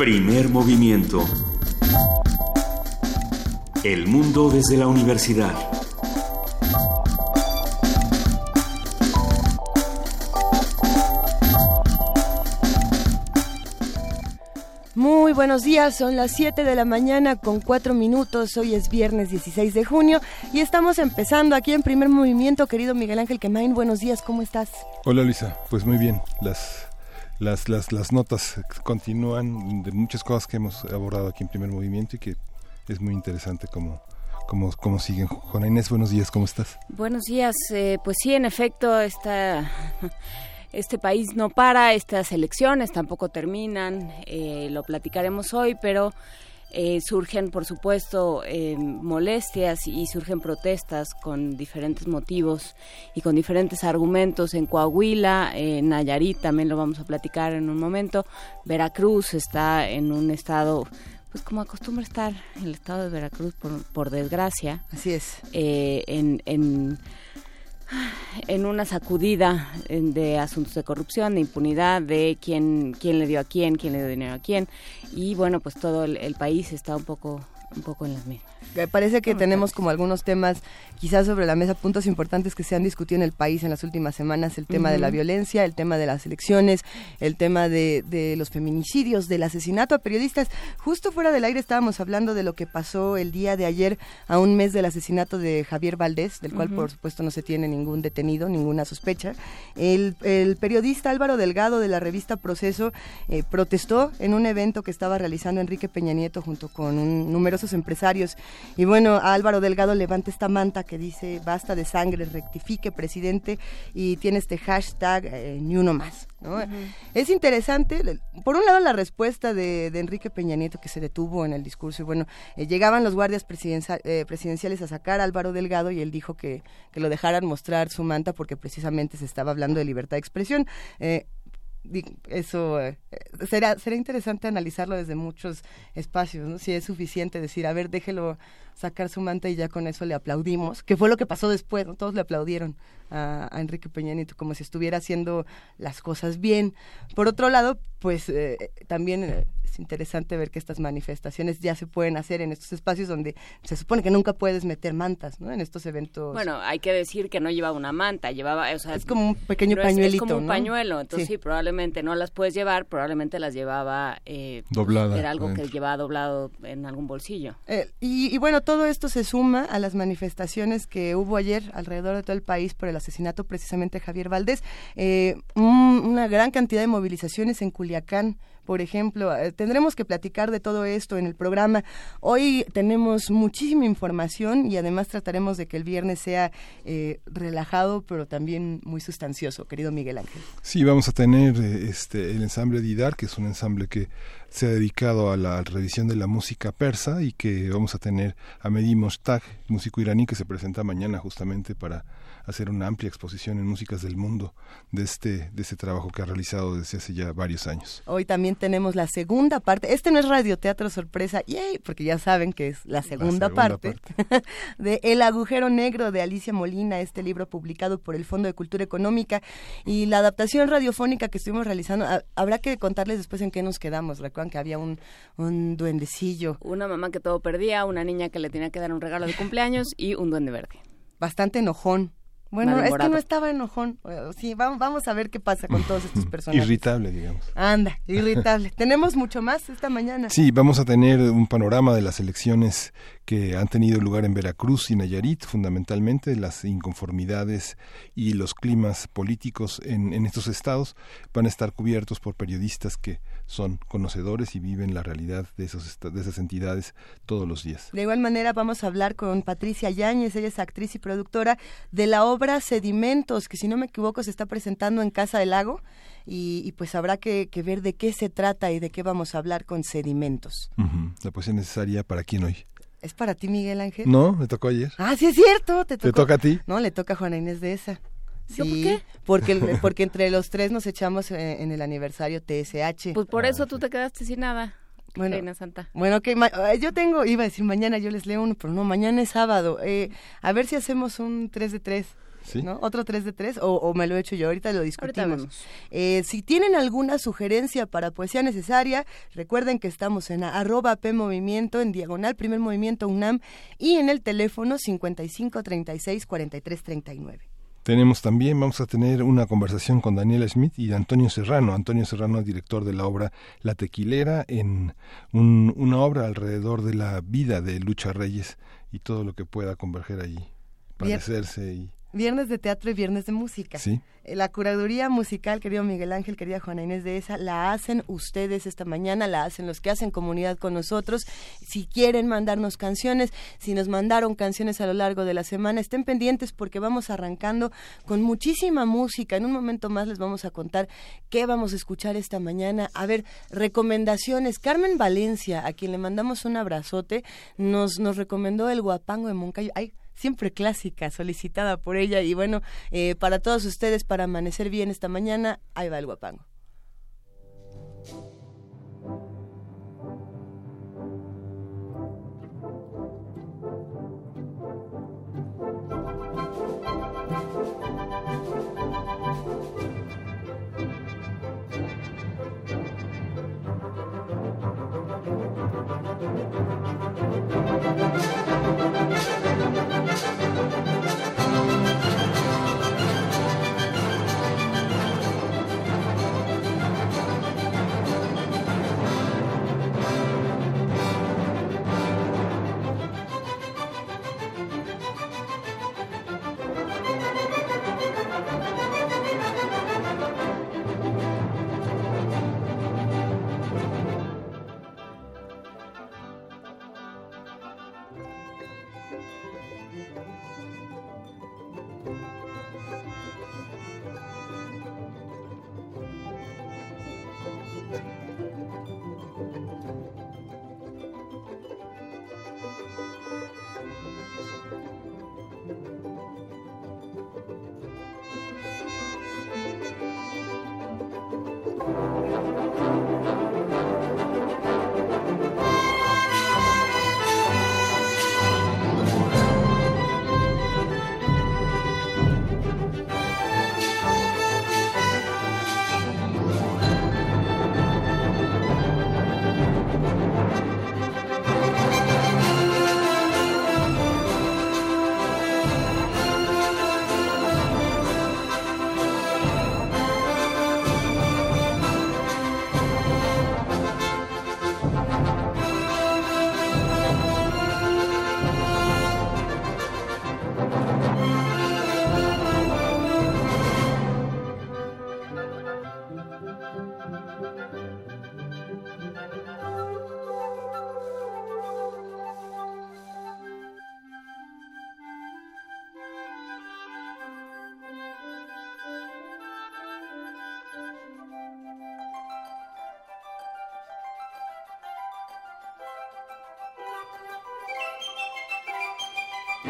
Primer movimiento. El mundo desde la universidad. Muy buenos días, son las 7 de la mañana con 4 minutos, hoy es viernes 16 de junio y estamos empezando aquí en primer movimiento, querido Miguel Ángel Quemain, buenos días, ¿cómo estás? Hola Luisa, pues muy bien, las, las, las, las notas continúan de muchas cosas que hemos abordado aquí en primer movimiento y que es muy interesante como... ¿Cómo, ¿Cómo siguen? Juana Inés, buenos días, ¿cómo estás? Buenos días, eh, pues sí, en efecto, está este país no para, estas elecciones tampoco terminan, eh, lo platicaremos hoy, pero eh, surgen, por supuesto, eh, molestias y surgen protestas con diferentes motivos y con diferentes argumentos en Coahuila, en Nayarit también lo vamos a platicar en un momento, Veracruz está en un estado pues como acostumbra estar el estado de Veracruz por, desgracia. Así es. en, en en una sacudida de asuntos de corrupción, de impunidad, de quién, quién le dio a quién, quién le dio dinero a quién. Y bueno, pues todo el, país está un poco, un poco en las mismas. Parece que tenemos como algunos temas quizás sobre la mesa, puntos importantes que se han discutido en el país en las últimas semanas, el tema de la violencia, el tema de las elecciones, el tema de, de, los feminicidios, del asesinato a periodistas. Justo fuera del aire estábamos hablando de lo que pasó el día de ayer a un mes del asesinato de Javier Valdés, del cual por supuesto no se tiene ningún detenido, ninguna sospecha. El, el periodista Álvaro Delgado de la revista Proceso eh, protestó en un evento que estaba realizando Enrique Peña Nieto junto con numerosos empresarios. Y bueno, Álvaro Delgado levanta esta manta que dice basta de sangre, rectifique presidente y tiene este hashtag eh, ni uno más. Es interesante, por un lado la respuesta de, Enrique Peña Nieto que se detuvo en el discurso y bueno, eh, llegaban los guardias eh, presidenciales a sacar a Álvaro Delgado y él dijo que, que, lo dejaran mostrar su manta porque precisamente se estaba hablando de libertad de expresión eso eh, será será interesante analizarlo desde muchos espacios, ¿no? Si es suficiente decir, a ver, déjelo sacar su manta y ya con eso le aplaudimos, que fue lo que pasó después, Todos le aplaudieron a, Enrique Peña Nieto como si estuviera haciendo las cosas bien. Por otro lado, pues eh, también eh, es interesante ver que estas manifestaciones ya se pueden hacer en estos espacios donde se supone que nunca puedes meter mantas, ¿no? En estos eventos. Bueno, hay que decir que no llevaba una manta, llevaba, o sea, es como un pequeño pañuelito, es, como un pañuelo, entonces sí. probablemente no las puedes llevar, probablemente las llevaba eh, doblada, era algo que llevaba doblado en algún bolsillo. Eh, y, y bueno, todo esto se suma a las manifestaciones que hubo ayer alrededor de todo el país por el asesinato precisamente de Javier Valdés, eh, una gran cantidad de movilizaciones en Culiacán por ejemplo. Eh, tendremos que platicar de todo esto en el programa. Hoy tenemos muchísima información y además trataremos de que el viernes sea eh, relajado, pero también muy sustancioso, querido Miguel Ángel. Sí, vamos a tener eh, este el ensamble Didar, que es un ensamble que se ha dedicado a la revisión de la música persa y que vamos a tener a Mehdi Moshtag, músico iraní que se presenta mañana justamente para hacer una amplia exposición en músicas del mundo de este, de este trabajo que ha realizado desde hace ya varios años. Hoy también tenemos la segunda parte. Este no es radioteatro sorpresa, yay, porque ya saben que es la segunda, parte, de El agujero negro de Alicia Molina, este libro publicado por el Fondo de Cultura Económica y la adaptación radiofónica que estuvimos realizando. Habrá que contarles después en qué nos quedamos. Recuerdan que había un, un duendecillo. Una mamá que todo perdía, una niña que le tenía que dar un regalo de cumpleaños y un duende verde. Bastante enojón. Bueno, es que no estaba enojón. Sí, vamos, vamos a ver qué pasa con todos estos personajes. Irritable, digamos. Anda, irritable. Tenemos mucho más esta mañana. Sí, vamos a tener un panorama de las elecciones que han tenido lugar en Veracruz y Nayarit, fundamentalmente las inconformidades y los climas políticos en, en estos estados van a estar cubiertos por periodistas que son conocedores y viven la realidad de, esos, de esas entidades todos los días. De igual manera vamos a hablar con Patricia Yáñez, ella es actriz y productora de la obra Sedimentos, que si no me equivoco se está presentando en Casa del Lago. Y, pues habrá que, ver de qué se trata y de qué vamos a hablar con sedimentos. La poesía necesaria para quién hoy. ¿Es para ti, Miguel Ángel? No, me tocó ayer. Ah, sí es cierto. ¿Te, ¿Te toca a ti? No, le toca a Juana Inés de esa. Sí, por qué? Porque, porque entre los tres nos echamos eh, en, el aniversario TSH. Pues por eso tú te quedaste sin nada. Bueno, Reina Santa. Bueno, que yo tengo, iba a decir mañana yo les leo uno, pero no, mañana es sábado. Eh, a ver si hacemos un 3 de 3. ¿no? Otro 3 de 3 o, me lo he hecho yo, ahorita lo discutimos. Eh, si tienen alguna sugerencia para poesía necesaria, recuerden que estamos en arroba P Movimiento, en diagonal Primer Movimiento UNAM y en el teléfono 55 36 43 39. Tenemos también, vamos a tener una conversación con Daniela Smith y Antonio Serrano. Antonio Serrano, director de la obra La Tequilera, en una obra alrededor de la vida de Lucha Reyes y todo lo que pueda converger allí, parecerse y Viernes de teatro y viernes de música. Sí. Eh, la curaduría musical, querido Miguel Ángel, querida Juana Inés de esa, la hacen ustedes esta mañana, la hacen los que hacen comunidad con nosotros. Si quieren mandarnos canciones, si nos mandaron canciones a lo largo de la semana, estén pendientes porque vamos arrancando con muchísima música. En un momento más les vamos a contar qué vamos a escuchar esta mañana. A ver, recomendaciones. Carmen Valencia, a quien le mandamos un abrazote, nos, nos recomendó el guapango de Moncayo. Ay, siempre clásica, solicitada por ella. Y bueno, eh, para todos ustedes, para amanecer bien esta mañana, ahí va el guapango.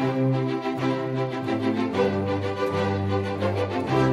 Thank you.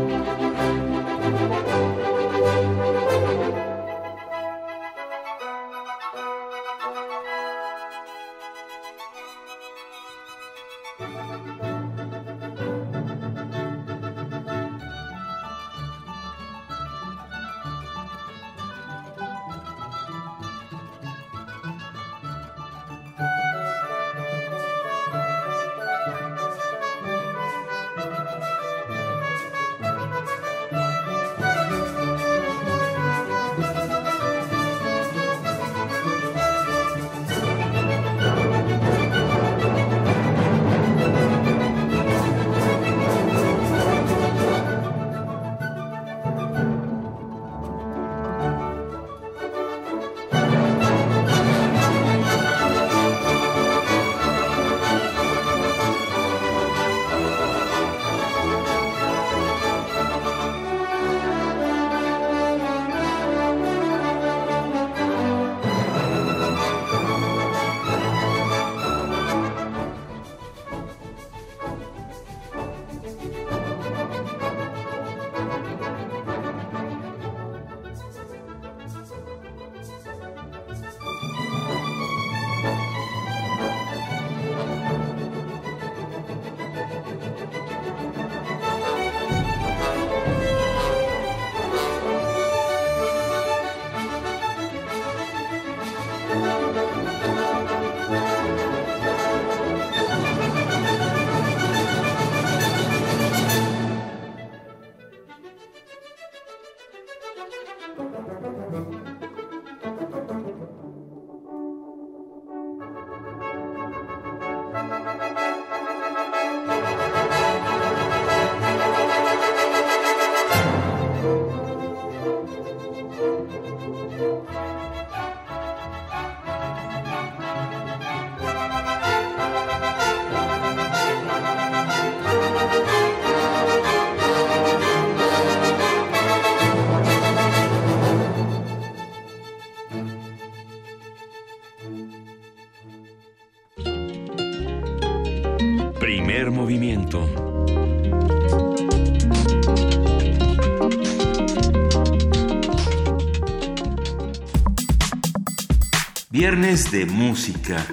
Viernes de música.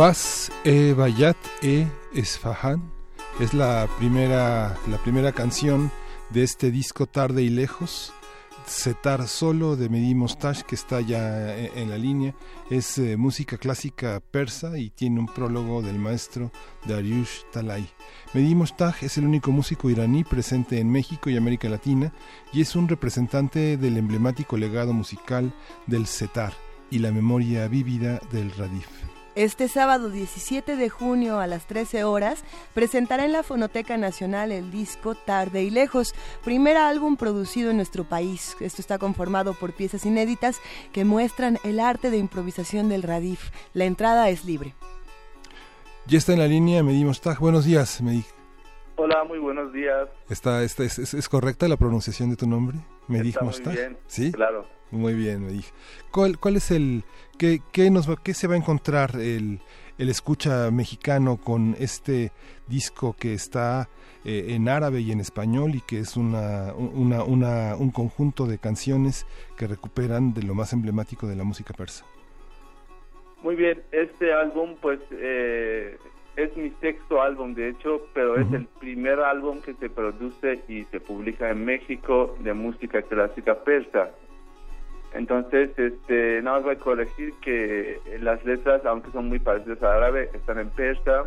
Abbas e Bayat e Esfahan es la primera, la primera canción de este disco Tarde y Lejos. Setar Solo de Mehdi Mostash, que está ya e, en la línea, es eh, música clásica persa y tiene un prólogo del maestro Dariush Talay. Mehdi Mostash es el único músico iraní presente en México y América Latina y es un representante del emblemático legado musical del setar y la memoria vívida del radif. Este sábado 17 de junio a las 13 horas presentará en la Fonoteca Nacional el disco Tarde y Lejos, primer álbum producido en nuestro país. Esto está conformado por piezas inéditas que muestran el arte de improvisación del Radif. La entrada es libre. Ya está en la línea Medi Mostag. Buenos días, Medi. Hola, muy buenos días. ¿Está, está es, correcta la pronunciación de tu nombre? Medi Mostag. Muy bien. Sí. Claro. Muy bien, me dije. ¿Cuál, cuál es el, qué, qué, nos va, qué se va a encontrar el, el escucha mexicano con este disco que está eh, en árabe y en español y que es una, una, una, un conjunto de canciones que recuperan de lo más emblemático de la música persa? Muy bien, este álbum pues eh, es mi sexto álbum de hecho, pero es el primer álbum que se produce y se publica en México de música clásica persa. Entonces, este, nada más voy a corregir que las letras, aunque son muy parecidas al árabe, están en persa,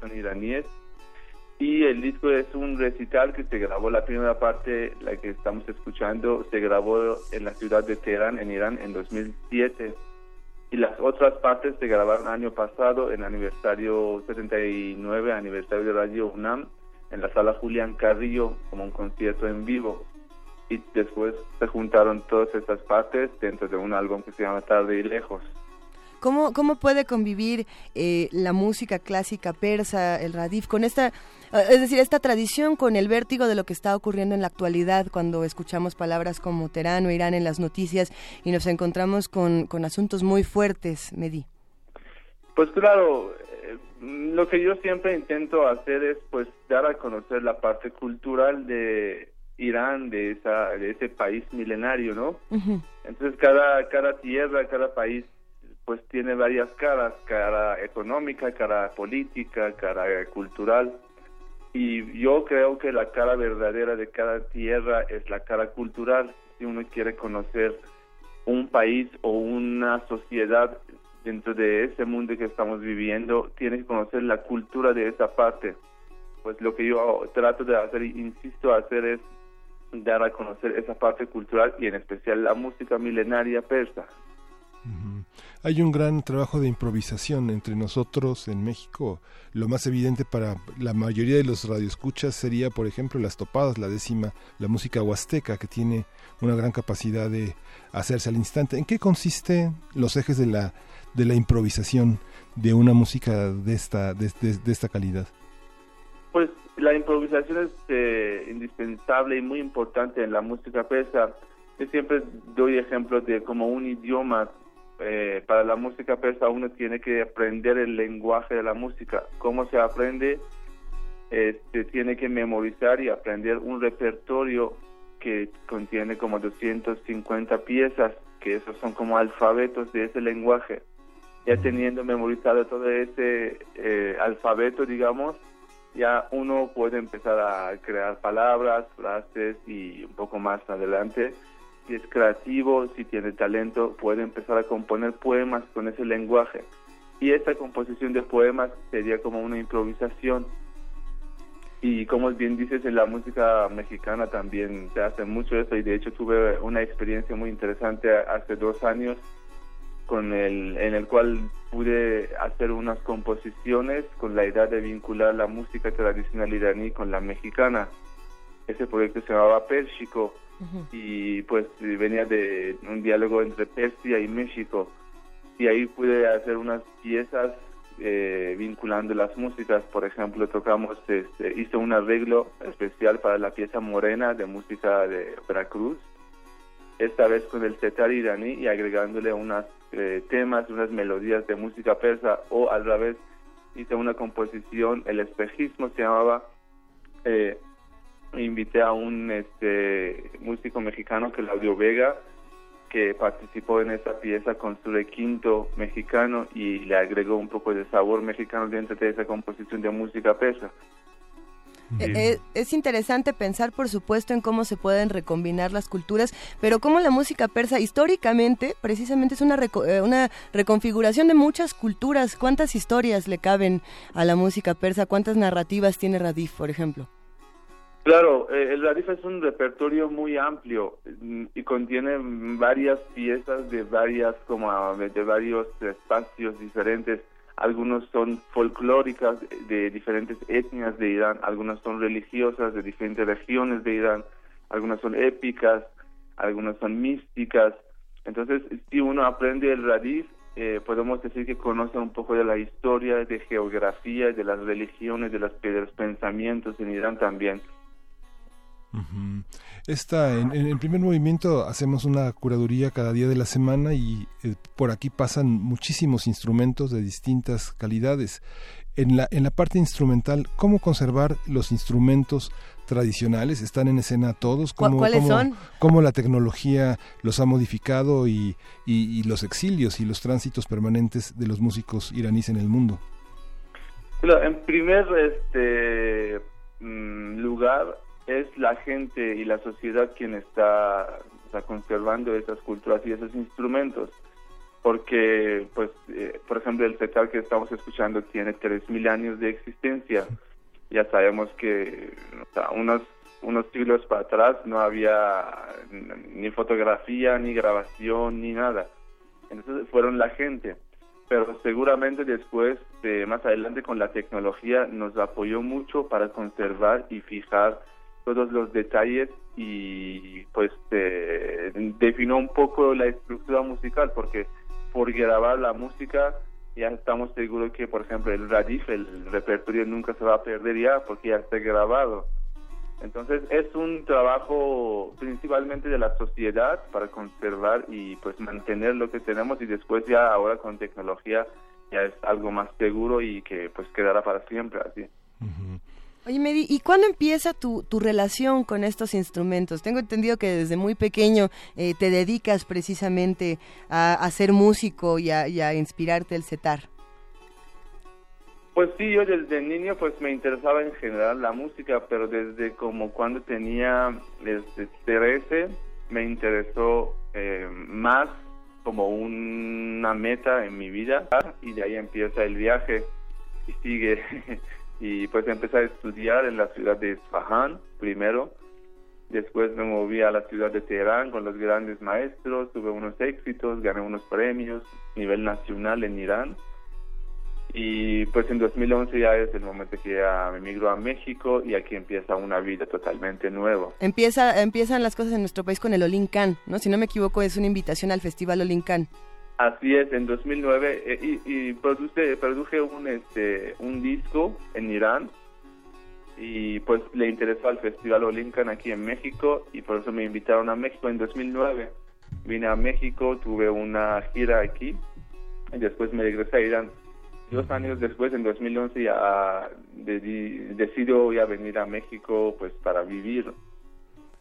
son iraníes. Y el disco es un recital que se grabó, la primera parte, la que estamos escuchando, se grabó en la ciudad de Teherán, en Irán, en 2007. Y las otras partes se grabaron año pasado, en aniversario 79, aniversario de Radio UNAM, en la sala Julián Carrillo, como un concierto en vivo y después se juntaron todas estas partes dentro de un álbum que se llama Tarde y Lejos. ¿Cómo, cómo puede convivir eh, la música clásica persa, el radif, con esta, eh, es decir, esta tradición con el vértigo de lo que está ocurriendo en la actualidad cuando escuchamos palabras como Teherán o Irán en las noticias y nos encontramos con, con asuntos muy fuertes, Medi? Pues claro, eh, lo que yo siempre intento hacer es pues dar a conocer la parte cultural de Irán, de, esa, de ese país milenario, ¿no? Entonces cada, cada tierra, cada país, pues tiene varias caras, cara económica, cara política, cara cultural. Y yo creo que la cara verdadera de cada tierra es la cara cultural. Si uno quiere conocer un país o una sociedad dentro de ese mundo que estamos viviendo, tiene que conocer la cultura de esa parte. Pues lo que yo trato de hacer, insisto, hacer es dar a conocer esa parte cultural y en especial la música milenaria persa. Hay un gran trabajo de improvisación entre nosotros en México. Lo más evidente para la mayoría de los radioescuchas sería, por ejemplo, las topadas, la décima, la música huasteca, que tiene una gran capacidad de hacerse al instante. ¿En qué consisten los ejes de la, de la improvisación de una música de esta, de esta calidad? La improvisación es eh, indispensable y muy importante en la música persa. Yo siempre doy ejemplos de como un idioma. Eh, para la música persa uno tiene que aprender el lenguaje de la música. ¿Cómo se aprende? Este, tiene que memorizar y aprender un repertorio que contiene como 250 piezas, que esos son como alfabetos de ese lenguaje. Ya teniendo memorizado todo ese eh, alfabeto, digamos, ya uno puede empezar a crear palabras, frases y un poco más adelante si es creativo, si tiene talento, puede empezar a componer poemas con ese lenguaje. Y esta composición de poemas sería como una improvisación. Y como bien dices, en la música mexicana también se hace mucho eso y de hecho tuve una experiencia muy interesante hace dos años con el, en el cual pude hacer unas composiciones con la idea de vincular la música tradicional iraní con la mexicana. Ese proyecto se llamaba Pérsico y pues venía de un diálogo entre Persia y México. Y ahí pude hacer unas piezas eh, vinculando las músicas. Por ejemplo tocamos este, hice un arreglo especial para la pieza Morena de música de Veracruz esta vez con el setar iraní y agregándole unos eh, temas unas melodías de música persa o al revés hice una composición el espejismo se llamaba eh, invité a un este, músico mexicano Claudio Vega, que participó en esta pieza con su requinto mexicano y le agregó un poco de sabor mexicano dentro de esa composición de música persa. Eh, eh, es interesante pensar, por supuesto, en cómo se pueden recombinar las culturas, pero cómo la música persa históricamente, precisamente, es una, eh, una reconfiguración de muchas culturas. ¿Cuántas historias le caben a la música persa? ¿Cuántas narrativas tiene Radif, por ejemplo? Claro, eh, el Radif es un repertorio muy amplio mm, y contiene varias piezas de varias como de varios espacios diferentes. Algunos son folclóricas de diferentes etnias de Irán, algunas son religiosas de diferentes regiones de Irán, algunas son épicas, algunas son místicas. Entonces, si uno aprende el Radif, eh, podemos decir que conoce un poco de la historia, de geografía, de las religiones, de, las, de los pensamientos en Irán también. Esta, en, el primer movimiento hacemos una curaduría cada día de la semana y eh, por aquí pasan muchísimos instrumentos de distintas calidades. En la, en la parte instrumental, ¿cómo conservar los instrumentos tradicionales? ¿Están en escena todos? ¿Cómo, ¿Cuáles son? ¿Cómo la tecnología los ha modificado y, y, los exilios y los tránsitos permanentes de los músicos iraníes en el mundo? en primer este, mm, lugar, es la gente y la sociedad quien está, conservando esas culturas y esos instrumentos. Porque pues eh, por ejemplo el setar que estamos escuchando tiene 3000 años de existencia. Ya sabemos que unos unos siglos para atrás no había ni fotografía ni grabación ni nada. Entonces fueron la gente. Pero seguramente después más adelante con la tecnología nos apoyó mucho para conservar y fijar todos los detalles y pues eh, definió un poco la estructura musical porque por grabar la música ya estamos seguros que por ejemplo el radif, el repertorio nunca se va a perder ya porque ya está grabado. Entonces es un trabajo principalmente de la sociedad para conservar y pues mantener lo que tenemos y después ya ahora con tecnología ya es algo más seguro y que pues quedará para siempre así. Oye, Medi, ¿y cuándo empieza tu, tu relación con estos instrumentos? Tengo entendido que desde muy pequeño eh, te dedicas precisamente a, ser músico y a, inspirarte el setar. Pues sí, yo desde niño pues me interesaba en general la música, pero desde como cuando tenía desde 13 me interesó eh, más como una meta en mi vida y de ahí empieza el viaje y sigue y pues empecé a estudiar en la ciudad de Isfahan primero. Después me moví a la ciudad de Teherán con los grandes maestros, tuve unos éxitos, gané unos premios a nivel nacional en Irán. Y pues en 2011 ya es el momento que ya me emigro a México y aquí empieza una vida totalmente nueva. Empieza, empiezan las cosas en nuestro país con el Olincan, ¿no? Si no me equivoco es una invitación al Festival Olincan. Así es, en 2009 eh, y, produce, produje un, este, un disco en Irán y pues le interesó al Festival Olincan aquí en México y por eso me invitaron a México en 2009. Vine a México, tuve una gira aquí y después me regresé a Irán. Dos años después, en 2011, ya decido ya venir a México pues para vivir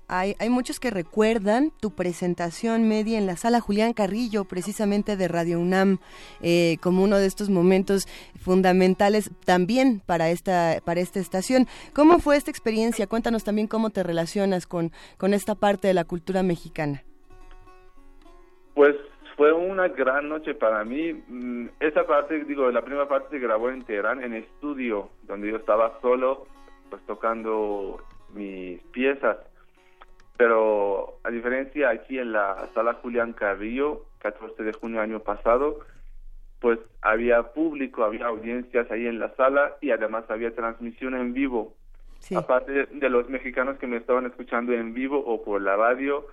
hay, hay muchos que recuerdan tu presentación media en la sala Julián Carrillo, precisamente de Radio UNAM, eh, como uno de estos momentos fundamentales también para esta, para esta estación. ¿Cómo fue esta experiencia? Cuéntanos también cómo te relacionas con, con esta parte de la cultura mexicana. Pues fue una gran noche para mí. Mm, esa parte, digo, la primera parte se grabó en Teherán, en estudio, donde yo estaba solo, pues tocando mis piezas. Pero a diferencia aquí en la sala Julián Carrillo, 14 de junio año pasado, pues había público, había audiencias ahí en la sala y además había transmisión en vivo. Aparte de los mexicanos que me estaban escuchando en vivo o por la radio,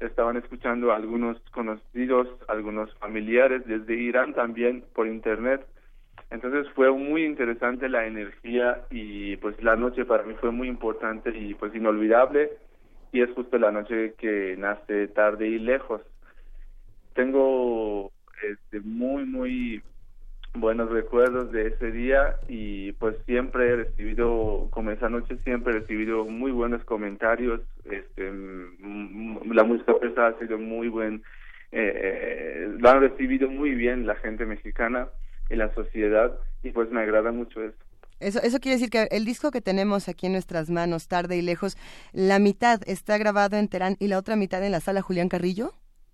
estaban escuchando algunos conocidos, algunos familiares desde Irán también por internet. Entonces fue muy interesante la energía y pues la noche para mí fue muy importante y pues inolvidable y es justo la noche que nace tarde y lejos. Tengo este, muy, muy buenos recuerdos de ese día y pues siempre he recibido, como esa noche siempre he recibido muy buenos comentarios, este, la música pesada ha sido muy buen, eh, eh, lo han recibido muy bien la gente mexicana y la sociedad y pues me agrada mucho eso. Eso, eso quiere decir que el disco que tenemos aquí en nuestras manos, Tarde y Lejos, la mitad está grabado en Terán y la otra mitad en la sala Julián Carrillo.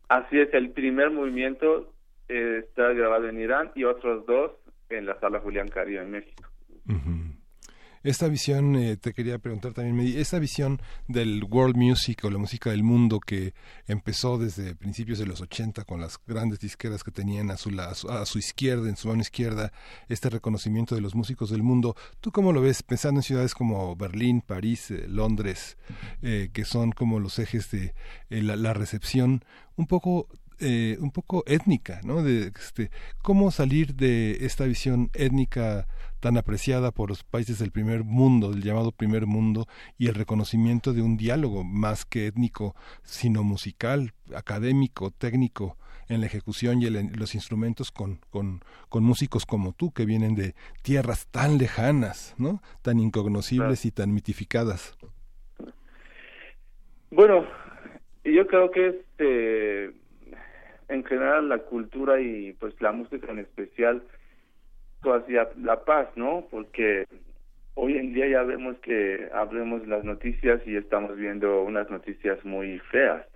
Así es, el primer movimiento eh, está grabado en Irán y otros dos en la sala Julián Carrillo en México. Esta visión, eh, te quería preguntar también, esta visión del world music o la música del mundo que empezó desde principios de los 80 con las grandes disqueras que tenían a su, a su, izquierda, en su mano izquierda, este reconocimiento de los músicos del mundo, ¿tú cómo lo ves pensando en ciudades como Berlín, París, eh, Londres, eh, que son como los ejes de la, la recepción? Un poco eh, un poco étnica, ¿no? De, este, cómo salir de esta visión étnica tan apreciada por los países del primer mundo, del llamado primer mundo, y el reconocimiento de un diálogo más que étnico, sino musical, académico, técnico, en la ejecución y en los instrumentos con, con, con, músicos como tú, que vienen de tierras tan lejanas, ¿no? Tan incognoscibles y tan mitificadas. Bueno, yo creo que este en general la cultura y pues la música en especial hacia la paz, ¿no? Porque hoy en día ya vemos que hablemos las noticias y estamos viendo unas noticias muy feas.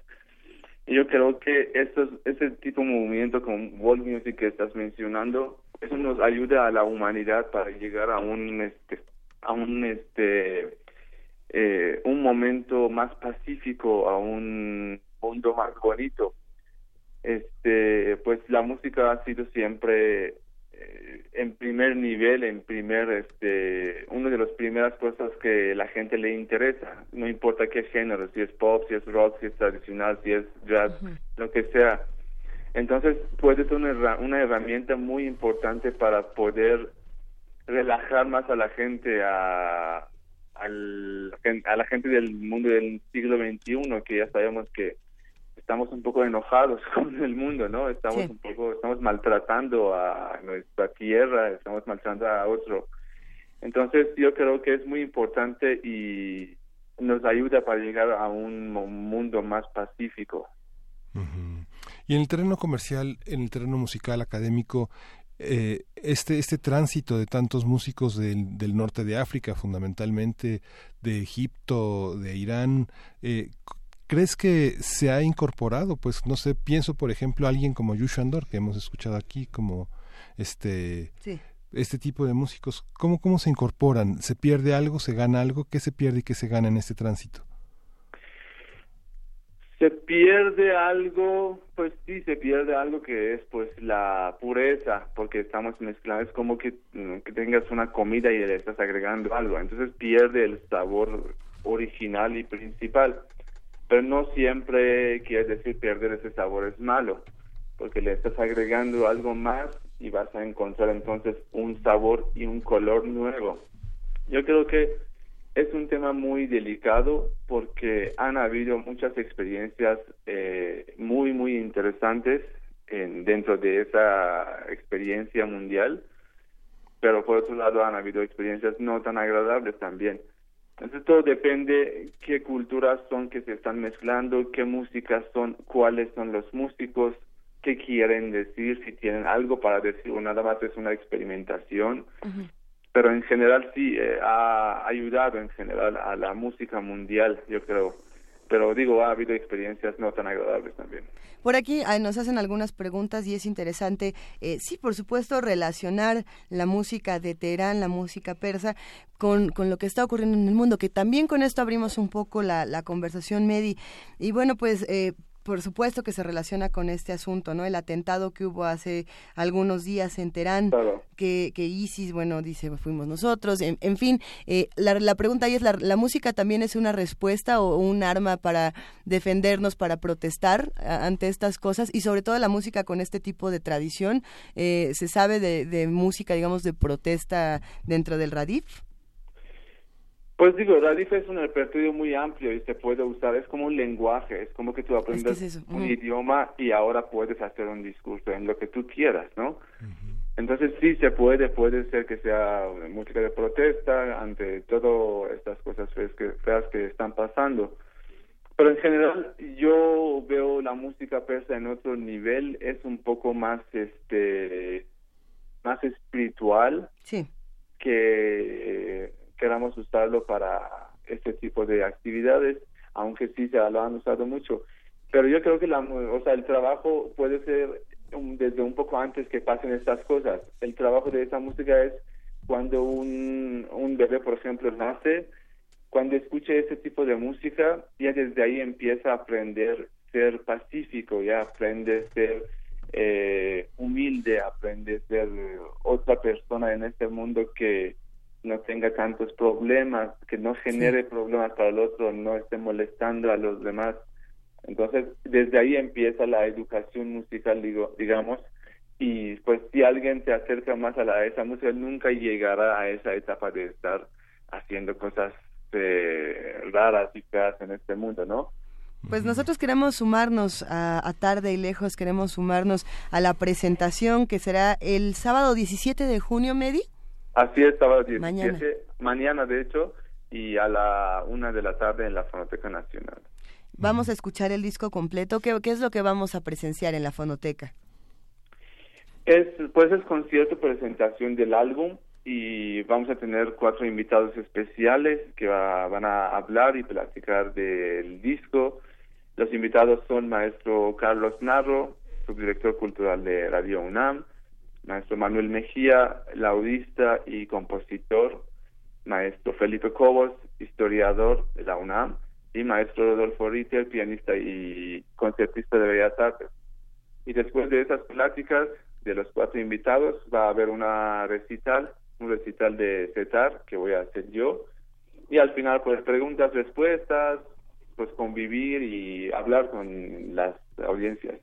Y yo creo que estos, ese tipo de movimiento como world music que estás mencionando, eso nos ayuda a la humanidad para llegar a un este a un este eh, un momento más pacífico, a un mundo más bonito este pues la música ha sido siempre en primer nivel en primer este una de las primeras cosas que la gente le interesa. No importa qué género si es pop si es rock si es tradicional si es jazz lo que sea. Entonces puede ser una, una herramienta muy importante para poder relajar más a la gente a al, a la gente del mundo del siglo XXI que ya sabemos que estamos un poco enojados con el mundo, ¿no? Estamos un poco, estamos maltratando a nuestra tierra, estamos maltratando a otro. Entonces yo creo que es muy importante y nos ayuda para llegar a un mundo más pacífico. Y en el terreno comercial, en el terreno musical, académico, eh, este, este tránsito de tantos músicos del, del, norte de África, fundamentalmente de Egipto, de Irán, eh, ¿Crees que se ha incorporado? Pues no sé, pienso por ejemplo a alguien como Yushandor, que hemos escuchado aquí, como este, este tipo de músicos. ¿Cómo, ¿Cómo se incorporan? ¿Se pierde algo? ¿Se gana algo? ¿Qué se pierde y qué se gana en este tránsito? Se pierde algo, pues sí, se pierde algo que es pues la pureza, porque estamos mezclando, es como que, mm, que tengas una comida y le estás agregando algo, entonces pierde el sabor original y principal pero no siempre quiere decir perder ese sabor es malo, porque le estás agregando algo más y vas a encontrar entonces un sabor y un color nuevo. Yo creo que es un tema muy delicado porque han habido muchas experiencias eh, muy, muy interesantes en, dentro de esa experiencia mundial, pero por otro lado han habido experiencias no tan agradables también. Entonces todo depende qué culturas son que se están mezclando, qué músicas son, cuáles son los músicos, qué quieren decir, si tienen algo para decir o nada más es una experimentación. Pero en general sí, eh, ha ayudado en general a la música mundial, yo creo. Pero digo, ha habido experiencias no tan agradables también. Por aquí nos hacen algunas preguntas y es interesante, eh, sí, por supuesto, relacionar la música de Teherán, la música persa, con, con, lo que está ocurriendo en el mundo, que también con esto abrimos un poco la, la conversación, Medi. Y bueno, pues eh, por supuesto que se relaciona con este asunto, ¿no? El atentado que hubo hace algunos días en Teherán, que, que ISIS, bueno, dice, fuimos nosotros, en, fin, eh, la, la, pregunta ahí es, ¿la, ¿la música también es una respuesta o un arma para defendernos, para protestar ante estas cosas? Y sobre todo la música con este tipo de tradición, eh, ¿se sabe de, de música, digamos, de protesta dentro del Radif? Pues digo, Radif es un repertorio muy amplio y se puede usar, es como un lenguaje, es como que tú aprendes un idioma y ahora puedes hacer un discurso en lo que tú quieras, ¿no? Entonces sí se puede, puede ser que sea música de protesta ante todas estas cosas feas que, feas que están pasando. Pero en general yo veo la música persa en otro nivel, es un poco más este más espiritual sí. que queramos usarlo para este tipo de actividades, aunque sí se lo han usado mucho. Pero yo creo que la, o sea, el trabajo puede ser desde un poco antes que pasen estas cosas. El trabajo de esa música es cuando un, un bebé, por ejemplo, nace, cuando escuche ese tipo de música, ya desde ahí empieza a aprender ser pacífico, ya aprende ser eh, humilde, aprende ser otra persona en este mundo que no tenga tantos problemas, que no genere problemas para el otro, no esté molestando a los demás. Entonces, desde ahí empieza la educación musical, digo, digamos, y pues si alguien se acerca más a, la, esa música, nunca llegará a esa etapa de estar haciendo cosas eh, raras y feas en este mundo, ¿no? Pues nosotros queremos sumarnos a, a, Tarde y Lejos, queremos sumarnos a la presentación que será el sábado 17 de junio, Medi. Así es, sábado 17, mañana. de hecho, y a la una de la tarde en la Fonoteca Nacional. Vamos a escuchar el disco completo. ¿Qué, qué es lo que vamos a presenciar en la Fonoteca? Es, pues es concierto, presentación del álbum y vamos a tener cuatro invitados especiales que van a hablar y platicar del disco. Los invitados son maestro Carlos Narro, subdirector cultural de Radio UNAM, maestro Manuel Mejía, laudista y compositor, maestro Felipe Cobos, historiador de la UNAM, y maestro Rodolfo Ritter, pianista y concertista de Bellas Artes. Y después de esas pláticas de los cuatro invitados, va a haber una recital, un recital de CETAR que voy a hacer yo. Y al final, pues preguntas, respuestas, pues convivir y hablar con las audiencias.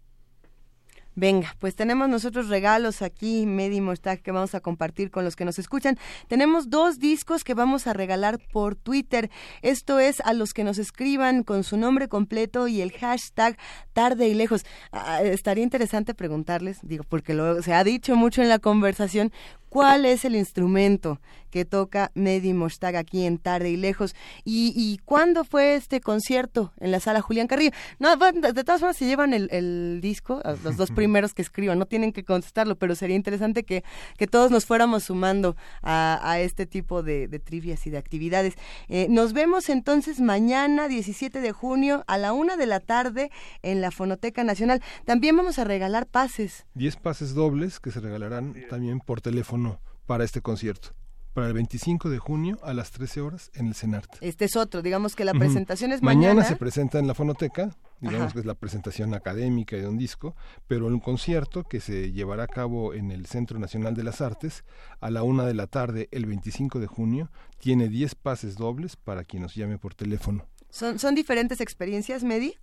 Venga, pues tenemos nosotros regalos aquí, Medi Mostag, que vamos a compartir con los que nos escuchan. Tenemos dos discos que vamos a regalar por Twitter. Esto es a los que nos escriban con su nombre completo y el hashtag tarde y lejos. Ah, estaría interesante preguntarles, digo, porque lo, se ha dicho mucho en la conversación, cuál es el instrumento que toca Medi Mostag aquí en Tarde y Lejos y, y cuándo fue este concierto en la sala Julián Carrillo. No, de todas formas, se llevan el, disco, los dos primeros que escriban, no tienen que contestarlo, pero sería interesante que, que todos nos fuéramos sumando a, este tipo de, trivias y de actividades. Eh, nos vemos entonces mañana, 17 de junio, a la una de la tarde en la Fonoteca Nacional. También vamos a regalar pases. Diez pases dobles que se regalarán también por teléfono para este concierto para el 25 de junio a las 13 horas en el CENART. Este es otro, digamos que la presentación es mañana. Mañana se presenta en la fonoteca, digamos que es la presentación académica de un disco, pero un concierto que se llevará a cabo en el Centro Nacional de las Artes a la una de la tarde el 25 de junio, tiene 10 pases dobles para quien nos llame por teléfono. ¿Son, son diferentes experiencias, Medi?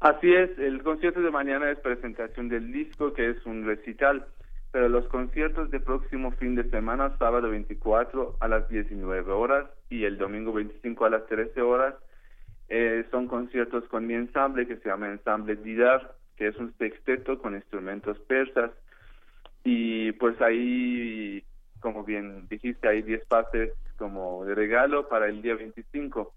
Así es, el concierto de mañana es presentación del disco, que es un recital pero los conciertos de próximo fin de semana, sábado 24 a las 19 horas y el domingo 25 a las 13 horas, eh, son conciertos con mi ensamble que se llama Ensamble Didar, que es un sexteto con instrumentos persas. Y pues ahí, como bien dijiste, hay 10 pases como de regalo para el día 25.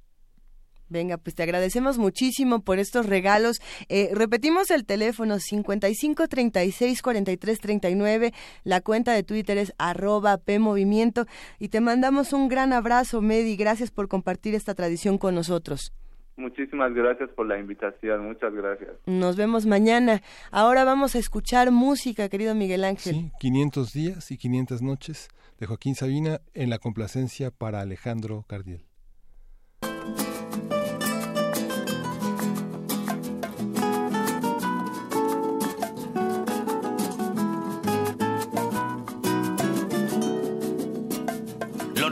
Venga, pues te agradecemos muchísimo por estos regalos. Eh, repetimos el teléfono 55 36 43 39. La cuenta de Twitter es arroba PMovimiento. Y te mandamos un gran abrazo, Medi. Gracias por compartir esta tradición con nosotros. Muchísimas gracias por la invitación, muchas gracias. Nos vemos mañana. Ahora vamos a escuchar música, querido Miguel Ángel. Sí, 500 días y 500 noches de Joaquín Sabina en la complacencia para Alejandro Cardiel.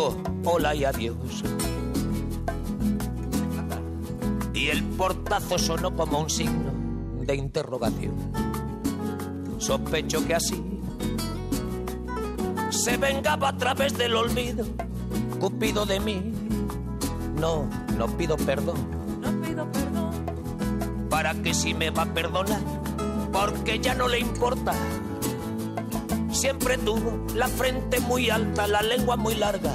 Dijo hola y adiós. Y el portazo sonó como un signo de interrogación Sospecho que así se vengaba a través del olvido, Cupido de mí. No, no pido perdón. No pido perdón. Para que si me va a perdonar, porque ya no le importa. Siempre tuvo la frente muy alta, la lengua muy larga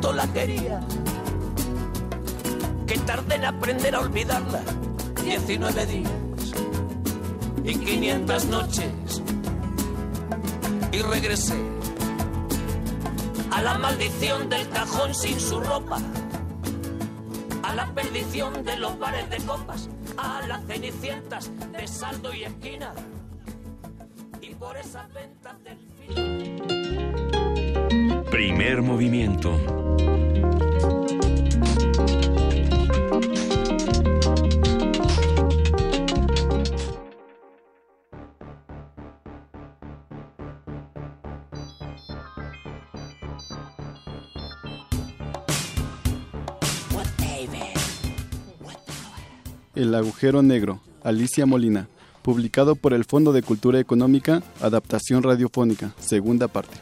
Tanto la quería que tardé en aprender a olvidarla 19 días y 500 noches y regresé a la maldición del cajón sin su ropa, a la perdición de los bares de copas, a las cenicientas de saldo y esquina y por esas ventas del fin. Primer movimiento. El agujero negro, Alicia Molina, publicado por el Fondo de Cultura Económica, Adaptación Radiofónica, segunda parte.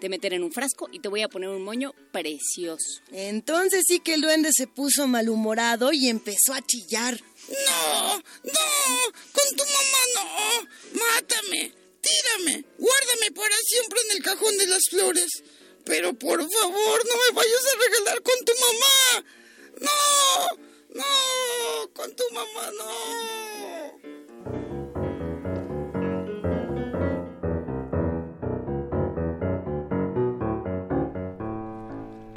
De meter en un frasco y te voy a poner un moño precioso. Entonces sí que el duende se puso malhumorado y empezó a chillar. No, no, con tu mamá no. Mátame, tírame, guárdame para siempre en el cajón de las flores. Pero por favor, no me vayas a regalar con tu mamá. No, no, con tu mamá no.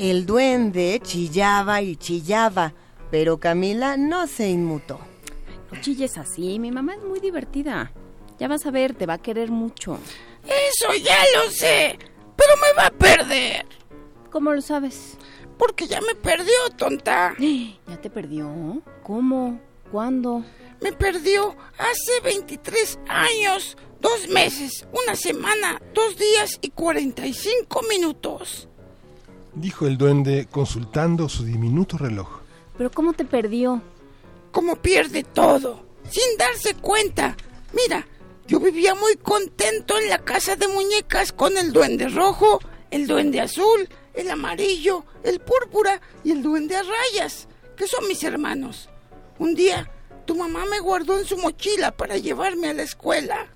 El duende chillaba y chillaba, pero Camila no se inmutó. No chilles así, mi mamá es muy divertida. Ya vas a ver, te va a querer mucho. Eso ya lo sé, pero me va a perder. ¿Cómo lo sabes? Porque ya me perdió, tonta. ¿Ya te perdió? ¿Cómo? ¿Cuándo? Me perdió hace 23 años, dos meses, una semana, dos días y 45 minutos dijo el duende consultando su diminuto reloj. ¿Pero cómo te perdió? Como pierde todo, sin darse cuenta. Mira, yo vivía muy contento en la casa de muñecas con el duende rojo, el duende azul, el amarillo, el púrpura y el duende a rayas, que son mis hermanos. Un día, tu mamá me guardó en su mochila para llevarme a la escuela.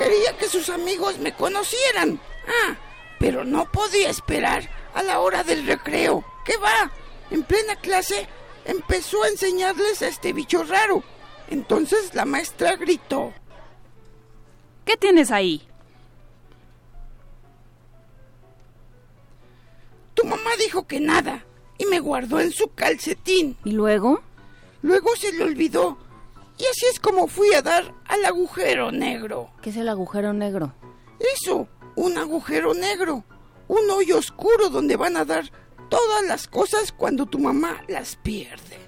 Quería que sus amigos me conocieran. Ah, pero no podía esperar a la hora del recreo. ¿Qué va? En plena clase empezó a enseñarles a este bicho raro. Entonces la maestra gritó. ¿Qué tienes ahí? Tu mamá dijo que nada y me guardó en su calcetín. ¿Y luego? Luego se le olvidó y así es como fui a dar al agujero negro. ¿Qué es el agujero negro? Eso, un agujero negro. Un hoyo oscuro donde van a dar todas las cosas cuando tu mamá las pierde.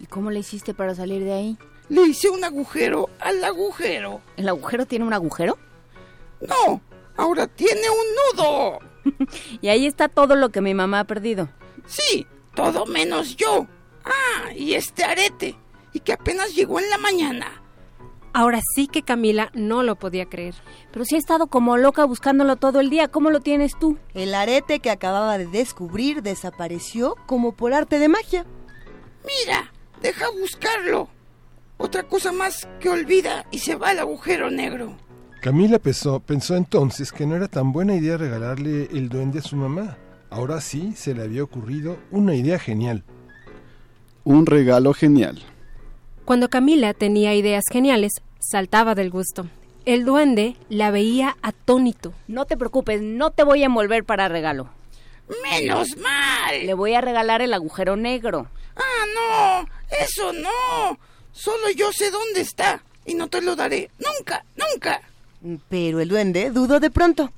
¿Y cómo le hiciste para salir de ahí? Le hice un agujero al agujero. ¿El agujero tiene un agujero? No, ahora tiene un nudo. y ahí está todo lo que mi mamá ha perdido. Sí, todo menos yo. Ah, y este arete y que apenas llegó en la mañana. Ahora sí que Camila no lo podía creer. Pero si ha estado como loca buscándolo todo el día, ¿cómo lo tienes tú? El arete que acababa de descubrir desapareció como por arte de magia. Mira, deja buscarlo. Otra cosa más que olvida y se va al agujero negro. Camila pensó, pensó entonces que no era tan buena idea regalarle el duende a su mamá. Ahora sí se le había ocurrido una idea genial. Un regalo genial. Cuando Camila tenía ideas geniales, saltaba del gusto. El duende la veía atónito. No te preocupes, no te voy a envolver para regalo. Menos mal. Le voy a regalar el agujero negro. Ah, no, eso no. Solo yo sé dónde está y no te lo daré. Nunca, nunca. Pero el duende dudó de pronto.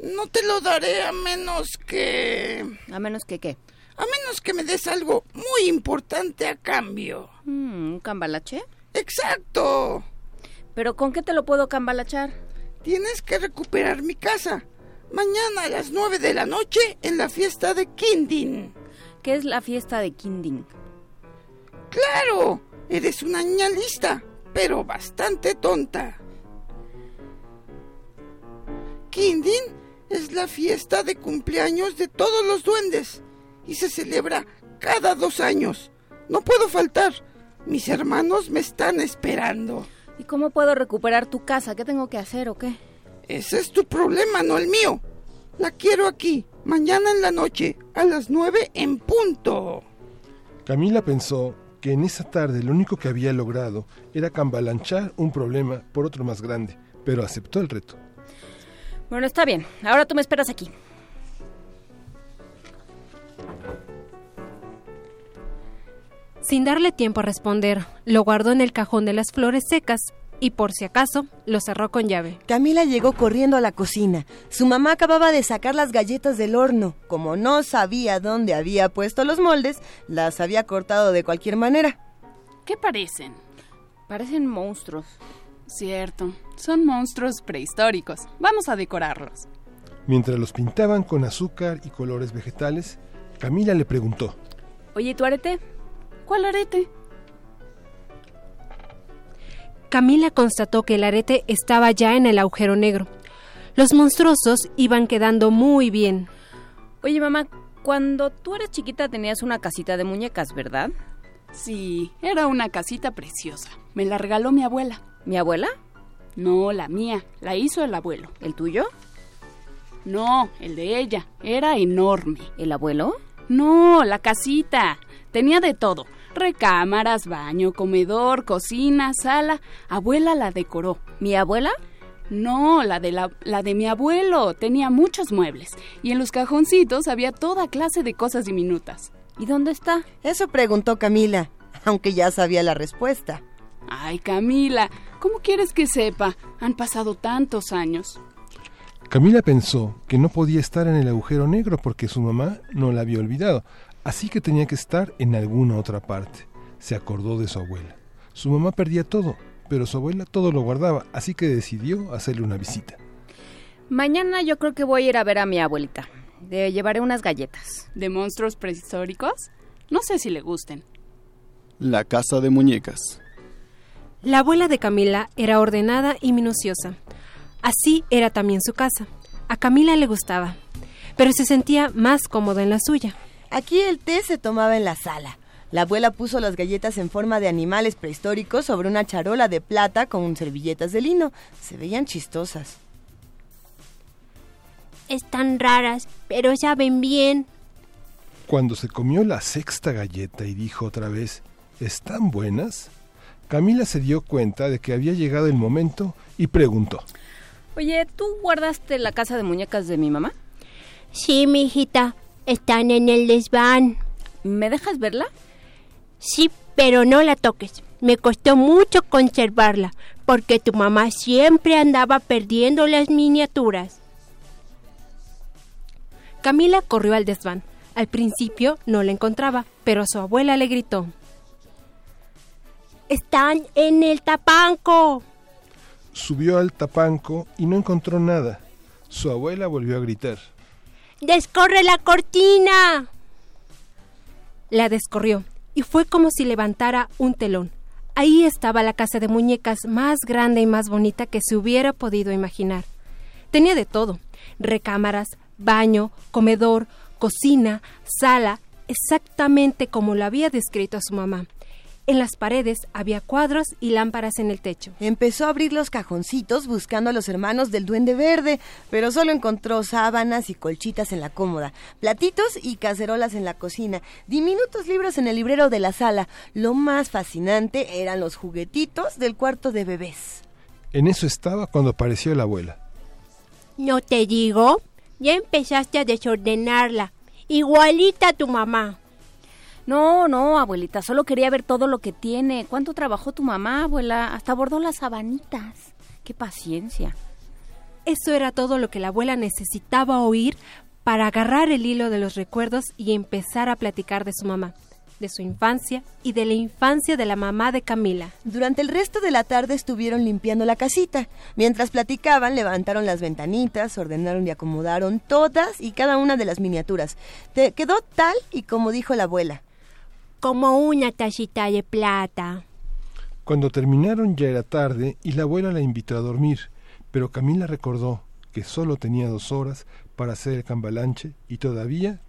No te lo daré a menos que... ¿A menos que qué? A menos que me des algo muy importante a cambio. Mm, ¿Un cambalache? Exacto. ¿Pero con qué te lo puedo cambalachar? Tienes que recuperar mi casa. Mañana a las nueve de la noche en la fiesta de Kindin. ¿Qué es la fiesta de Kindin? Claro, eres una niña lista, pero bastante tonta. Kindin es la fiesta de cumpleaños de todos los duendes y se celebra cada dos años. No puedo faltar. Mis hermanos me están esperando. ¿Y cómo puedo recuperar tu casa? ¿Qué tengo que hacer o qué? Ese es tu problema, no el mío. La quiero aquí, mañana en la noche, a las nueve en punto. Camila pensó que en esa tarde lo único que había logrado era cambalanchar un problema por otro más grande, pero aceptó el reto. Bueno, está bien. Ahora tú me esperas aquí. Sin darle tiempo a responder, lo guardó en el cajón de las flores secas, y por si acaso lo cerró con llave. Camila llegó corriendo a la cocina. Su mamá acababa de sacar las galletas del horno. Como no sabía dónde había puesto los moldes, las había cortado de cualquier manera. ¿Qué parecen? Parecen monstruos. Cierto, son monstruos prehistóricos. Vamos a decorarlos. Mientras los pintaban con azúcar y colores vegetales, Camila le preguntó. Oye, ¿tu arete? ¿Cuál arete? Camila constató que el arete estaba ya en el agujero negro. Los monstruosos iban quedando muy bien. Oye, mamá, cuando tú eras chiquita tenías una casita de muñecas, ¿verdad? Sí, era una casita preciosa. Me la regaló mi abuela. ¿Mi abuela? No, la mía. La hizo el abuelo. ¿El tuyo? No, el de ella. Era enorme. ¿El abuelo? No, la casita. Tenía de todo. Recámaras, baño, comedor, cocina, sala. Abuela la decoró. ¿Mi abuela? No, la de, la, la de mi abuelo. Tenía muchos muebles. Y en los cajoncitos había toda clase de cosas diminutas. ¿Y dónde está? Eso preguntó Camila, aunque ya sabía la respuesta. Ay, Camila, ¿cómo quieres que sepa? Han pasado tantos años. Camila pensó que no podía estar en el agujero negro porque su mamá no la había olvidado, así que tenía que estar en alguna otra parte. Se acordó de su abuela. Su mamá perdía todo, pero su abuela todo lo guardaba, así que decidió hacerle una visita. Mañana yo creo que voy a ir a ver a mi abuelita. Le llevaré unas galletas. ¿De monstruos prehistóricos? No sé si le gusten. La casa de muñecas. La abuela de Camila era ordenada y minuciosa. Así era también su casa. A Camila le gustaba, pero se sentía más cómoda en la suya. Aquí el té se tomaba en la sala. La abuela puso las galletas en forma de animales prehistóricos sobre una charola de plata con servilletas de lino. Se veían chistosas. Están raras, pero saben bien. Cuando se comió la sexta galleta y dijo otra vez, ¿están buenas? Camila se dio cuenta de que había llegado el momento y preguntó. Oye, ¿tú guardaste la casa de muñecas de mi mamá? Sí, mi hijita. Están en el desván. ¿Me dejas verla? Sí, pero no la toques. Me costó mucho conservarla, porque tu mamá siempre andaba perdiendo las miniaturas. Camila corrió al desván. Al principio no la encontraba, pero su abuela le gritó. Están en el tapanco. Subió al tapanco y no encontró nada. Su abuela volvió a gritar. ¡Descorre la cortina! La descorrió y fue como si levantara un telón. Ahí estaba la casa de muñecas más grande y más bonita que se hubiera podido imaginar. Tenía de todo, recámaras, baño, comedor, cocina, sala, exactamente como lo había descrito a su mamá. En las paredes había cuadros y lámparas en el techo. Empezó a abrir los cajoncitos buscando a los hermanos del duende verde, pero solo encontró sábanas y colchitas en la cómoda, platitos y cacerolas en la cocina, diminutos libros en el librero de la sala. Lo más fascinante eran los juguetitos del cuarto de bebés. En eso estaba cuando apareció la abuela. ¿No te digo? Ya empezaste a desordenarla. Igualita a tu mamá. No, no, abuelita, solo quería ver todo lo que tiene. ¿Cuánto trabajó tu mamá, abuela? Hasta bordó las sabanitas. Qué paciencia. Eso era todo lo que la abuela necesitaba oír para agarrar el hilo de los recuerdos y empezar a platicar de su mamá, de su infancia y de la infancia de la mamá de Camila. Durante el resto de la tarde estuvieron limpiando la casita. Mientras platicaban, levantaron las ventanitas, ordenaron y acomodaron todas y cada una de las miniaturas. Te quedó tal y como dijo la abuela como una tacita de plata. Cuando terminaron ya era tarde y la abuela la invitó a dormir, pero Camila recordó que solo tenía dos horas para hacer el cambalanche y todavía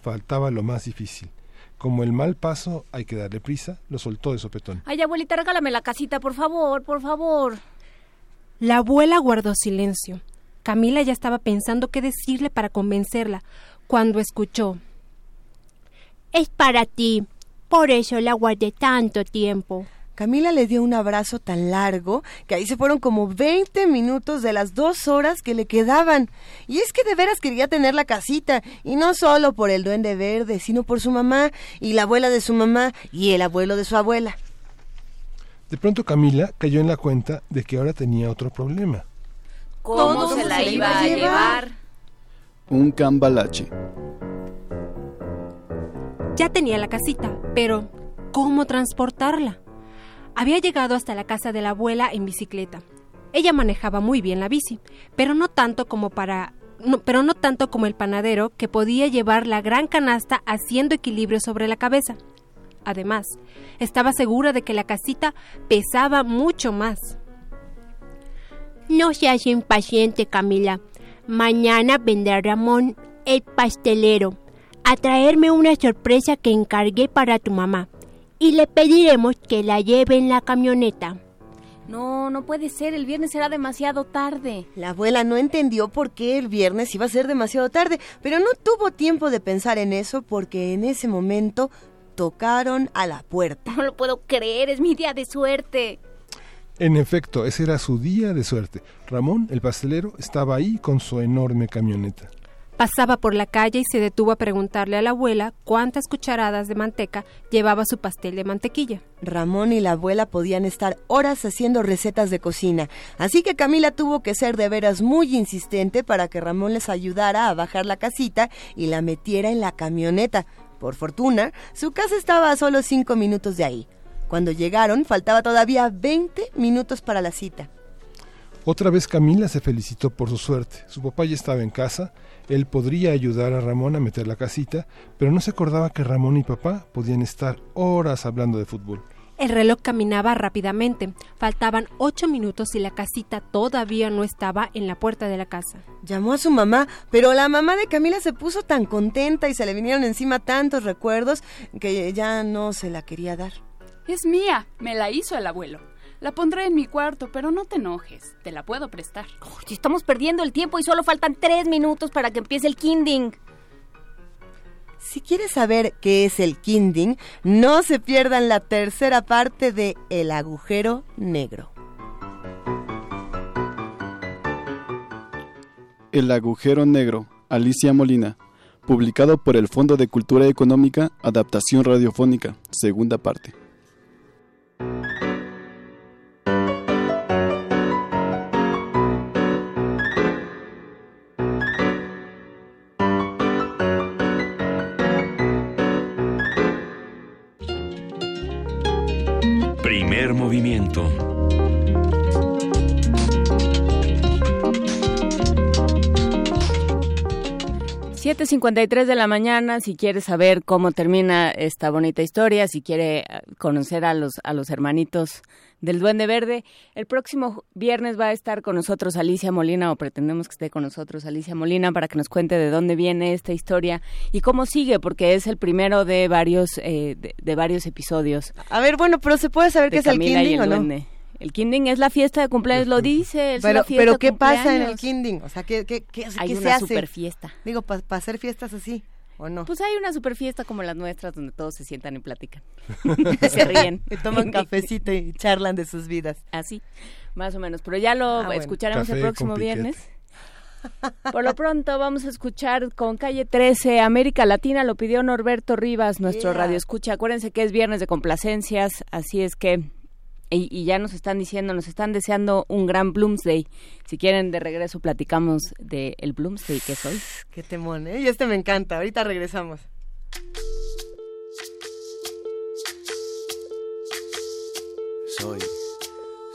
faltaba lo más difícil. Como el mal paso hay que darle prisa, lo soltó de sopetón. Ay, abuelita, regálame la casita, por favor, por favor. La abuela guardó silencio. Camila ya estaba pensando qué decirle para convencerla, cuando escuchó es para ti. Por eso la guardé tanto tiempo. Camila le dio un abrazo tan largo que ahí se fueron como 20 minutos de las dos horas que le quedaban. Y es que de veras quería tener la casita, y no solo por el duende verde, sino por su mamá y la abuela de su mamá y el abuelo de su abuela. De pronto Camila cayó en la cuenta de que ahora tenía otro problema. ¿Cómo, se la iba a llevar? Un cambalache. Ya tenía la casita, pero ¿cómo transportarla? Había llegado hasta la casa de la abuela en bicicleta. Ella manejaba muy bien la bici, pero no tanto como para pero no tanto como el panadero que podía llevar la gran canasta haciendo equilibrio sobre la cabeza. Además, estaba segura de que la casita pesaba mucho más. No seas impaciente, Camila. Mañana vendrá Ramón, el pastelero, a traerme una sorpresa que encargué para tu mamá. Y le pediremos que la lleve en la camioneta. No, no puede ser, el viernes será demasiado tarde. La abuela no entendió por qué el viernes iba a ser demasiado tarde, pero no tuvo tiempo de pensar en eso porque en ese momento tocaron a la puerta. No lo puedo creer, es mi día de suerte. En efecto, ese era su día de suerte. Ramón, el pastelero, estaba ahí con su enorme camioneta. Pasaba por la calle y se detuvo a preguntarle a la abuela cuántas cucharadas de manteca llevaba su pastel de mantequilla. Ramón y la abuela podían estar horas haciendo recetas de cocina, así que Camila tuvo que ser de veras muy insistente para que Ramón les ayudara a bajar la casita y la metiera en la camioneta. Por fortuna, su casa estaba a solo cinco minutos de ahí. Cuando llegaron, faltaba todavía 20 minutos para la cita. Otra vez Camila se felicitó por su suerte. Su papá ya estaba en casa, él podría ayudar a Ramón a meter la casita, pero no se acordaba que Ramón y papá podían estar horas hablando de fútbol. El reloj caminaba rápidamente. Faltaban ocho minutos y la casita todavía no estaba en la puerta de la casa. Llamó a su mamá, pero la mamá de Camila se puso tan contenta y se le vinieron encima tantos recuerdos que ya no se la quería dar. Es mía, me la hizo el abuelo. La pondré en mi cuarto, pero no te enojes, te la puedo prestar. Oye, estamos perdiendo el tiempo y solo faltan tres minutos para que empiece el kinding. Si quieres saber qué es el kinding, no se pierdan la tercera parte de El agujero negro. El agujero negro, Alicia Molina, publicado por el Fondo de Cultura Económica, Adaptación Radiofónica, segunda parte. Movimiento. ...7.53 de la mañana, si quiere saber cómo termina esta bonita historia, si quiere conocer a los, a los hermanitos del Duende Verde, el próximo viernes va a estar con nosotros Alicia Molina, o pretendemos que esté con nosotros Alicia Molina, para que nos cuente de dónde viene esta historia y cómo sigue, porque es el primero de varios, eh, de, de varios episodios. A ver, bueno, pero ¿se puede saber qué es el kinding o no? Duende. El kinding es la fiesta de cumpleaños, lo dice. es Pero, fiesta pero ¿qué pasa en el kinding? O sea, ¿qué, qué, qué, Hay qué una se hace? super fiesta. Digo, para hacer fiestas así, ¿o no? Pues hay una super fiesta como las nuestras donde todos se sientan y platican. se ríen. y toman cafecito y charlan de sus vidas. Así, más o menos. Pero ya lo Ah, bueno. escucharemos Café el próximo viernes. Por lo pronto vamos a escuchar con Calle 13, América Latina, lo pidió Norberto Rivas, nuestro Yeah. radio escucha. Acuérdense que es viernes de complacencias, así es que... Y, y ya nos están diciendo, nos están deseando un gran Bloomsday. Si quieren, de regreso platicamos del el Bloomsday que es hoy. Qué temón, ¿eh? Y este me encanta. Ahorita regresamos. Soy,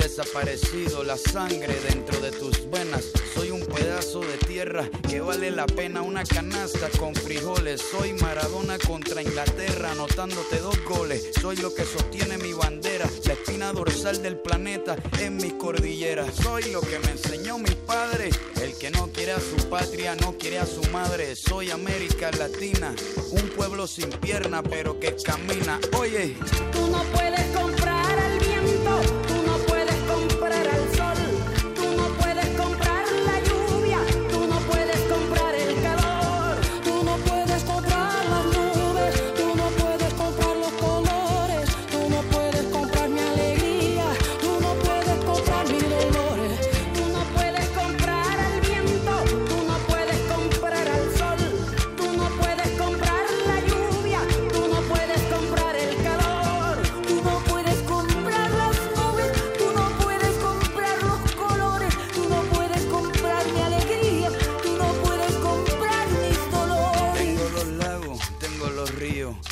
desaparecido, la sangre dentro de tus venas. Soy un pedazo de tierra que vale la pena una canasta con frijoles. Soy Maradona contra Inglaterra, anotándote dos goles. Soy lo que sostiene mi bandera, la espina dorsal del planeta en mis cordilleras. Soy lo que me enseñó mi padre, el que no quiere a su patria, no quiere a su madre. Soy América Latina, un pueblo sin pierna pero que camina. Oye, Tú no puedes comprar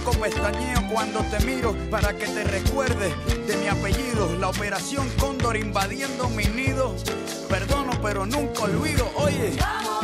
Tampoco pestañeo cuando te miro para que te recuerdes de mi apellido. La operación Cóndor invadiendo mi nido. Perdono, pero nunca olvido. Oye. Vamos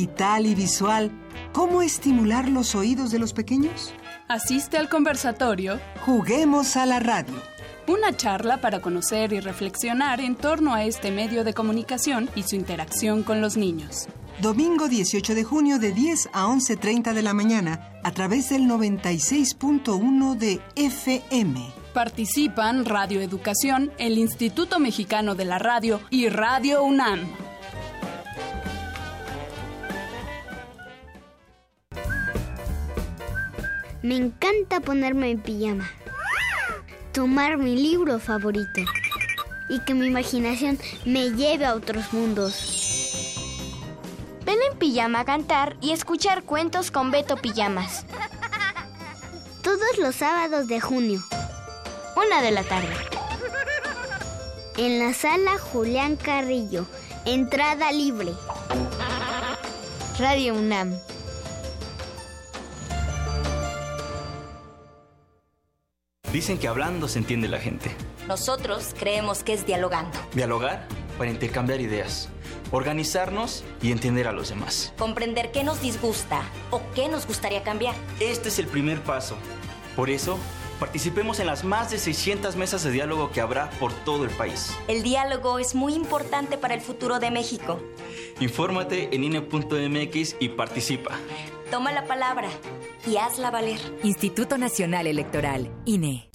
digital y visual, ¿cómo estimular los oídos de los pequeños? Asiste al conversatorio Juguemos a la radio. Una charla para conocer y reflexionar en torno a este medio de comunicación y su interacción con los niños. Domingo 18 de junio de 10 a 11.30 de la mañana a través del 96.1 de FM. Participan Radio Educación, el Instituto Mexicano de la Radio y Radio UNAM. Me encanta ponerme en pijama, tomar mi libro favorito y que mi imaginación me lleve a otros mundos. Ven en pijama a cantar y escuchar cuentos con Beto Pijamas. Todos los sábados de junio. Una de la tarde. En la sala Julián Carrillo. Entrada libre. Radio UNAM. Dicen que hablando se entiende la gente. Nosotros creemos que es dialogando. Dialogar para intercambiar ideas. Organizarnos y entender a los demás. Comprender qué nos disgusta o qué nos gustaría cambiar. Este es el primer paso. Por eso, participemos en las más de 600 mesas de diálogo que habrá por todo el país. El diálogo es muy importante para el futuro de México. Infórmate en INE.mx y participa. Toma la palabra y hazla valer. Instituto Nacional Electoral, INE.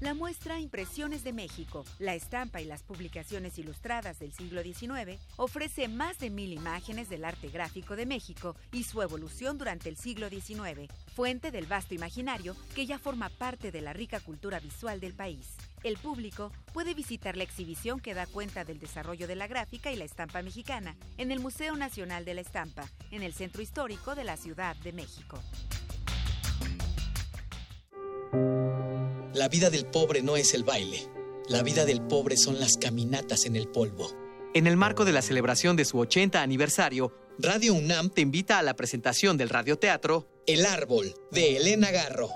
La muestra Impresiones de México, la estampa y las publicaciones ilustradas del siglo XIX ofrece más de mil imágenes del arte gráfico de México y su evolución durante el siglo XIX, fuente del vasto imaginario que ya forma parte de la rica cultura visual del país. El público puede visitar la exhibición que da cuenta del desarrollo de la gráfica y la estampa mexicana en el Museo Nacional de la Estampa, en el Centro Histórico de la Ciudad de México. La vida del pobre no es el baile. La vida del pobre son las caminatas en el polvo. En el marco de la celebración de su 80 aniversario, Radio UNAM te invita a la presentación del radioteatro El Árbol, de Elena Garro.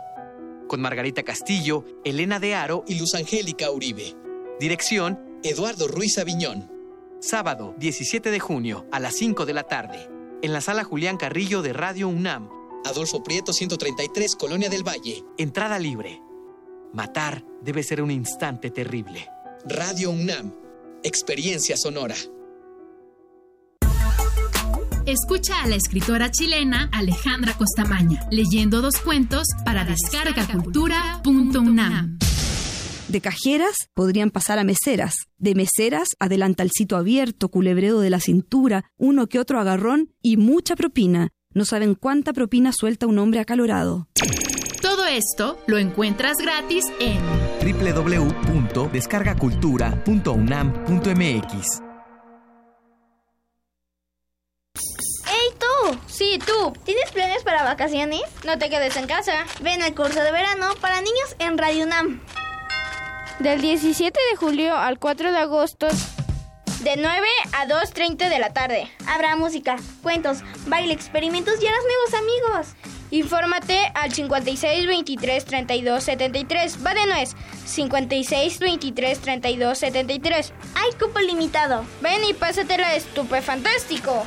Con Margarita Castillo, Elena de Aro y Luz Angélica Uribe. Dirección, Eduardo Ruiz Aviñón. Sábado, 17 de junio, a las 5 de la tarde. En la sala Julián Carrillo de Radio UNAM. Adolfo Prieto 133, Colonia del Valle. Entrada libre. Matar debe ser un instante terrible. Radio UNAM. Experiencia sonora. Escucha a la escritora chilena Alejandra Costamaña leyendo dos cuentos para descargacultura.unam. De cajeras podrían pasar a meseras, de meseras a delantalcito abierto, culebreo de la cintura, uno que otro agarrón y mucha propina. No saben cuánta propina suelta un hombre acalorado. Todo esto lo encuentras gratis en www.descargacultura.unam.mx. tú! Sí, tú. ¿Tienes planes para vacaciones? No te quedes en casa. Ven al curso de verano para niños en Radio UNAM. Del 17 de julio al 4 de agosto. De 9 a 2.30 de la tarde. Habrá música, cuentos, baile, experimentos y harás nuevos amigos. Infórmate al 56 23 32 73. Va de nuez. 56 23 32 73. Hay cupo limitado. Ven y pásatela estupefantástico.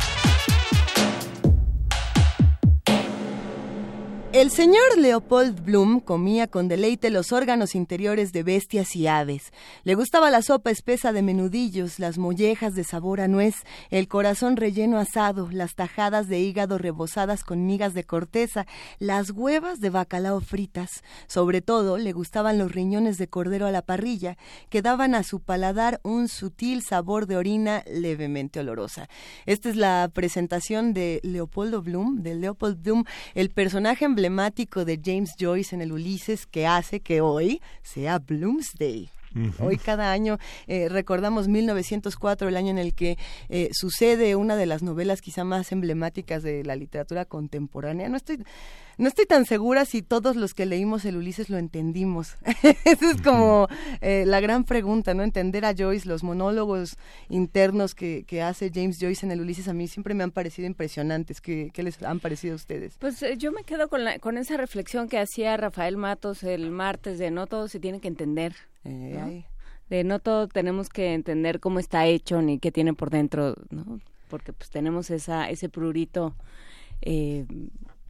El señor Leopold Bloom comía con deleite los órganos interiores de bestias y aves. Le gustaba la sopa espesa de menudillos, las mollejas de sabor a nuez, el corazón relleno asado, las tajadas de hígado rebozadas con migas de corteza, las huevas de bacalao fritas. Sobre todo le gustaban los riñones de cordero a la parrilla, que daban a su paladar un sutil sabor de orina levemente olorosa. Esta es la presentación de Leopoldo Bloom, de Leopold Bloom, el personaje emblemático de James Joyce en el Ulises que hace que hoy sea Bloomsday. Hoy cada año eh, recordamos 1904, el año en el que eh, sucede una de las novelas quizá más emblemáticas de la literatura contemporánea. No estoy, no estoy tan segura si todos los que leímos el Ulises lo entendimos. Esa es como eh, la gran pregunta, ¿no? Entender a Joyce, los monólogos internos que, que, hace James Joyce en el Ulises a mí siempre me han parecido impresionantes. ¿Qué, qué les han parecido a ustedes? Pues eh, yo me quedo con, la, con esa reflexión que hacía Rafael Matos el martes de no todo se tiene que entender. Eh, ¿no? De no todo tenemos que entender cómo está hecho ni qué tiene por dentro, ¿no? Porque pues tenemos esa, ese prurito eh,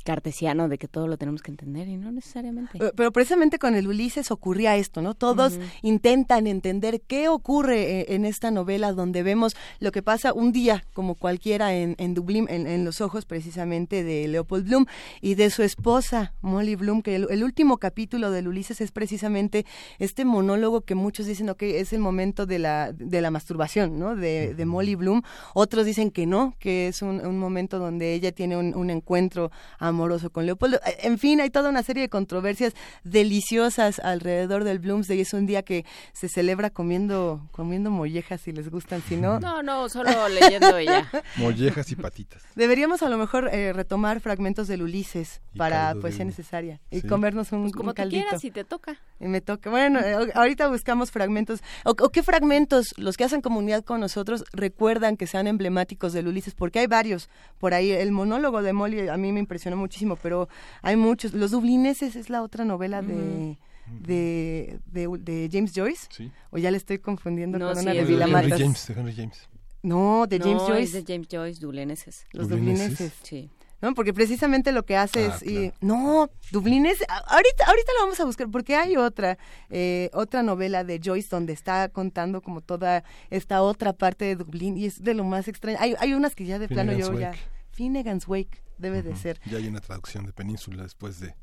cartesiano de que todo lo tenemos que entender y no necesariamente. Pero, pero precisamente con el Ulises ocurría esto, ¿no? Todos uh -huh. intentan entender qué ocurre eh, en esta novela donde vemos lo que pasa un día como cualquiera en, en Dublín, en, en, los ojos precisamente de Leopold Bloom y de su esposa Molly Bloom, que el, el, último capítulo del Ulises es precisamente este monólogo que muchos dicen, ok, es el momento de la, de la masturbación, ¿no? De, de Molly Bloom. Otros dicen que no, que es un, un momento donde ella tiene un, un encuentro amoroso con Leopoldo. Eh, En fin, hay toda una serie de controversias deliciosas alrededor del Bloomsday. Es un día que se celebra comiendo comiendo mollejas si les gustan, si no... No, no, solo leyendo ella. Mollejas y patitas. Deberíamos a lo mejor eh, retomar fragmentos del Ulises Y para poesía necesaria y Sí. comernos un, Pues como un tú caldito. quieras, si te toca. Y me toca. Bueno, eh, ahorita buscamos fragmentos. O, o qué fragmentos los que hacen comunidad con nosotros recuerdan que sean emblemáticos del Ulises? Porque hay varios por ahí. El monólogo de Molly a mí me impresionó muchísimo, pero hay muchos. Los Dublineses es la otra novela de, de, de, de James Joyce. Sí. O ya le estoy confundiendo No, con sí, una de de Vila Henry Matas. James, de Henry James. No, de James No, Joyce. es de James Joyce, dublineses. Los ¿Dublineses? dublineses. Sí. ¿no? Porque precisamente lo que hace Ah, es... y- no, Dublín es... a- Ahorita, ahorita lo vamos a buscar, porque hay otra, eh, otra novela de Joyce donde está contando como toda esta otra parte de Dublín y es de lo más extraño. Hay, hay unas que ya de plano yo ya... Wake. Finnegan's Wake debe de Ujú. ser. Ya hay una traducción de Península después de...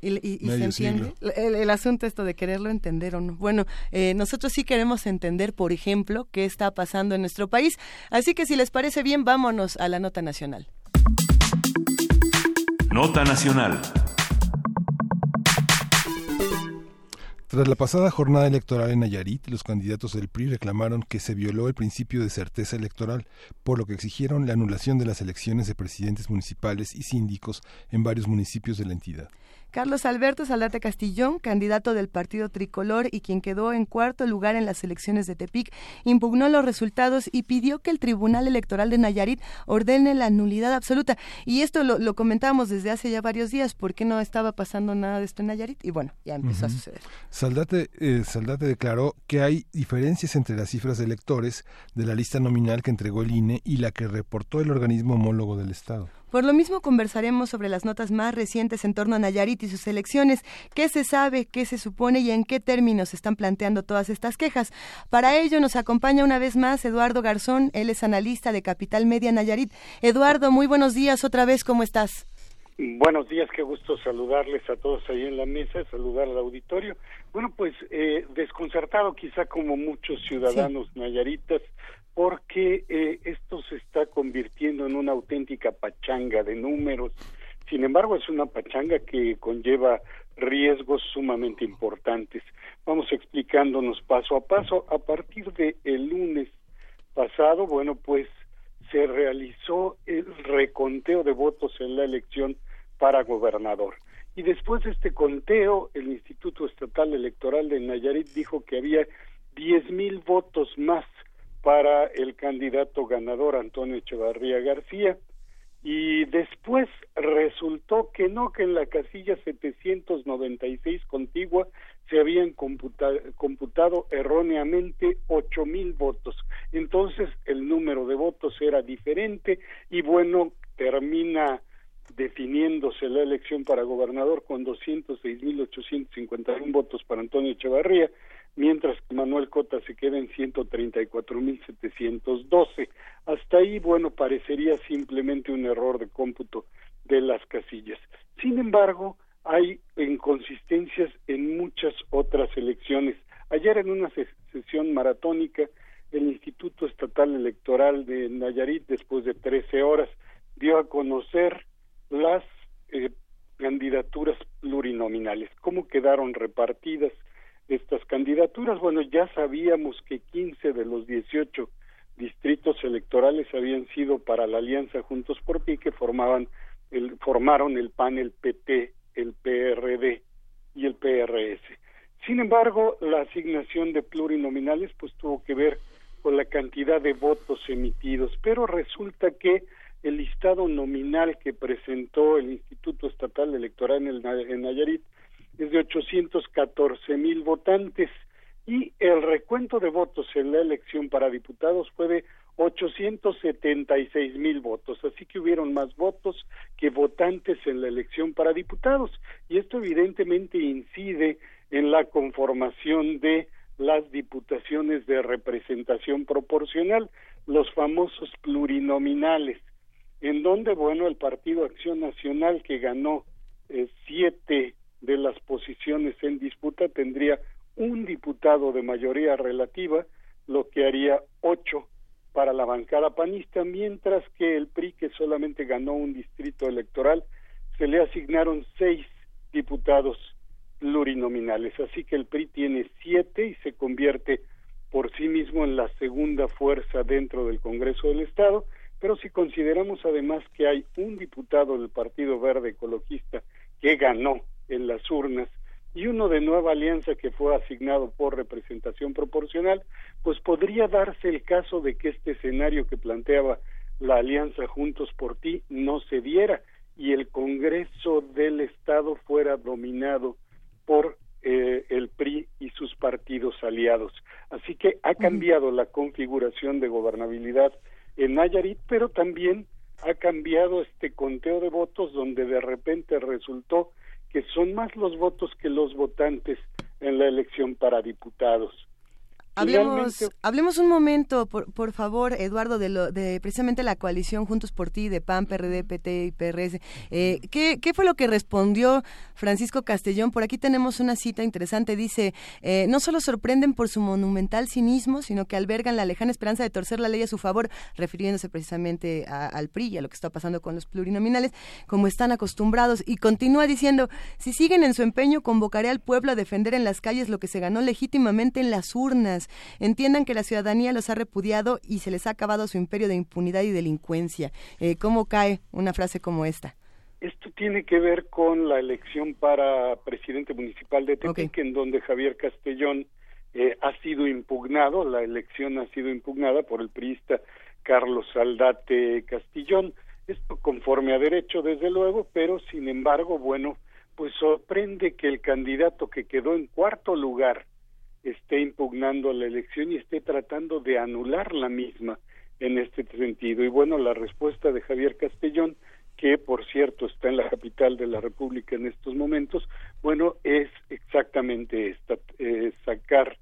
Y, y- y se entiende el, el asunto esto de quererlo entender o no. Bueno, eh, nosotros sí queremos entender, por ejemplo, qué está pasando en nuestro país. Así que si les parece bien, vámonos a la nota nacional. Nota Nacional. Tras la pasada jornada electoral en Nayarit, los candidatos del PRI reclamaron que se violó el principio de certeza electoral, por lo que exigieron la anulación de las elecciones de presidentes municipales y síndicos en varios municipios de la entidad. Carlos Alberto Saldate Castillón, candidato del Partido Tricolor y quien quedó en cuarto lugar en las elecciones de Tepic, impugnó los resultados y pidió que el Tribunal Electoral de Nayarit ordene la nulidad absoluta. Y esto lo, lo comentábamos desde hace ya varios días, ¿por qué no estaba pasando nada de esto en Nayarit? Y bueno, ya empezó a suceder. Saldate, eh, Saldate declaró que hay diferencias entre las cifras de electores de la lista nominal que entregó el INE y la que reportó el organismo homólogo del Estado. Por lo mismo conversaremos sobre las notas más recientes en torno a Nayarit y sus elecciones, qué se sabe, qué se supone y en qué términos se están planteando todas estas quejas. Para ello nos acompaña una vez más Eduardo Garzón, él es analista de Capital Media Nayarit. Eduardo, muy buenos días otra vez, ¿cómo estás? Buenos días, qué gusto saludarles a todos ahí en la mesa, saludar al auditorio. Bueno, pues eh, desconcertado quizá como muchos ciudadanos nayaritas, porque eh, esto se está convirtiendo en una auténtica pachanga de números. Sin embargo, es una pachanga que conlleva riesgos sumamente importantes. Vamos explicándonos paso a paso. A partir de el lunes pasado, bueno, pues se realizó el reconteo de votos en la elección para gobernador. Y después de este conteo, el Instituto Estatal Electoral de Nayarit dijo que había diez mil votos más para el candidato ganador Antonio Echevarría García. Y después resultó que no, que en la casilla 796 contigua se habían computa- computado erróneamente ocho mil votos. Entonces el número de votos era diferente y bueno, termina definiéndose la elección para gobernador con 206.851 votos para Antonio Echevarría, mientras que Manuel Cota se queda en 134.712. Hasta ahí, bueno, parecería simplemente un error de cómputo de las casillas. Sin embargo, hay inconsistencias en muchas otras elecciones. Ayer en una ses- sesión maratónica, el Instituto Estatal Electoral de Nayarit, después de 13 horas, dio a conocer las eh, candidaturas plurinominales, cómo quedaron repartidas estas candidaturas. Bueno, ya sabíamos que 15 de los 18 distritos electorales habían sido para la Alianza Juntos por Ti, que formaban el, formaron el PAN, el PT, el PRD y el PRS. Sin embargo, la asignación de plurinominales pues tuvo que ver con la cantidad de votos emitidos, pero resulta que el listado nominal que presentó el Instituto Estatal Electoral en, el, en Nayarit es de 814 mil votantes. Y el recuento de votos en la elección para diputados fue de 876 mil votos, así que hubieron más votos que votantes en la elección para diputados. Y esto evidentemente incide en la conformación de las diputaciones de representación proporcional, los famosos plurinominales, en donde, bueno, el Partido Acción Nacional que ganó eh, siete de las posiciones en disputa tendría un diputado de mayoría relativa, lo que haría ocho para la bancada panista, mientras que el PRI, que solamente ganó un distrito electoral, se le asignaron seis diputados plurinominales, así que el PRI tiene siete y se convierte por sí mismo en la segunda fuerza dentro del Congreso del Estado, pero si consideramos además que hay un diputado del Partido Verde Ecologista que ganó en las urnas y uno de Nueva Alianza que fue asignado por representación proporcional, pues podría darse el caso de que este escenario que planteaba la Alianza Juntos por Ti no se diera y el Congreso del Estado fuera dominado por eh, el PRI y sus partidos aliados. Así que ha cambiado la configuración de gobernabilidad en Nayarit, pero también ha cambiado este conteo de votos donde de repente resultó que son más los votos que los votantes en la elección para diputados. Hablemos, hablemos un momento, por, favor, Eduardo, de, lo, de precisamente la coalición Juntos por Ti, de PAN, PRD, PT y PRS. Eh, ¿qué, ¿qué, fue lo que respondió Francisco Castellón? Por aquí tenemos una cita interesante. Dice, eh, no solo sorprenden por su monumental cinismo, sino que albergan la lejana esperanza de torcer la ley a su favor, refiriéndose precisamente al PRI y a lo que está pasando con los plurinominales, como están acostumbrados. Y continúa diciendo, si siguen en su empeño, convocaré al pueblo a defender en las calles lo que se ganó legítimamente en las urnas. Entiendan que la ciudadanía los ha repudiado y se les ha acabado su imperio de impunidad y delincuencia. Eh, ¿Cómo cae una frase como esta? Esto tiene que ver con la elección para presidente municipal de Tepic, en donde Javier Castellón eh, ha sido impugnado, la elección ha sido impugnada por el priista Carlos Saldate Castillón. Esto conforme a derecho, desde luego, pero sin embargo, bueno, pues sorprende que el candidato que quedó en cuarto lugar esté impugnando la elección y esté tratando de anular la misma en este sentido. Y bueno, la respuesta de Javier Castellón, que por cierto está en la capital de la República en estos momentos, bueno, es exactamente esta, sacar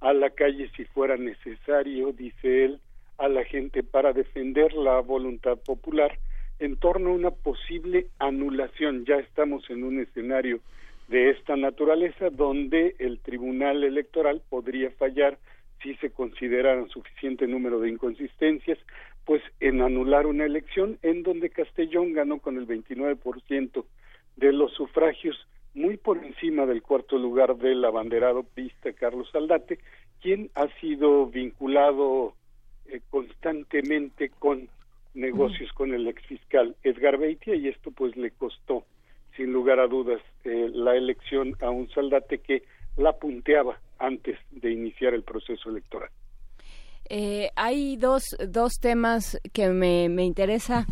a la calle si fuera necesario, dice él, a la gente para defender la voluntad popular en torno a una posible anulación. Ya estamos en un escenario de esta naturaleza donde el Tribunal Electoral podría fallar si se consideraran suficiente número de inconsistencias, pues en anular una elección en donde Castellón ganó con el 29% de los sufragios, muy por encima del cuarto lugar del abanderado pista Carlos Aldate, quien ha sido vinculado eh, constantemente con negocios con el exfiscal Edgar Beitia y esto pues le costó sin lugar a dudas eh, la elección a un Saldate que la punteaba antes de iniciar el proceso electoral. Eh, hay dos, dos temas que me, me interesa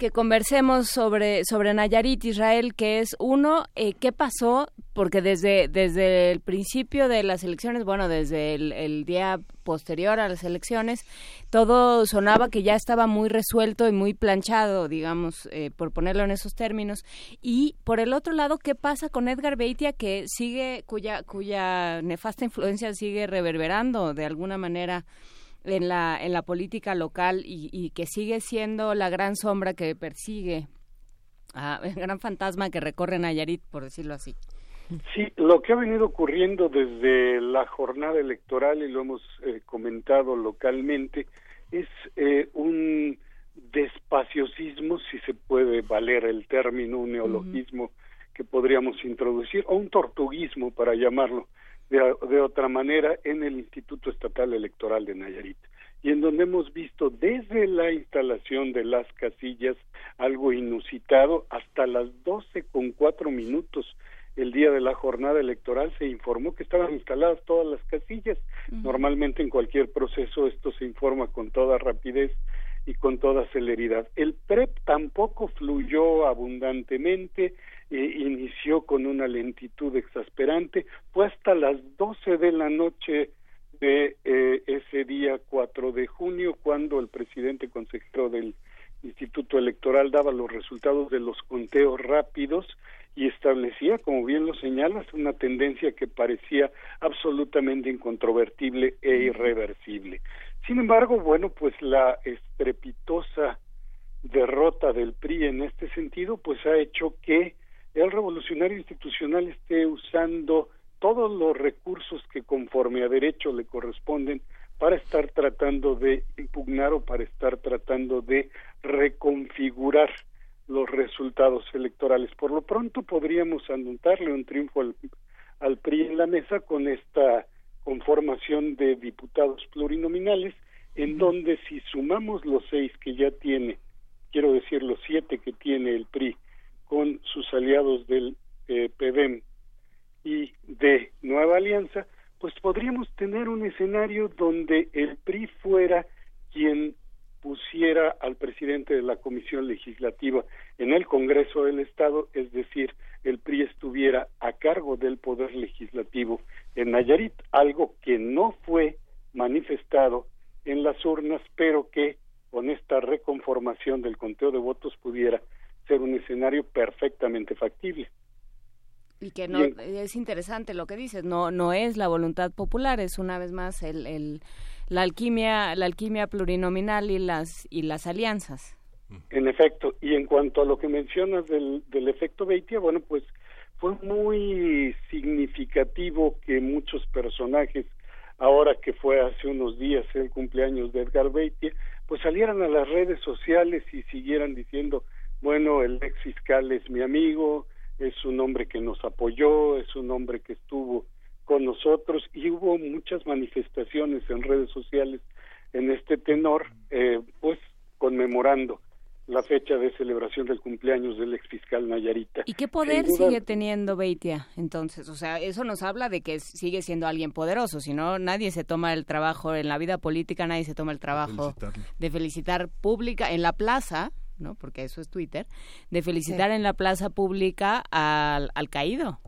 que conversemos sobre, sobre Nayarit, Israel, que es uno, eh, ¿qué pasó? Porque desde, desde el principio de las elecciones, bueno, desde el, día posterior a las elecciones, todo sonaba que ya estaba muy resuelto y muy planchado, digamos, eh, por ponerlo en esos términos. Y por el otro lado, ¿qué pasa con Edgar Beitia, que sigue, cuya, cuya nefasta influencia sigue reverberando de alguna manera? En la, en la política local y, que sigue siendo la gran sombra que persigue, el gran fantasma que recorre Nayarit, por decirlo así. Sí, lo que ha venido ocurriendo desde la jornada electoral, y lo hemos eh, comentado localmente, es eh, un despaciosismo, si se puede valer el término, un neologismo que podríamos introducir, o un tortuguismo para llamarlo, de, otra manera en el Instituto Estatal Electoral de Nayarit y en donde hemos visto desde la instalación de las casillas algo inusitado hasta las doce con cuatro minutos el día de la jornada electoral se informó que estaban instaladas todas las casillas. Normalmente en cualquier proceso esto se informa con toda rapidez y con toda celeridad. El PREP tampoco fluyó abundantemente, eh, inició con una lentitud exasperante, fue hasta las doce de la noche de eh, ese día 4 de junio cuando el presidente consejero del Instituto Electoral daba los resultados de los conteos rápidos y establecía, como bien lo señalas, una tendencia que parecía absolutamente incontrovertible e irreversible. Sin embargo, bueno, pues la estrepitosa derrota del PRI en este sentido, pues ha hecho que el revolucionario institucional esté usando todos los recursos que conforme a derecho le corresponden para estar tratando de impugnar o para estar tratando de reconfigurar los resultados electorales. Por lo pronto podríamos anotarle un triunfo al, al PRI en la mesa con esta conformación de diputados plurinominales, en donde si sumamos los seis que ya tiene, quiero decir los siete que tiene el PRI, con sus aliados del eh, y de Nueva Alianza, pues podríamos tener un escenario donde el PRI fuera quien pusiera al presidente de la Comisión Legislativa en el Congreso del Estado, es decir, el PRI estuviera a cargo del Poder Legislativo en Nayarit, algo que no fue manifestado en las urnas, pero que con esta reconformación del conteo de votos pudiera ser un escenario perfectamente factible. Y que no es interesante lo que dices, no no es la voluntad popular, es una vez más el, el la alquimia la alquimia plurinominal y las y las alianzas. En efecto, y en cuanto a lo que mencionas del, del efecto Beitia, bueno, pues fue muy significativo que muchos personajes, ahora que fue hace unos días el cumpleaños de Edgar Beitia, pues salieran a las redes sociales y siguieran diciendo, bueno, el ex fiscal es mi amigo, es un hombre que nos apoyó, es un hombre que estuvo con nosotros y hubo muchas manifestaciones en redes sociales en este tenor, eh, pues conmemorando la fecha de celebración del cumpleaños del ex fiscal Nayarita. ¿Y qué poder sigue teniendo Beitia entonces? O sea, eso nos habla de que sigue siendo alguien poderoso, si no, nadie se toma el trabajo en la vida política, nadie se toma el trabajo de felicitar pública en la plaza, ¿no? Porque eso es Twitter, de felicitar en la plaza pública al, al caído.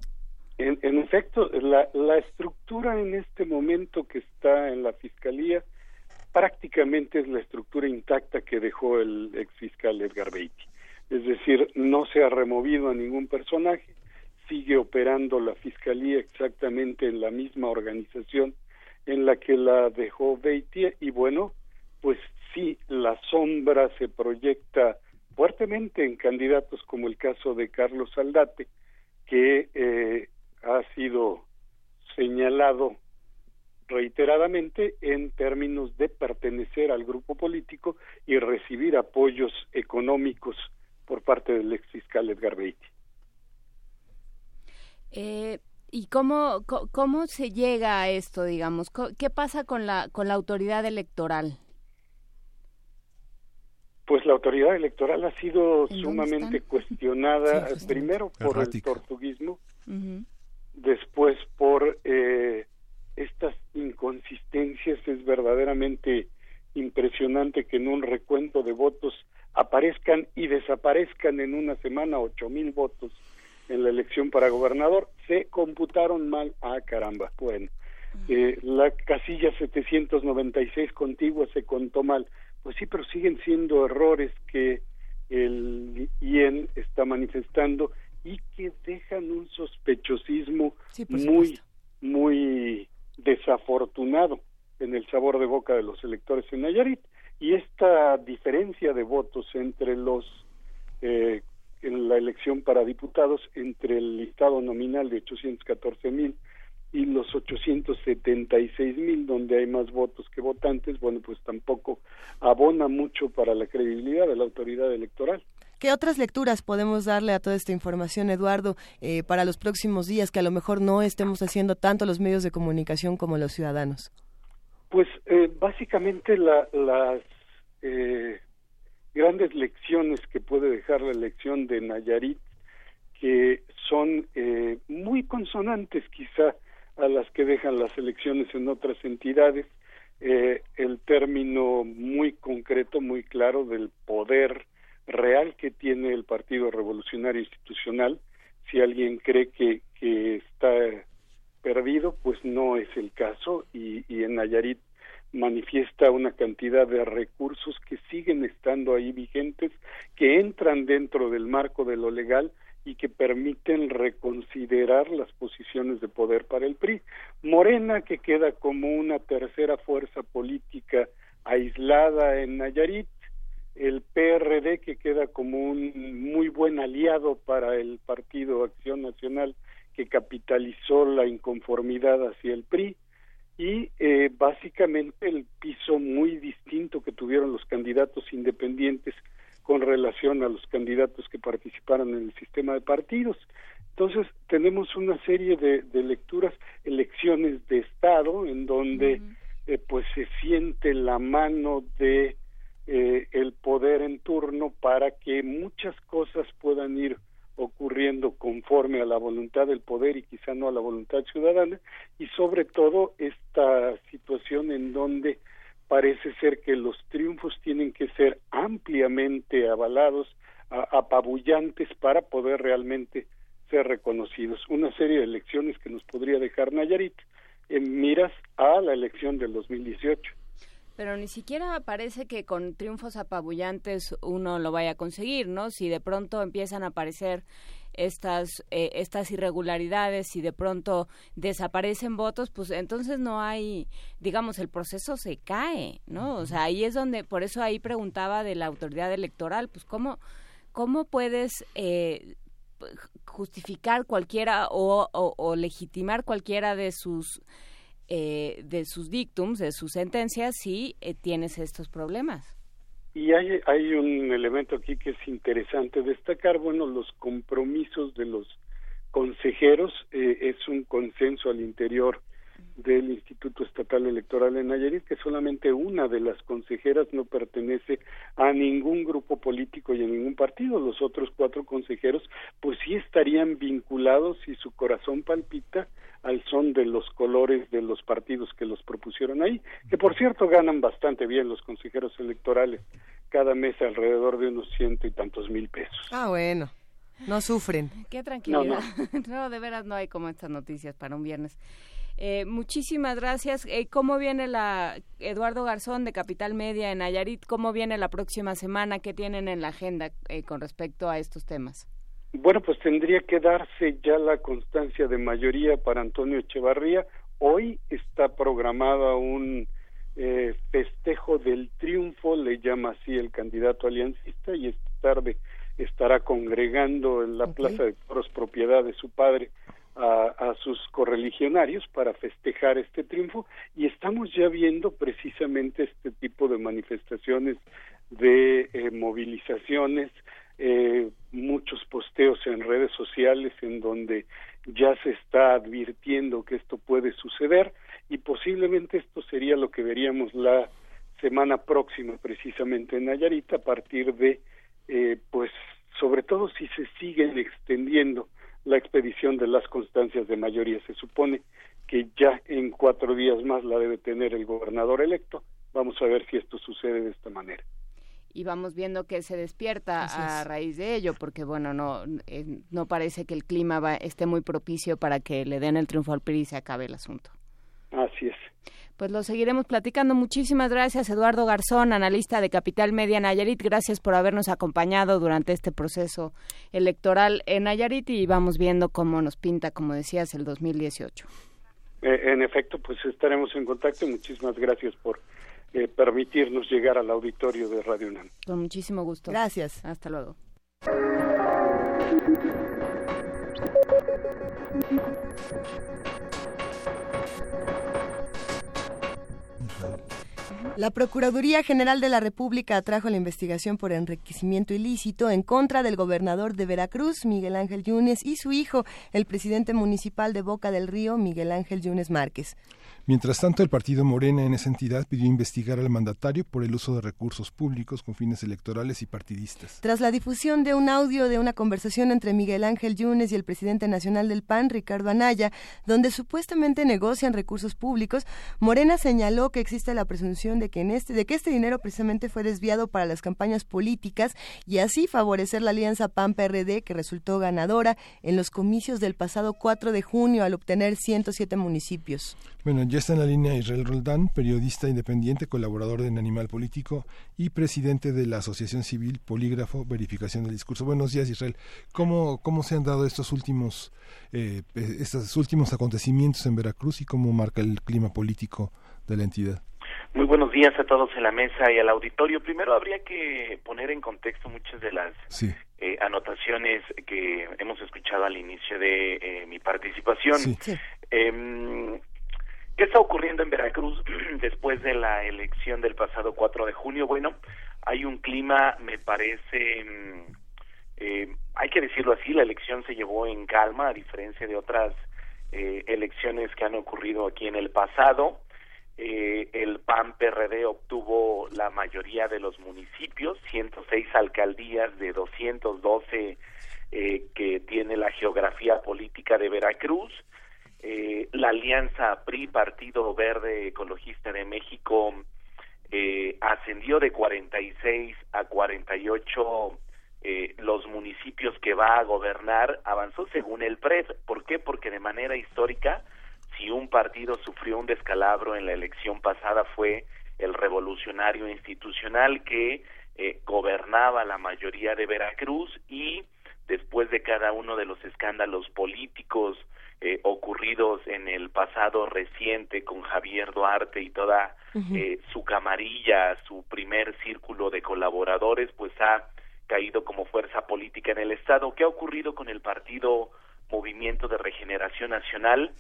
En, en efecto, la, la estructura en este momento que está en la fiscalía prácticamente es la estructura intacta que dejó el ex fiscal Edgar Beatty. Es decir, no se ha removido a ningún personaje, sigue operando la fiscalía exactamente en la misma organización en la que la dejó Beatty y bueno, pues sí, la sombra se proyecta fuertemente en candidatos como el caso de Carlos Aldate, que eh, ha sido señalado reiteradamente en términos de pertenecer al grupo político y recibir apoyos económicos por parte del ex fiscal Edgar Beatty. Eh, ¿Y cómo, cómo se llega a esto, digamos? ¿Qué pasa con la, con la autoridad electoral? Pues la autoridad electoral ha sido sumamente cuestionada, primero por el tortuguismo, después por eh, estas inconsistencias. Es verdaderamente impresionante que en un recuento de votos aparezcan y desaparezcan en una semana ocho mil votos en la elección para gobernador. Se computaron mal. Ah caramba. Bueno eh, la casilla 796 contigua se contó mal pues sí pero siguen siendo errores que el IEN está manifestando y que dejan un sospechosismo muy muy desafortunado en el sabor de boca de los electores en Nayarit. Y esta diferencia de votos entre los eh, en la elección para diputados entre el listado nominal de 814 mil y los 876 mil donde hay más votos que votantes bueno pues tampoco abona mucho para la credibilidad de la autoridad electoral ¿Qué otras lecturas podemos darle a toda esta información, Eduardo, eh, para los próximos días que a lo mejor no estemos haciendo tanto los medios de comunicación como los ciudadanos? Pues eh, básicamente las eh, grandes lecciones que puede dejar la elección de Nayarit, que son muy consonantes quizá a las que dejan las elecciones en otras entidades, el término muy concreto, muy claro del poder real que tiene el Partido Revolucionario Institucional. Si alguien cree que, que está perdido, pues no es el caso y, y en Nayarit manifiesta una cantidad de recursos que siguen estando ahí vigentes, que entran dentro del marco de lo legal y que permiten reconsiderar las posiciones de poder para el PRI. Morena, que queda como una tercera fuerza política aislada en Nayarit, el PRD que queda como un muy buen aliado para el Partido Acción Nacional que capitalizó la inconformidad hacia el PRI y eh, básicamente el piso muy distinto que tuvieron los candidatos independientes con relación a los candidatos que participaron en el sistema de partidos. Entonces, tenemos una serie de, lecturas, elecciones de Estado, en donde eh, pues se siente la mano de eh, el poder en turno para que muchas cosas puedan ir ocurriendo conforme a la voluntad del poder y quizá no a la voluntad ciudadana y sobre todo esta situación en donde parece ser que los triunfos tienen que ser ampliamente avalados, apabullantes para poder realmente ser reconocidos. Una serie de elecciones que nos podría dejar Nayarit en miras a la elección del 2018. Pero ni siquiera parece que con triunfos apabullantes uno lo vaya a conseguir, ¿no? Si de pronto empiezan a aparecer estas eh, estas irregularidades y de pronto desaparecen votos, pues entonces no hay, digamos, el proceso se cae, ¿no? O sea, ahí es donde, por eso ahí preguntaba de la autoridad electoral, pues cómo cómo puedes eh, justificar cualquiera o, o legitimar cualquiera de sus eh, de sus dictums, de sus sentencias, si eh, tienes estos problemas. Y hay, hay un elemento aquí que es interesante destacar, bueno, los compromisos de los consejeros eh, es un consenso al interior del Instituto Estatal Electoral en Nayarit que solamente una de las consejeras no pertenece a ningún grupo político y a ningún partido. Los otros cuatro consejeros pues sí estarían vinculados y su corazón palpita al son de los colores de los partidos que los propusieron ahí, que por cierto ganan bastante bien los consejeros electorales, cada mes alrededor de unos ciento y tantos mil pesos. Ah, bueno. No sufren. Qué tranquilidad. No, de veras no hay como estas noticias para un viernes. Eh, muchísimas gracias. Eh, ¿Cómo viene la Eduardo Garzón de Capital Media en Nayarit? ¿Cómo viene la próxima semana? ¿Qué tienen en la agenda eh, con respecto a estos temas? Bueno, pues tendría que darse ya la constancia de mayoría para Antonio Echevarría. Hoy está programada un eh, festejo del triunfo, le llama así el candidato aliancista, y esta tarde estará congregando en la Plaza de Toros, propiedad de su padre, a, sus correligionarios para festejar este triunfo y estamos ya viendo precisamente este tipo de manifestaciones de eh, movilizaciones eh, muchos posteos en redes sociales en donde ya se está advirtiendo que esto puede suceder y posiblemente esto sería lo que veríamos la semana próxima precisamente en Nayarit a partir de eh, pues sobre todo si se siguen extendiendo la expedición de las constancias de mayoría. Se supone que ya en cuatro días más la debe tener el gobernador electo. Vamos a ver si esto sucede de esta manera. Y vamos viendo que se despierta a raíz de ello, porque bueno, no, eh, no parece que el clima va, esté muy propicio para que le den el triunfo al PRI y se acabe el asunto. Pues lo seguiremos platicando. Muchísimas gracias, Eduardo Garzón, analista de Capital Media Nayarit. Gracias por habernos acompañado durante este proceso electoral en Nayarit y vamos viendo cómo nos pinta, como decías, el 2018. Eh, en efecto, pues estaremos en contacto. Muchísimas gracias por eh, permitirnos llegar al auditorio de Radio UNAM. Con muchísimo gusto. Gracias. Hasta luego. La Procuraduría General de la República atrajo la investigación por enriquecimiento ilícito en contra del gobernador de Veracruz, Miguel Ángel Yunes, y su hijo, el presidente municipal de Boca del Río, Miguel Ángel Yunes Márquez. Mientras tanto, el partido Morena en esa entidad pidió investigar al mandatario por el uso de recursos públicos con fines electorales y partidistas. Tras la difusión de un audio de una conversación entre Miguel Ángel Yunes y el presidente nacional del PAN, Ricardo Anaya, donde supuestamente negocian recursos públicos, Morena señaló que existe la presunción de que, en este, de que este dinero precisamente fue desviado para las campañas políticas y así favorecer la alianza PAN-PRD que resultó ganadora en los comicios del pasado 4 de junio al obtener 107 municipios. Bueno, ya está en la línea Israel Roldán, periodista independiente, colaborador de Animal Político y presidente de la Asociación Civil Polígrafo Verificación del Discurso. Buenos días, Israel. ¿Cómo, cómo se han dado estos últimos, eh, estos últimos acontecimientos en Veracruz y cómo marca el clima político de la entidad? Muy buenos días a todos en la mesa y al auditorio. Primero habría que poner en contexto muchas de las eh, anotaciones que hemos escuchado al inicio de eh, mi participación. Sí. Em, ¿Qué está ocurriendo en Veracruz después de la elección del pasado 4 de junio? Bueno, hay un clima, me parece, mm, eh, hay que decirlo así, la elección se llevó en calma, a diferencia de otras eh, elecciones que han ocurrido aquí en el pasado. Eh, el PAN PRD obtuvo la mayoría de los municipios, 106 alcaldías de 212 eh, que tiene la geografía política de Veracruz. Eh, la alianza PRI, Partido Verde Ecologista de México, eh, ascendió de 46 a 48 eh, los municipios que va a gobernar, avanzó según el PRED. ¿Por qué? Porque de manera histórica, si un partido sufrió un descalabro en la elección pasada fue el revolucionario institucional que eh, gobernaba la mayoría de Veracruz y después de cada uno de los escándalos políticos eh, ocurridos en el pasado reciente con Javier Duarte y toda eh, su camarilla, su primer círculo de colaboradores, pues ha caído como fuerza política en el Estado. ¿Qué ha ocurrido con el partido Movimiento de Regeneración Nacional?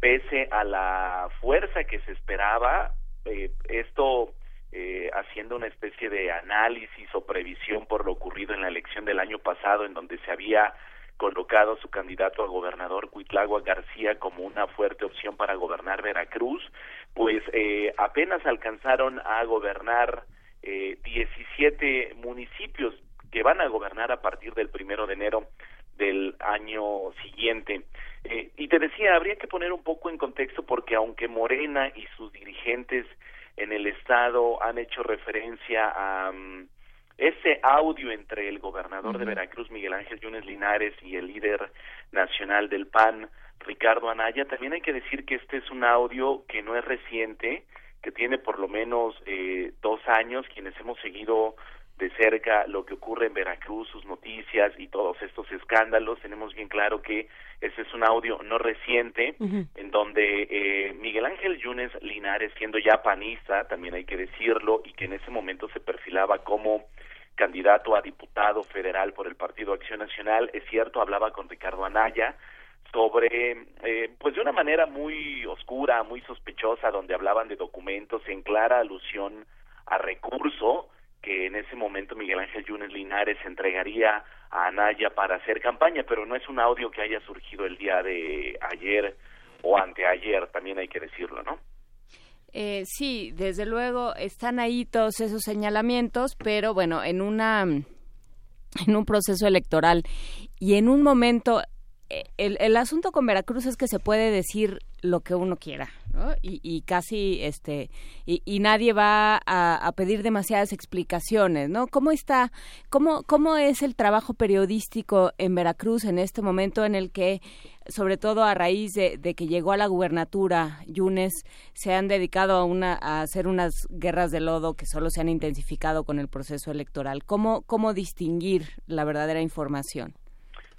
Pese a la fuerza que se esperaba, eh, esto eh, haciendo una especie de análisis o previsión por lo ocurrido en la elección del año pasado, en donde se había colocado su candidato a gobernador Cuitlagua García como una fuerte opción para gobernar Veracruz, pues eh, apenas alcanzaron a gobernar eh, 17 municipios que van a gobernar a partir del primero de enero del año siguiente. Eh, y te decía, habría que poner un poco en contexto porque aunque Morena y sus dirigentes en el estado han hecho referencia a mm, ese audio entre el gobernador de Veracruz, Miguel Ángel Yunes Linares, y el líder nacional del PAN, Ricardo Anaya, también hay que decir que este es un audio que no es reciente, que tiene por lo menos eh, dos años, quienes hemos seguido de cerca lo que ocurre en Veracruz, sus noticias y todos estos escándalos. Tenemos bien claro que ese es un audio no reciente, en donde eh, Miguel Ángel Yunes Linares, siendo ya panista, también hay que decirlo, y que en ese momento se perfilaba como candidato a diputado federal por el Partido Acción Nacional, es cierto, hablaba con Ricardo Anaya sobre, eh, pues de una manera muy oscura, muy sospechosa, donde hablaban de documentos en clara alusión a recurso, que en ese momento Miguel Ángel Yunes Linares entregaría a Anaya para hacer campaña, pero no es un audio que haya surgido el día de ayer o anteayer, también hay que decirlo, ¿no? Eh, sí, desde luego están ahí todos esos señalamientos, pero bueno, en una en un proceso electoral y en un momento eh, el, el asunto con Veracruz es que se puede decir lo que uno quiera, ¿no? Y, y casi, este, y, y nadie va a, a, pedir demasiadas explicaciones, ¿no? ¿Cómo está, cómo, cómo es el trabajo periodístico en Veracruz en este momento en el que, sobre todo a raíz de, que llegó a la gubernatura, Yunes, se han dedicado a, una, a hacer unas guerras de lodo que solo se han intensificado con el proceso electoral? ¿Cómo, cómo distinguir la verdadera información?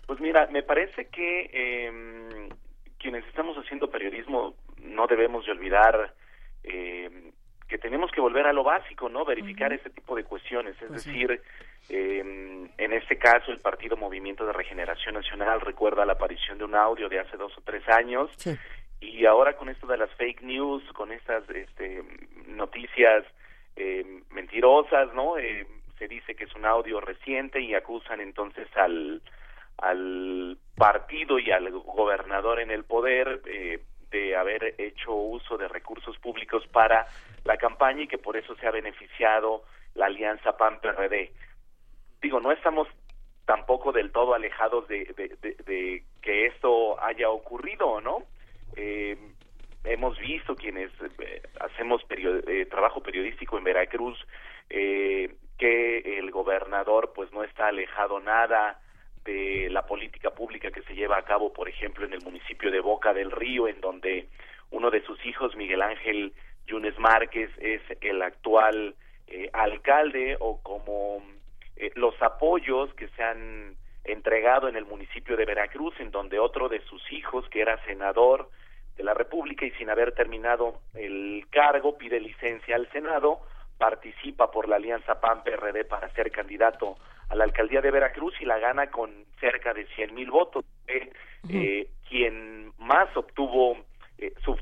Pues mira, me parece que eh, quienes estamos haciendo periodismo no debemos de olvidar eh, que tenemos que volver a lo básico, ¿no? Verificar ese tipo de cuestiones. Es Pues decir, eh, en este caso el Partido Movimiento de Regeneración Nacional recuerda la aparición de un audio de hace dos o tres años y ahora con esto de las fake news, con estas este, noticias eh, mentirosas, ¿no? Eh, se dice que es un audio reciente y acusan entonces al al partido y al gobernador en el poder eh, de haber hecho uso de recursos públicos para la campaña y que por eso se ha beneficiado la alianza PAN-PRD. Digo, no estamos tampoco del todo alejados de, que esto haya ocurrido, ¿no? Eh, hemos visto quienes eh, hacemos period eh, trabajo periodístico en Veracruz eh, que el gobernador pues no está alejado nada de la política pública que se lleva a cabo, por ejemplo, en el municipio de Boca del Río, en donde uno de sus hijos, Miguel Ángel Yunes Márquez, es el actual eh, alcalde o como eh, los apoyos que se han entregado en el municipio de Veracruz, en donde otro de sus hijos, que era senador de la República y sin haber terminado el cargo, pide licencia al Senado, participa por la alianza PAN-PRD para ser candidato a la alcaldía de Veracruz y la gana con cerca de 100 mil votos. Eh, eh, quien más obtuvo eh, su,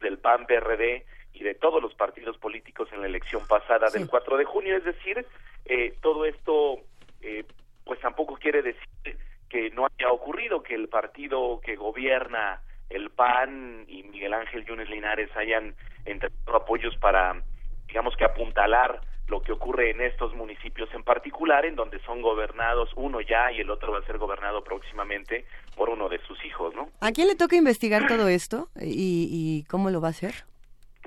del PAN-PRD y de todos los partidos políticos en la elección pasada del 4 de junio. Es decir, eh, todo esto eh, pues tampoco quiere decir que no haya ocurrido que el partido que gobierna el PAN y Miguel Ángel Yunes Linares hayan entregado apoyos para, digamos que apuntalar lo que ocurre en estos municipios en particular, en donde son gobernados uno ya y el otro va a ser gobernado próximamente por uno de sus hijos, ¿no? ¿A quién le toca investigar todo esto y, y cómo lo va a hacer?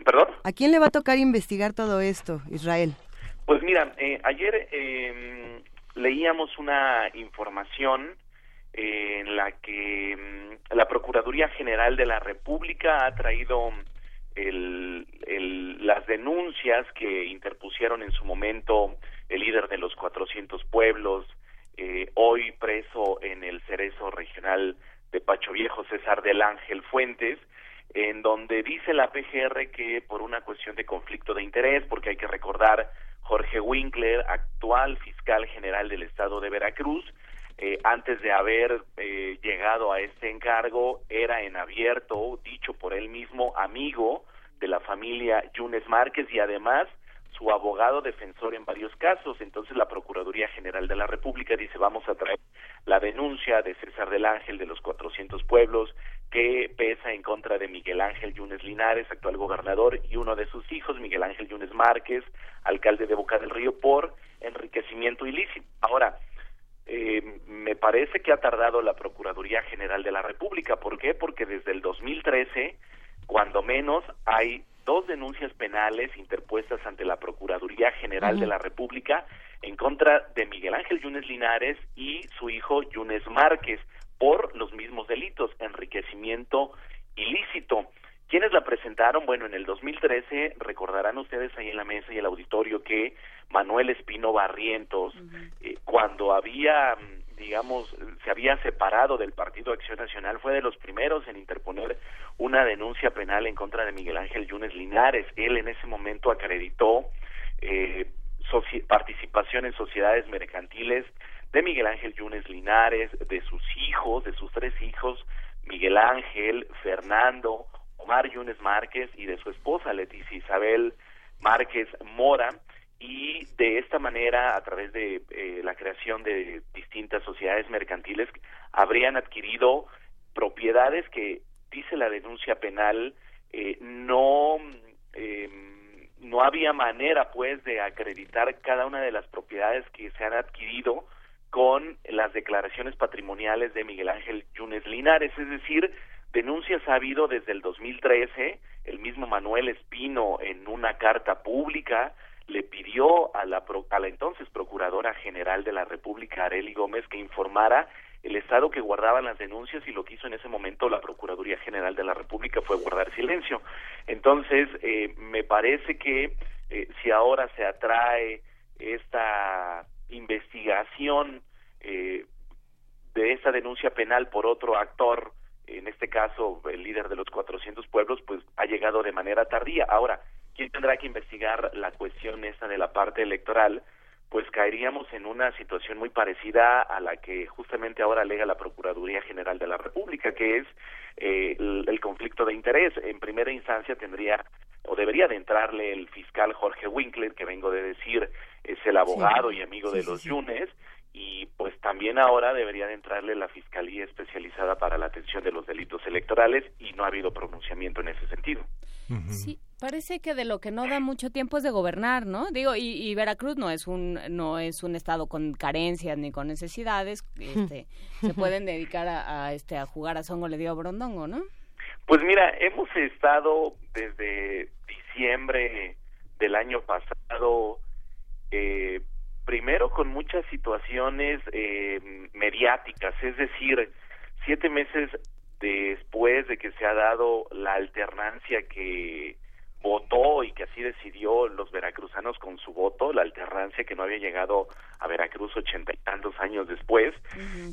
¿Perdón? ¿A quién le va a tocar investigar todo esto, Israel? Pues mira, eh, ayer eh, leíamos una información en la que mm, la Procuraduría General de la República ha traído el, las denuncias que interpusieron en su momento el líder de los 400 pueblos, eh, hoy preso en el Cerezo Regional de Pacho Viejo, César del Ángel Fuentes, en donde dice la PGR que por una cuestión de conflicto de interés, porque hay que recordar Jorge Winkler, actual fiscal general del estado de Veracruz, eh, antes de haber eh, llegado a este encargo, era en abierto, dicho por él mismo, amigo de la familia Yunes Márquez y además su abogado defensor en varios casos. Entonces la Procuraduría General de la República dice vamos a traer la denuncia de César del Ángel de los 400 pueblos que pesa en contra de Miguel Ángel Yunes Linares, actual gobernador, y uno de sus hijos, Miguel Ángel Yunes Márquez, alcalde de Boca del Río, por enriquecimiento ilícito. Ahora, eh, me parece que ha tardado la Procuraduría General de la República. ¿Por qué? Porque desde el 2013, cuando menos, hay dos denuncias penales interpuestas ante la Procuraduría General de la República en contra de Miguel Ángel Yunes Linares y su hijo Yunes Márquez por los mismos delitos, enriquecimiento ilícito. ¿Quiénes la presentaron? Bueno, en el 2013 recordarán ustedes ahí en la mesa y el auditorio que Manuel Espino Barrientos, eh, cuando había, digamos, se había separado del Partido Acción Nacional, fue de los primeros en interponer una denuncia penal en contra de Miguel Ángel Yunes Linares. Él en ese momento acreditó eh, participación en sociedades mercantiles de Miguel Ángel Yunes Linares, de sus hijos, de sus tres hijos, Miguel Ángel, Fernando, Omar Yunes Márquez y de su esposa Leticia Isabel Márquez Mora y de esta manera a través de eh, la creación de distintas sociedades mercantiles habrían adquirido propiedades que dice la denuncia penal eh, no em, no había manera pues de acreditar cada una de las propiedades que se han adquirido con las declaraciones patrimoniales de Miguel Ángel Yunes Linares, es decir, Denuncias ha habido desde el 2013, el mismo Manuel Espino en una carta pública le pidió a la, a la entonces Procuradora General de la República, Areli Gómez, que informara el estado que guardaban las denuncias y lo que hizo en ese momento la Procuraduría General de la República fue guardar silencio. Entonces, eh, me parece que eh, si ahora se atrae esta investigación eh, de esta denuncia penal por otro actor en este caso el líder de los 400 pueblos, pues ha llegado de manera tardía. Ahora, ¿quién tendrá que investigar la cuestión esa de la parte electoral? Pues caeríamos en una situación muy parecida a la que justamente ahora alega la Procuraduría General de la República, que es eh, el, conflicto de interés. En primera instancia tendría o debería de entrarle el fiscal Jorge Winkler, que vengo de decir es el abogado y amigo de los Yunes, y pues también ahora debería de entrarle la Fiscalía Especializada para la Atención de los Delitos Electorales y no ha habido pronunciamiento en ese sentido. Sí, parece que de lo que no da mucho tiempo es de gobernar, ¿no? Digo, y, Veracruz no es un no es un estado con carencias ni con necesidades, este, se pueden dedicar a, este a jugar a songo le dio brondongo, ¿no? Pues mira, hemos estado desde diciembre del año pasado eh, primero con muchas situaciones eh, mediáticas, es decir, siete meses después de que se ha dado la alternancia que votó y que así decidió los veracruzanos con su voto, la alternancia que no había llegado a Veracruz ochenta y tantos años después,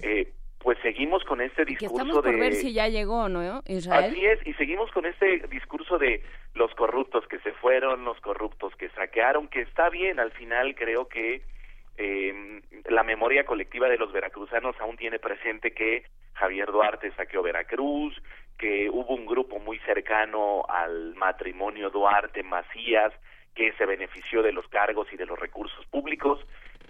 eh, pues seguimos con este discurso estamos por ver si ya llegó, ¿no, Israel? Así es, y seguimos con este discurso de los corruptos que se fueron, los corruptos que saquearon, que está bien, al final creo que eh, la memoria colectiva de los veracruzanos aún tiene presente que Javier Duarte saqueó Veracruz, que hubo un grupo muy cercano al matrimonio Duarte Macías que se benefició de los cargos y de los recursos públicos.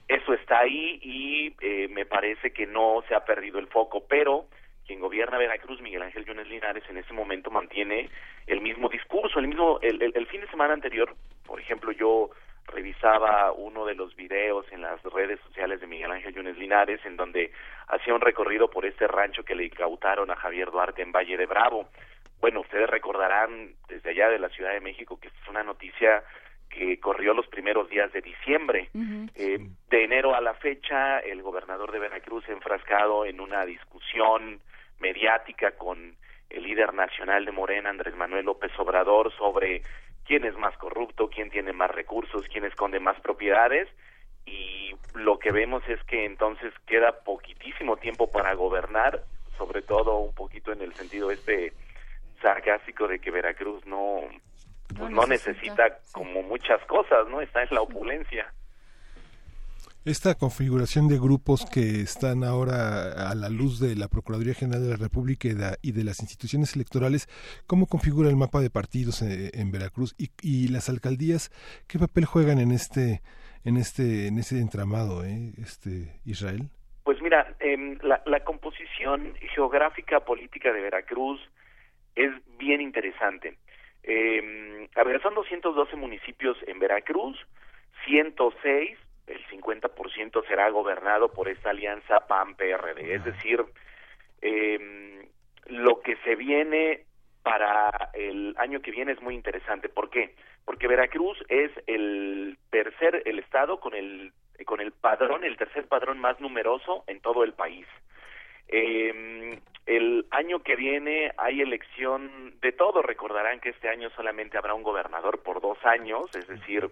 Eso está ahí y eh, me parece que no se ha perdido el foco, pero quien gobierna Veracruz, Miguel Ángel Yunes Linares, en ese momento mantiene el mismo discurso, el mismo, el, el, fin de semana anterior, por ejemplo, yo revisaba uno de los videos en las redes sociales de Miguel Ángel Yunes Linares, en donde hacía un recorrido por este rancho que le incautaron a Javier Duarte en Valle de Bravo. Bueno, ustedes recordarán desde allá de la Ciudad de México que es una noticia que corrió los primeros días de diciembre. eh, de enero a la fecha, el gobernador de Veracruz enfrascado en una discusión mediática con el líder nacional de Morena, Andrés Manuel López Obrador, sobre quién es más corrupto, quién tiene más recursos, quién esconde más propiedades. Y lo que vemos es que entonces queda poquitísimo tiempo para gobernar, sobre todo un poquito en el sentido este sarcástico de que Veracruz no pues no, necesita, como muchas cosas, ¿no? Está en la opulencia. Esta configuración de grupos que están ahora a la luz de la Procuraduría General de la República y de, las instituciones electorales, ¿cómo configura el mapa de partidos en, Veracruz y, las alcaldías? ¿Qué papel juegan en este en este en ese entramado, eh, este Israel? Pues mira, em, la, la composición geográfica política de Veracruz es bien interesante. Eh, a ver, son 212 municipios en Veracruz, 106, el 50% será gobernado por esta alianza PAN-PRD. Es decir, eh, lo que se viene para el año que viene es muy interesante. ¿Por qué? Porque Veracruz es el tercer, el estado con el, con el padrón, el tercer padrón más numeroso en todo el país. Eh, el año que viene hay elección de todo. Recordarán que este año solamente habrá un gobernador por dos años, es decir,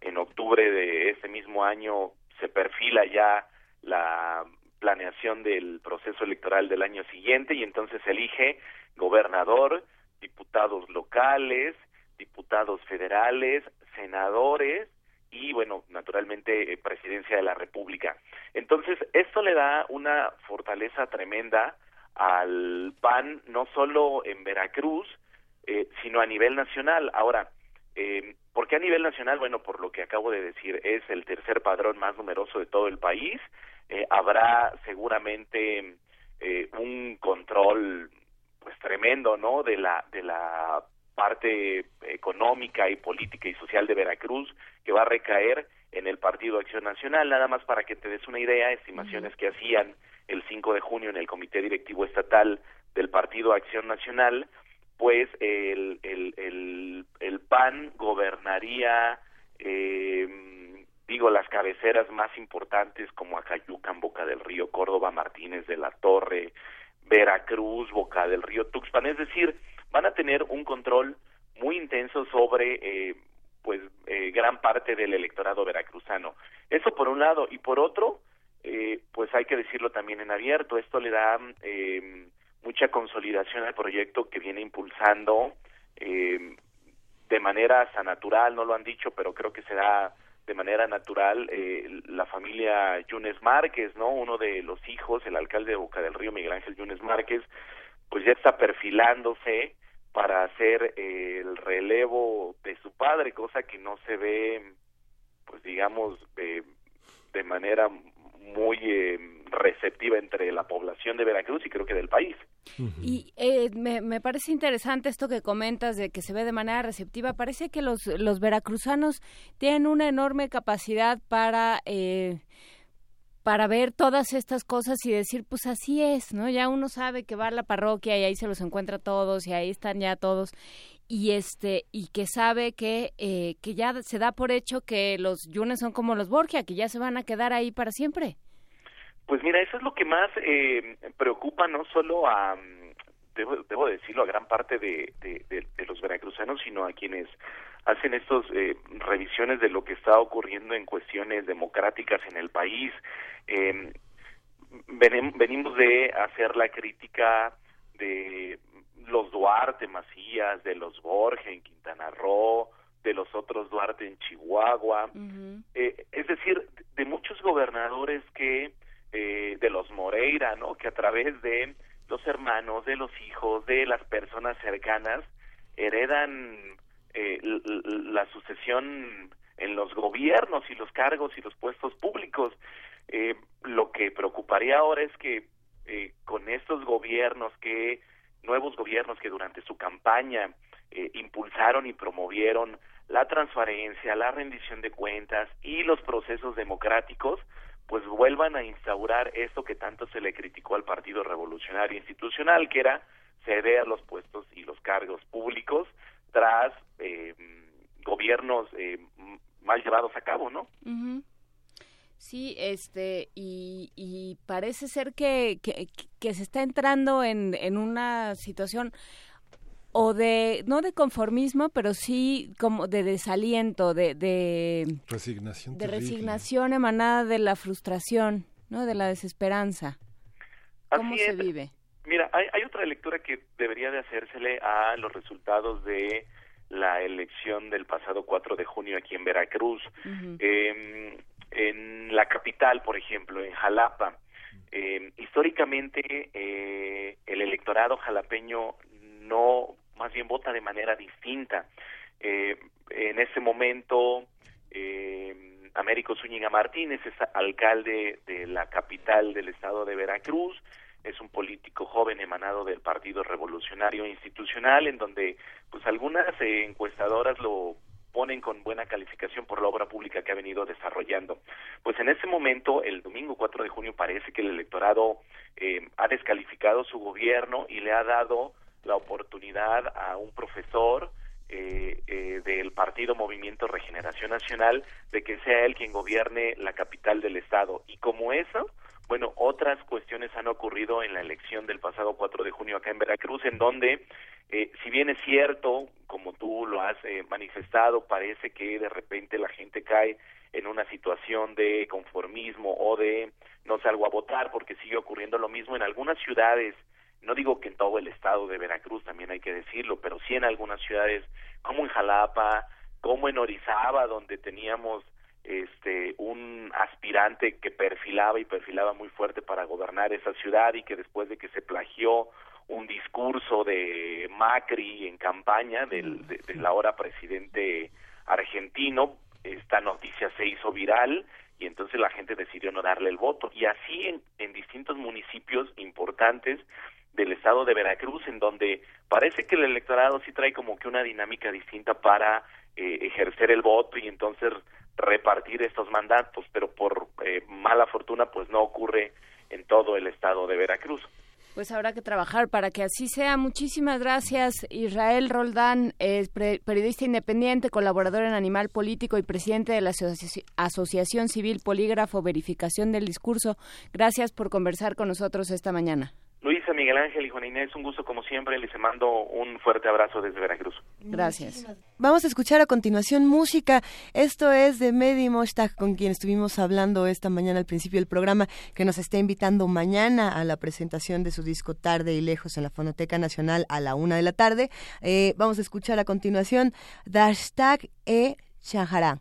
en octubre de este mismo año se perfila ya la planeación del proceso electoral del año siguiente y entonces elige gobernador, diputados locales, diputados federales, senadores y bueno, naturalmente eh, presidencia de la República. Entonces, esto le da una fortaleza tremenda al PAN, no solo en Veracruz, eh, sino a nivel nacional. Ahora, eh, ¿por qué a nivel nacional? Bueno, por lo que acabo de decir, es el tercer padrón más numeroso de todo el país. Eh, habrá seguramente eh, un control pues tremendo, ¿no? De la de la parte económica y política y social de Veracruz que va a recaer en el Partido Acción Nacional. Nada más para que te des una idea, estimaciones que hacían el 5 de junio en el Comité Directivo Estatal del Partido Acción Nacional, pues el, el, el, el PAN gobernaría, eh, digo, las cabeceras más importantes como Acayucan, Boca del Río, Córdoba, Martínez de la Torre, Veracruz, Boca del Río, Tuxpan, es decir, van a tener un control muy intenso sobre eh, pues eh, gran parte del electorado veracruzano. Eso por un lado y por otro, eh, pues hay que decirlo también en abierto. Esto le da eh, mucha consolidación al proyecto que viene impulsando eh, de manera natural, no lo han dicho, pero creo que será de manera natural eh, la familia Yunes Márquez, ¿no? Uno de los hijos, el alcalde de Boca del Río, Miguel Ángel Yunes Márquez, pues ya está perfilándose para hacer el relevo de su padre, cosa que no se ve, pues digamos, de manera muy eh, receptiva entre la población de Veracruz y creo que del país. Y eh, me, me, parece interesante esto que comentas de que se ve de manera receptiva. Parece que los, los veracruzanos tienen una enorme capacidad para... Eh, para ver todas estas cosas y decir, pues así es, ¿no? Ya uno sabe que va a la parroquia y ahí se los encuentra todos y ahí están ya todos y este y que sabe que eh, que ya se da por hecho que los Yunes son como los Borgia que ya se van a quedar ahí para siempre pues mira eso es lo que más eh, preocupa no solo a debo, debo decirlo a gran parte de, de, los veracruzanos sino a quienes hacen estos eh, revisiones de lo que está ocurriendo en cuestiones democráticas en el país. Eh, venimos de hacer la crítica de los Duarte Macías, de los Borges en Quintana Roo, de los otros Duarte en Chihuahua, eh, es decir, de muchos gobernadores que, eh, de los Moreira, ¿no? Que a través de los hermanos, de los hijos, de las personas cercanas, heredan eh, la sucesión en los gobiernos y los cargos y los puestos públicos. Eh, lo que preocuparía ahora es que eh, con estos gobiernos que nuevos gobiernos que durante su campaña eh, impulsaron y promovieron la transparencia, la rendición de cuentas y los procesos democráticos, pues vuelvan a instaurar esto que tanto se le criticó al Partido Revolucionario Institucional, que era ceder los puestos y los cargos públicos tras eh, gobiernos eh, mal llevados a cabo, ¿no? Sí, este, y, y parece ser que, que, que, se está entrando en, en una situación o de, no de conformismo, pero sí como de desaliento, de... de resignación. De resignación emanada de la frustración, ¿no? De la desesperanza. ¿Cómo se vive? Mira, hay, hay otra lectura que debería de hacérsele a los resultados de la elección del pasado 4 de junio aquí en Veracruz. eh, en la capital, por ejemplo, en Jalapa. Eh, históricamente, eh, el electorado jalapeño no, más bien vota de manera distinta. Eh, en ese momento, eh, Américo Zúñiga Martínez es alcalde de la capital del estado de Veracruz, es un político joven emanado del Partido Revolucionario Institucional, en donde pues algunas eh, encuestadoras lo ponen con buena calificación por la obra pública que ha venido desarrollando. Pues en ese momento, el domingo 4 de junio, parece que el electorado eh, ha descalificado su gobierno y le ha dado la oportunidad a un profesor eh, eh, del partido Movimiento Regeneración Nacional de que sea él quien gobierne la capital del estado. Y como eso, bueno, otras cuestiones han ocurrido en la elección del pasado 4 de junio acá en Veracruz, en donde, eh, si bien es cierto, como tú lo has eh, manifestado, parece que de repente la gente cae en una situación de conformismo o de no salgo a votar porque sigue ocurriendo lo mismo en algunas ciudades, no digo que en todo el estado de Veracruz, también hay que decirlo, pero sí en algunas ciudades como en Jalapa, como en Orizaba, donde teníamos este un aspirante que perfilaba y perfilaba muy fuerte para gobernar esa ciudad y que después de que se plagió un discurso de Macri en campaña del, de, del ahora presidente argentino, esta noticia se hizo viral y entonces la gente decidió no darle el voto. Y así en, en distintos municipios importantes del estado de Veracruz, en donde parece que el electorado sí trae como que una dinámica distinta para eh, ejercer el voto y entonces repartir estos mandatos, pero por eh, mala fortuna pues no ocurre en todo el estado de Veracruz. Pues habrá que trabajar para que así sea. Muchísimas gracias, Israel Roldán, es periodista independiente, colaborador en Animal Político y presidente de la Asociación Civil Polígrafo Verificación del Discurso. Gracias por conversar con nosotros esta mañana. Luisa, Miguel Ángel y Juana Inés, un gusto como siempre. Les mando un fuerte abrazo desde Veracruz. Gracias. Vamos a escuchar a continuación música. Esto es de Medi Moshtag, con quien estuvimos hablando esta mañana al principio del programa, que nos está invitando mañana a la presentación de su disco Tarde y Lejos en la Fonoteca Nacional a la una de la tarde. Eh, vamos a escuchar a continuación Dashtag e Shahara.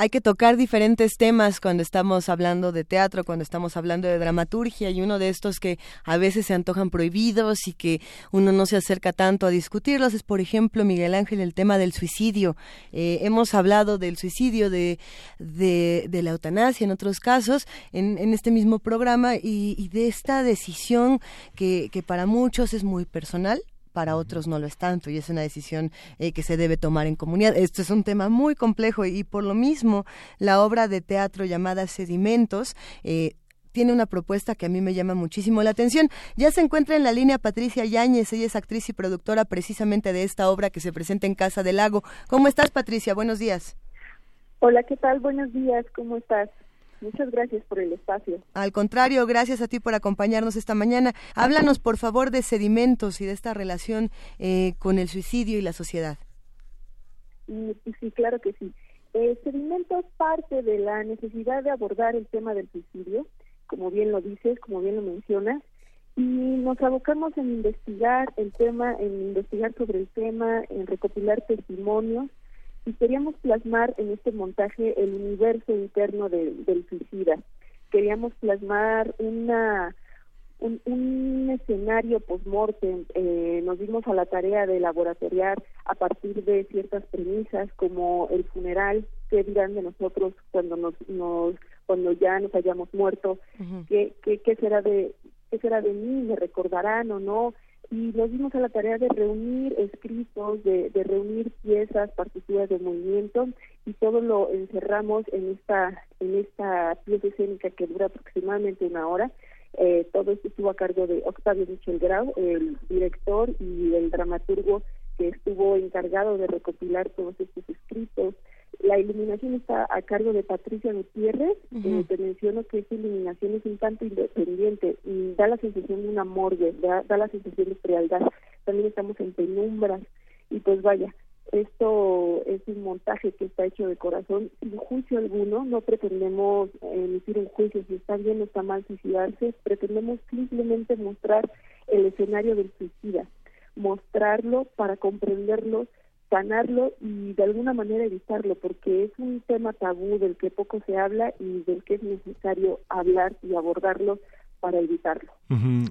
Hay que tocar diferentes temas cuando estamos hablando de teatro, cuando estamos hablando de dramaturgia y uno de estos que a veces se antojan prohibidos y que uno no se acerca tanto a discutirlos es, por ejemplo, Miguel Ángel, el tema del suicidio. Eh, hemos hablado del suicidio, de, de, la eutanasia en otros casos, en, en este mismo programa y, y de esta decisión que, que para muchos es muy personal para otros no lo es tanto y es una decisión eh, que se debe tomar en comunidad. Esto es un tema muy complejo y, por lo mismo la obra de teatro llamada Sedimentos eh, tiene una propuesta que a mí me llama muchísimo la atención. Ya se encuentra en la línea Patricia Yáñez, ella es actriz y productora precisamente de esta obra que se presenta en Casa del Lago. ¿Cómo estás, Patricia? Buenos días. Hola, ¿qué tal? Buenos días, ¿cómo estás? Muchas gracias por el espacio. Al contrario, gracias a ti por acompañarnos esta mañana. Háblanos, por favor, de sedimentos y de esta relación eh, con el suicidio y la sociedad. Sí, sí claro que sí. Eh, sedimentos parte de la necesidad de abordar el tema del suicidio, como bien lo dices, como bien lo mencionas, y nos abocamos en investigar el tema, en investigar sobre el tema, en recopilar testimonios y queríamos plasmar en este montaje el universo interno del suicida. Queríamos plasmar una un, escenario post-mortem. Eh, nos dimos a la tarea de laboratoriar a partir de ciertas premisas como el funeral, qué dirán de nosotros cuando nos, nos cuando ya nos hayamos muerto, qué, qué, qué será de qué será de mí, me recordarán o no, y nos dimos a la tarea de reunir escritos, de, reunir piezas, partituras de movimiento y todo lo encerramos en esta en esta pieza escénica que dura aproximadamente una hora. Eh, todo esto estuvo a cargo de Octavio Michel Grau, el director y el dramaturgo que estuvo encargado de recopilar todos estos escritos, la iluminación está a cargo de Patricia Gutiérrez. Uh te menciono que esta iluminación es un tanto independiente y da la sensación de una morgue, da, da la sensación de frialdad. También estamos en penumbras y pues vaya, esto es un montaje que está hecho de corazón sin juicio alguno. No pretendemos emitir un juicio si está bien o está mal suicidarse. Pretendemos simplemente mostrar el escenario del suicida, mostrarlo para comprenderlo sanarlo y de alguna manera evitarlo, porque es un tema tabú del que poco se habla y del que es necesario hablar y abordarlo para evitarlo.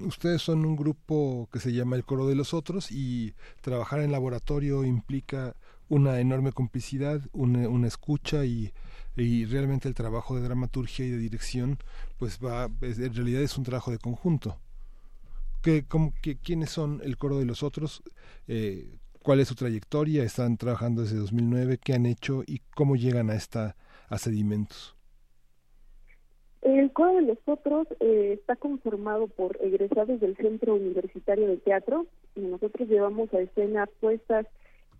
Ustedes son un grupo que se llama el Coro de los Otros y trabajar en laboratorio implica una enorme complicidad, una, una escucha y, y, realmente el trabajo de dramaturgia y de dirección, pues va, en realidad es un trabajo de conjunto. ¿Qué, cómo, qué, ¿Quiénes son el Coro de los Otros? Eh, cuál es su trayectoria, están trabajando desde 2009, qué han hecho y cómo llegan a esta a sedimentos. El coro de los otros eh, está conformado por egresados del Centro Universitario de Teatro y nosotros llevamos a escena puestas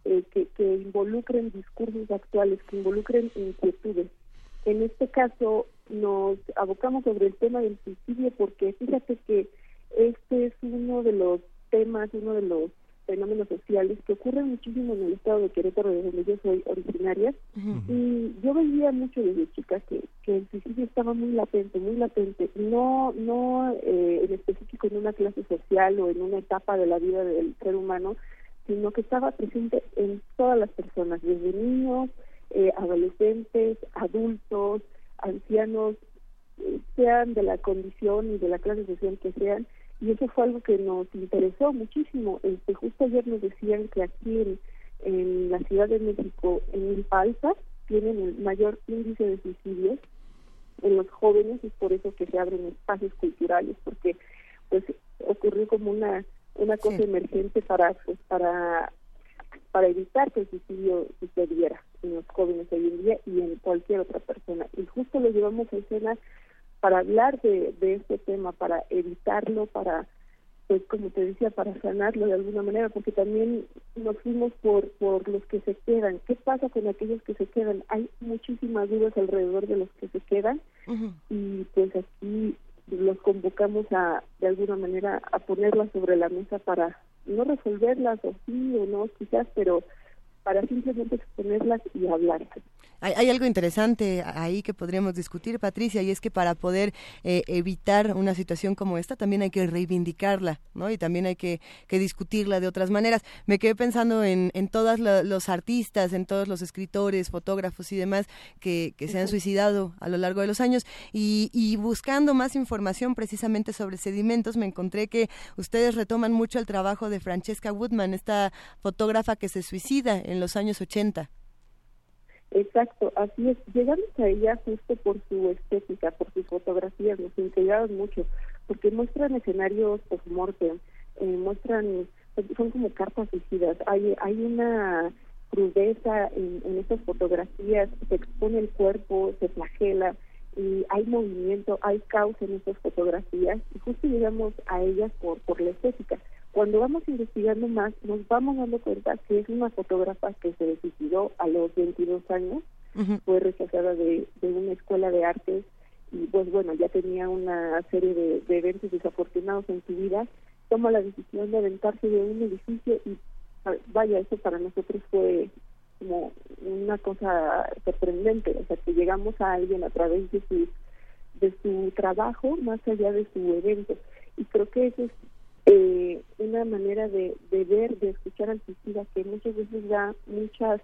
eh, que, que involucren discursos actuales, que involucren inquietudes. En este caso nos abocamos sobre el tema del suicidio porque fíjate que este es uno de los temas, uno de los fenómenos sociales que ocurren muchísimo en el estado de Querétaro, de donde yo soy originaria. Y yo veía mucho desde chica que, que el suicidio estaba muy latente, muy latente, no, no eh, en específico en una clase social o en una etapa de la vida del ser humano, sino que estaba presente en todas las personas, desde niños, eh, adolescentes, adultos, ancianos, eh, sean de la condición y de la clase social que sean, y eso fue algo que nos interesó muchísimo. Este, justo ayer nos decían que aquí en, en la Ciudad de México, en Palsa, tienen el mayor índice de suicidios en los jóvenes, es por eso que se abren espacios culturales, porque pues ocurrió como una una cosa emergente para pues, para para evitar que el suicidio sucediera en los jóvenes hoy en día y en cualquier otra persona. Y justo lo llevamos a escena para hablar de, de este tema, para evitarlo, para, pues como te decía, para sanarlo de alguna manera, porque también nos fuimos por, por los que se quedan. ¿Qué pasa con aquellos que se quedan? Hay muchísimas dudas alrededor de los que se quedan y pues aquí los convocamos a, de alguna manera, a ponerlas sobre la mesa para no resolverlas o sí o no quizás, pero para simplemente exponerlas y hablar. Hay, algo interesante ahí que podríamos discutir, Patricia, y es que para poder eh, evitar una situación como esta también hay que reivindicarla, ¿no? Y también hay que, discutirla de otras maneras. Me quedé pensando en, en todos los artistas, en todos los escritores, fotógrafos y demás que, que se han suicidado a lo largo de los años y, y buscando más información precisamente sobre sedimentos me encontré que ustedes retoman mucho el trabajo de Francesca Woodman, esta fotógrafa que se suicida en los años 80. Exacto, así es. Llegamos a ella justo por su estética, por sus fotografías, nos intrigaron mucho, porque muestran escenarios post-mortem, eh, muestran, son como cartas suicidas. Hay, hay una crudeza en, en estas fotografías, se expone el cuerpo, se flagela, y hay movimiento, hay caos en estas fotografías, y justo llegamos a ellas por, por la estética. Cuando vamos investigando más, nos vamos dando cuenta que es una fotógrafa que se suicidó a los 22 años, fue rechazada de, una escuela de artes y pues bueno, ya tenía una serie de, eventos desafortunados en su vida, toma la decisión de aventarse de un edificio y vaya, eso para nosotros fue como una cosa sorprendente, o sea, que llegamos a alguien a través de su, de su trabajo más allá de su evento. Y creo que eso es eh, una manera de, de, ver, de escuchar al suicida que muchas veces da muchas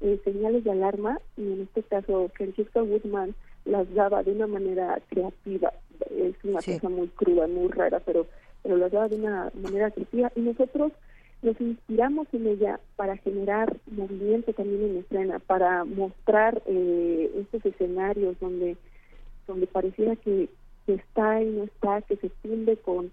eh, señales de alarma y en este caso Francesca Woodman las daba de una manera creativa. Es una cosa muy cruda, muy rara, pero, pero las daba de una manera creativa y nosotros nos inspiramos en ella para generar movimiento también en escena, para mostrar eh, estos escenarios donde donde pareciera que, que está y no está, que se funde con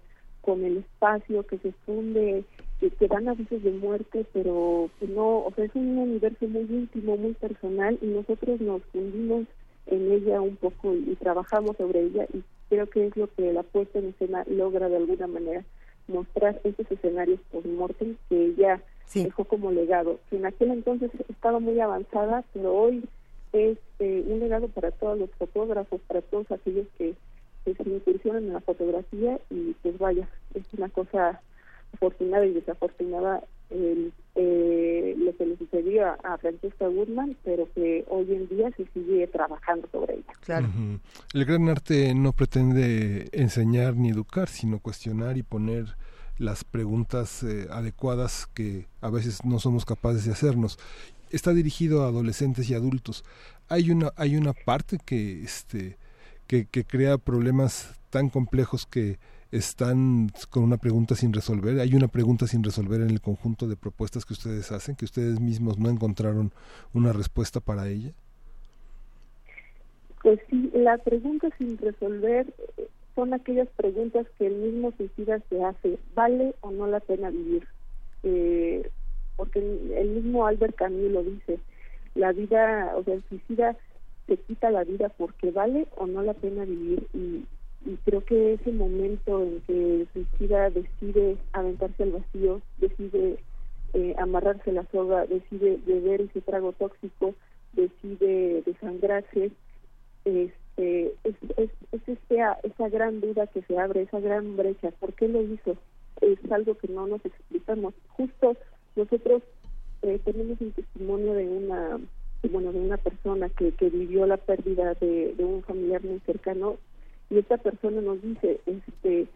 con el espacio que se funde, que, dan avisos de muerte, pero que no, o sea, es un universo muy íntimo, muy personal y nosotros nos fundimos en ella un poco y, trabajamos sobre ella y creo que es lo que la puesta en escena logra de alguna manera mostrar esos escenarios por muerte que ella dejó como legado, que en aquel entonces estaba muy avanzada, pero hoy es eh, un legado para todos los fotógrafos, para todos aquellos que se incursionan en la fotografía y pues vaya, es una cosa afortunada y desafortunada eh, lo que le sucedió a, Francesca Woodman, pero que hoy en día se sigue trabajando sobre ella. Claro. El gran arte no pretende enseñar ni educar, sino cuestionar y poner las preguntas eh, adecuadas que a veces no somos capaces de hacernos. Está dirigido a adolescentes y adultos. Hay una hay una parte que este que, crea problemas tan complejos que están con una pregunta sin resolver. Hay una pregunta sin resolver en el conjunto de propuestas que ustedes hacen, que ustedes mismos no encontraron una respuesta para ella. Pues sí, la pregunta sin resolver eh, son aquellas preguntas que el mismo suicida se hace. ¿Vale o no la pena vivir? Eh, porque el mismo Albert Camus lo dice. La vida, o sea, el suicida te quita la vida porque vale o no la pena vivir y, creo que ese momento en que el suicida decide aventarse al vacío, decide eh, amarrarse la soga, decide beber ese trago tóxico, decide desangrarse, este, es, es, es esa, esa gran duda que se abre, esa gran brecha. ¿Por qué lo hizo? Es algo que no nos explicamos. Justo nosotros eh, tenemos un testimonio de una bueno de una persona que, que vivió la pérdida de, un familiar muy cercano y esta persona nos dice este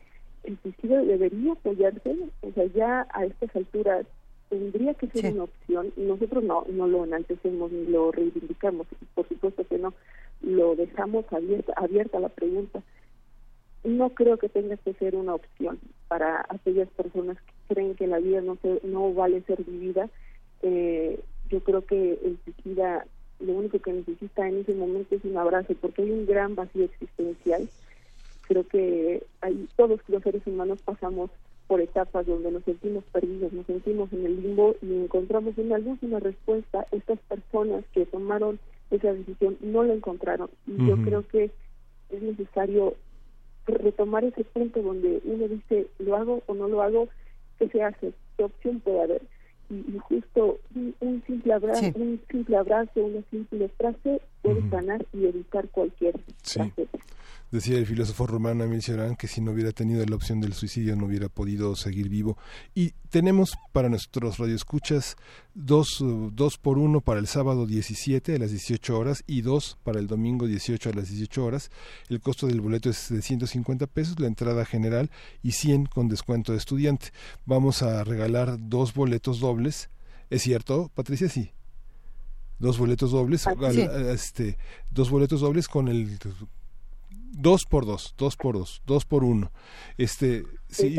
el suicidio debería apoyarse o sea ya a estas alturas tendría que ser una opción. Y nosotros no no lo enaltecemos ni lo reivindicamos por supuesto que no lo dejamos abierta abierta la pregunta. No creo que tenga que ser una opción para aquellas personas que creen que la vida no se, no vale ser vivida eh, yo creo que el suicida lo único que necesita en ese momento es un abrazo, porque hay un gran vacío existencial. Creo que hay, todos los seres humanos pasamos por etapas donde nos sentimos perdidos, nos sentimos en el limbo y encontramos una luz, una respuesta. Estas personas que tomaron esa decisión no la encontraron. Y yo creo que es necesario retomar ese punto donde uno dice, ¿lo hago o no lo hago? ¿Qué se hace? ¿Qué opción puede haber? Y, justo un, simple abrazo, un simple abrazo, una simple frase puede sanar y evitar cualquier Decía el filósofo romano Emil Cioran que si no hubiera tenido la opción del suicidio no hubiera podido seguir vivo. Y tenemos para nuestros radioescuchas dos, dos por uno para el sábado 17 a las 18 horas y dos para el domingo 18 a las 18 horas. El costo del boleto es de 150 pesos, la entrada general y 100 con descuento de estudiante. Vamos a regalar dos boletos dobles. ¿Es cierto, Patricia? Sí dos boletos dobles, este, dos boletos dobles con el dos por dos, dos por dos, dos por uno. Este, Sí,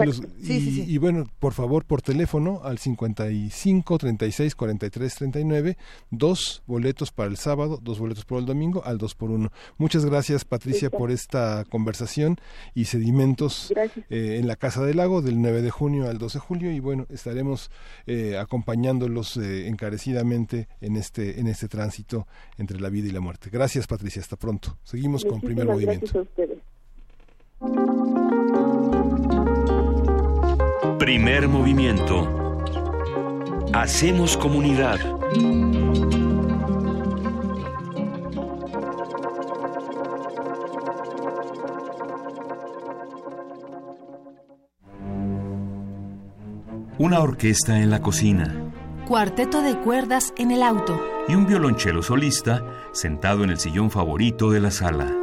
y, bueno, por favor, por teléfono al 55 36 43 39, dos boletos para el sábado, dos boletos por el domingo, al dos por uno. Muchas gracias, Patricia, por esta conversación y sedimentos eh, en la Casa del Lago del 9 de junio al 12 de julio. Y bueno, estaremos eh, acompañándolos eh, encarecidamente en este, en este tránsito entre la vida y la muerte. Gracias, Patricia. Hasta pronto. Seguimos con primer movimiento. Primer movimiento. Hacemos comunidad. Una orquesta en la cocina. Cuarteto de cuerdas en el auto. Y un violonchelo solista sentado en el sillón favorito de la sala.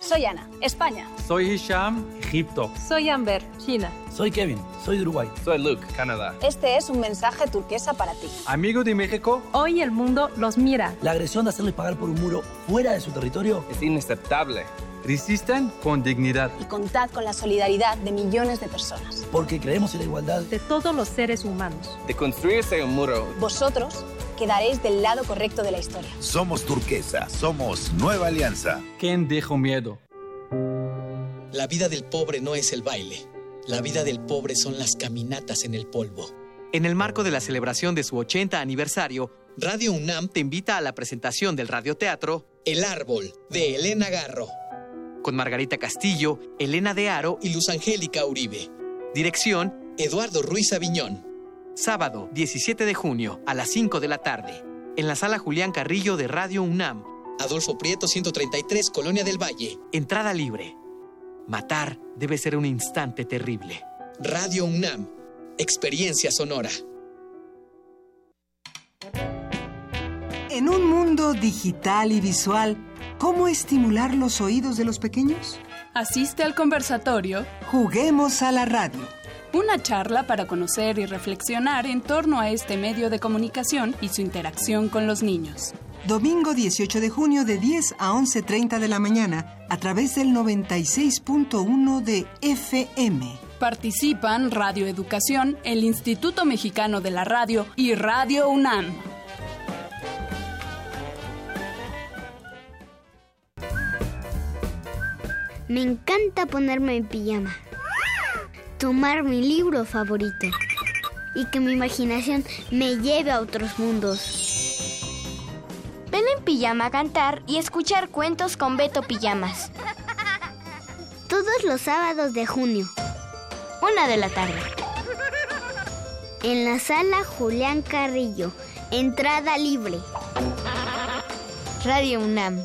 Soy Ana, España. Soy Hisham, Egipto. Soy Amber, China. Soy Kevin, soy de Uruguay. Soy Luke, Canadá. Este es un mensaje turquesa para ti. Amigo de México. Hoy el mundo los mira. La agresión de hacerles pagar por un muro fuera de su territorio es inaceptable. Resisten con dignidad. Y contad con la solidaridad de millones de personas. Porque creemos en la igualdad de todos los seres humanos. De construirse un muro. Vosotros quedaréis del lado correcto de la historia. Somos turquesa, somos Nueva Alianza. ¿Quién dejó miedo? La vida del pobre no es el baile. La vida del pobre son las caminatas en el polvo. En el marco de la celebración de su 80 aniversario, Radio UNAM te invita a la presentación del radioteatro El Árbol, de Elena Garro. Con Margarita Castillo, Elena de Aro y Luz Angélica Uribe. Dirección, Eduardo Ruiz Aviñón. Sábado, 17 de junio, a las 5 de la tarde, en la sala Julián Carrillo de Radio UNAM, Adolfo Prieto 133, Colonia del Valle. Entrada libre. Matar debe ser un instante terrible. Radio UNAM, experiencia sonora. En un mundo digital y visual, ¿cómo estimular los oídos de los pequeños? Asiste al conversatorio. Juguemos a la radio una charla para conocer y reflexionar en torno a este medio de comunicación y su interacción con los niños. Domingo 18 de junio de 10 a 11.30 de la mañana a través del 96.1 de FM. Participan Radio Educación, el Instituto Mexicano de la Radio y Radio UNAM. Me encanta ponerme en pijama tomar mi libro favorito y que mi imaginación me lleve a otros mundos. Ven en pijama a cantar y escuchar cuentos con Beto Pijamas. Todos los sábados de junio. Una de la tarde. En la sala Julián Carrillo. Entrada libre. Radio UNAM.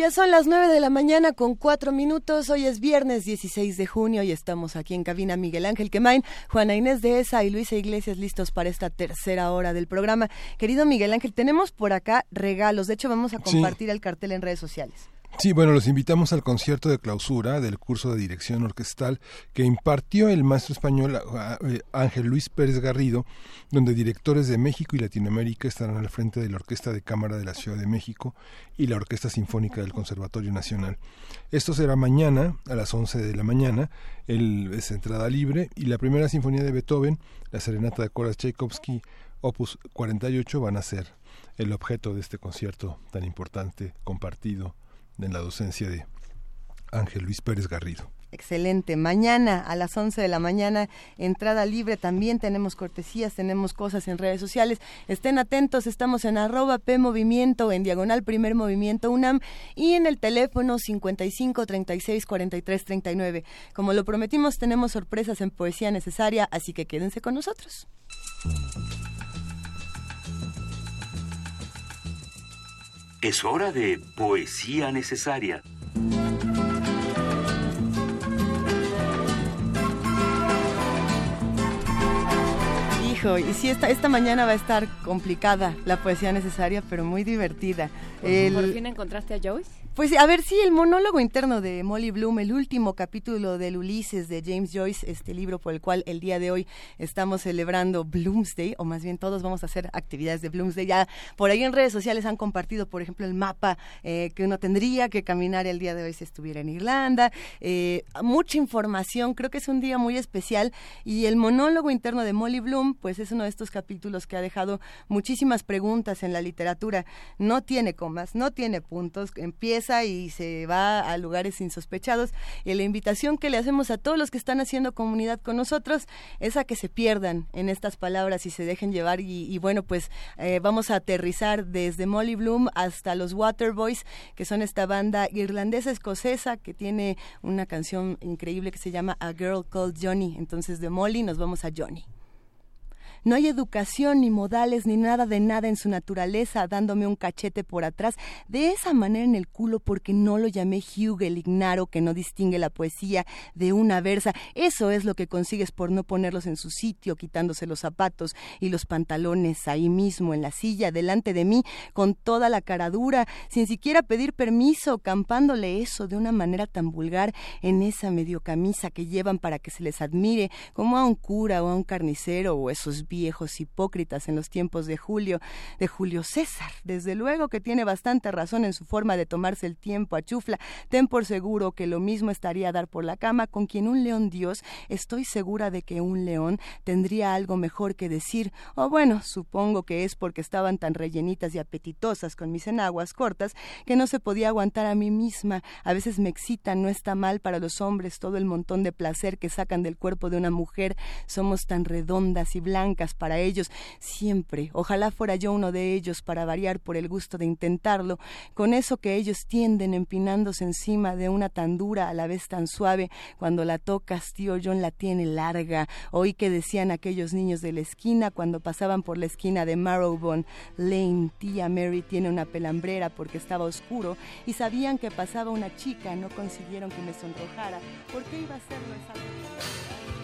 Ya son las 9 de la mañana con 4 minutos. Hoy es viernes 16 de junio y estamos aquí en cabina Miguel Ángel Quemain, Juana Inés de Esa y Luisa Iglesias listos para esta tercera hora del programa. Querido Miguel Ángel, tenemos por acá regalos. De hecho, vamos a compartir el cartel en redes sociales. Sí, bueno, los invitamos al concierto de clausura del curso de dirección orquestal que impartió el maestro español eh, Ángel Luis Pérez Garrido, donde directores de México y Latinoamérica estarán al frente de la Orquesta de Cámara de la Ciudad de México y la Orquesta Sinfónica del Conservatorio Nacional. Esto será mañana a las 11 de la mañana, el, es entrada libre y la primera sinfonía de Beethoven, la Serenata de Koras Tchaikovsky, opus 48, van a ser el objeto de este concierto tan importante compartido en la docencia de Ángel Luis Pérez Garrido. Excelente. Mañana a las 11 de la mañana, entrada libre. También tenemos cortesías, tenemos cosas en redes sociales. Estén atentos, estamos en arroba P Movimiento, en diagonal Primer Movimiento UNAM y en el teléfono 55 36 43 39. Como lo prometimos, tenemos sorpresas en Poesía Necesaria, así que quédense con nosotros. Es hora de poesía necesaria. Hijo, y sí, esta, esta mañana va a estar complicada la poesía necesaria, pero muy divertida. ¿Por fin encontraste a Joyce? Pues a ver, sí, el monólogo interno de Molly Bloom, el último capítulo del Ulises de James Joyce, este libro por el cual el día de hoy estamos celebrando Bloomsday, o más bien todos vamos a hacer actividades de Bloomsday. Ya por ahí en redes sociales han compartido, por ejemplo, el mapa eh, que uno tendría que caminar el día de hoy si estuviera en Irlanda. Eh, mucha información, creo que es un día muy especial y el monólogo interno de Molly Bloom, pues es uno de estos capítulos que ha dejado muchísimas preguntas en la literatura. No tiene comas, no tiene puntos, empieza y se va a lugares insospechados. Y la invitación que le hacemos a todos los que están haciendo comunidad con nosotros es a que se pierdan en estas palabras y se dejen llevar. Y, bueno, pues eh, vamos a aterrizar desde Molly Bloom hasta los Waterboys, que son esta banda irlandesa escocesa que tiene una canción increíble que se llama A Girl Called Johnny. Entonces de Molly nos vamos a Johnny. No hay educación, ni modales, ni nada de nada en su naturaleza, dándome un cachete por atrás, de esa manera en el culo, porque no lo llamé Hugh el ignaro que no distingue la poesía de una versa. Eso es lo que consigues por no ponerlos en su sitio, quitándose los zapatos y los pantalones ahí mismo en la silla, delante de mí, con toda la cara dura, sin siquiera pedir permiso, campándole eso de una manera tan vulgar en esa medio camisa que llevan para que se les admire, como a un cura o a un carnicero o esos viejos hipócritas en los tiempos de Julio, de Julio César. Desde luego que tiene bastante razón en su forma de tomarse el tiempo a chufla. Ten por seguro que lo mismo estaría a dar por la cama con quien un león dios. Estoy segura de que un león tendría algo mejor que decir. O bueno, supongo que es porque estaban tan rellenitas y apetitosas con mis enaguas cortas que no se podía aguantar a mí misma. A veces me excita, no está mal para los hombres todo el montón de placer que sacan del cuerpo de una mujer. Somos tan redondas y blancas para ellos, siempre. Ojalá fuera yo uno de ellos para variar por el gusto de intentarlo, con eso que ellos tienden empinándose encima de una tan dura a la vez tan suave, cuando la tocas, tío John la tiene larga. Oí que decían aquellos niños de la esquina cuando pasaban por la esquina de Marrowbone Lane, tía Mary tiene una pelambrera porque estaba oscuro y sabían que pasaba una chica, no consiguieron que me sonrojara. ¿Por qué iba a hacerlo esa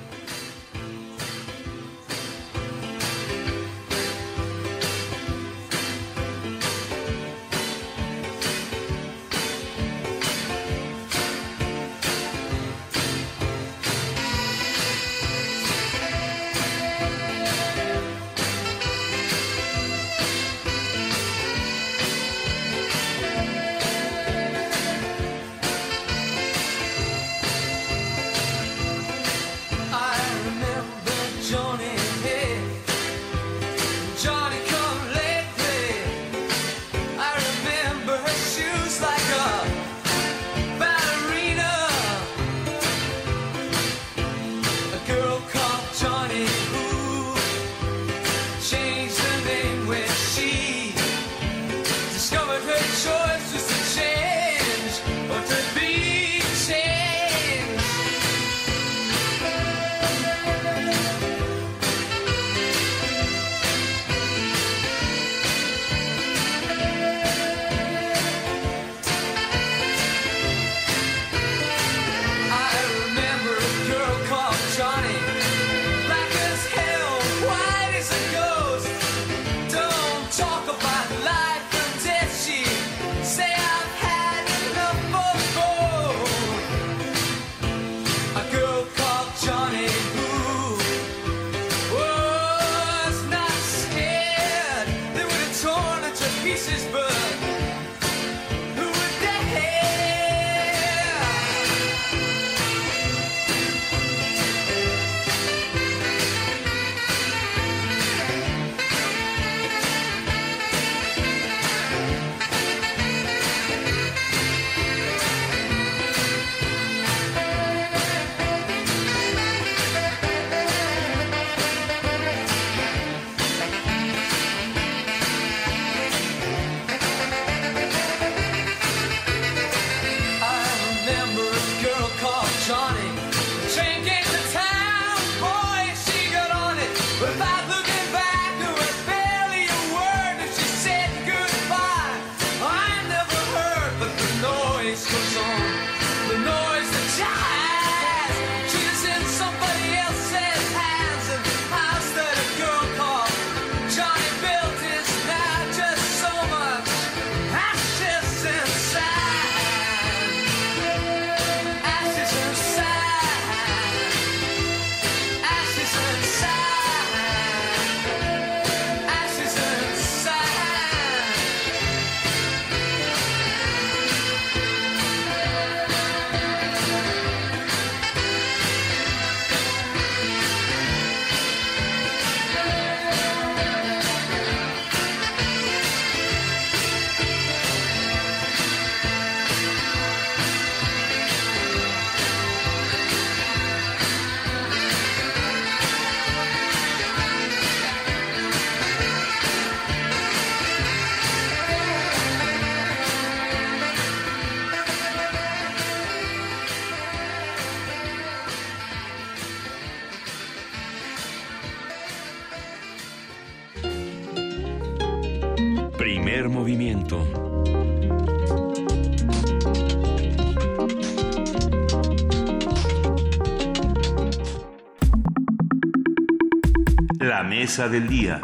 del día.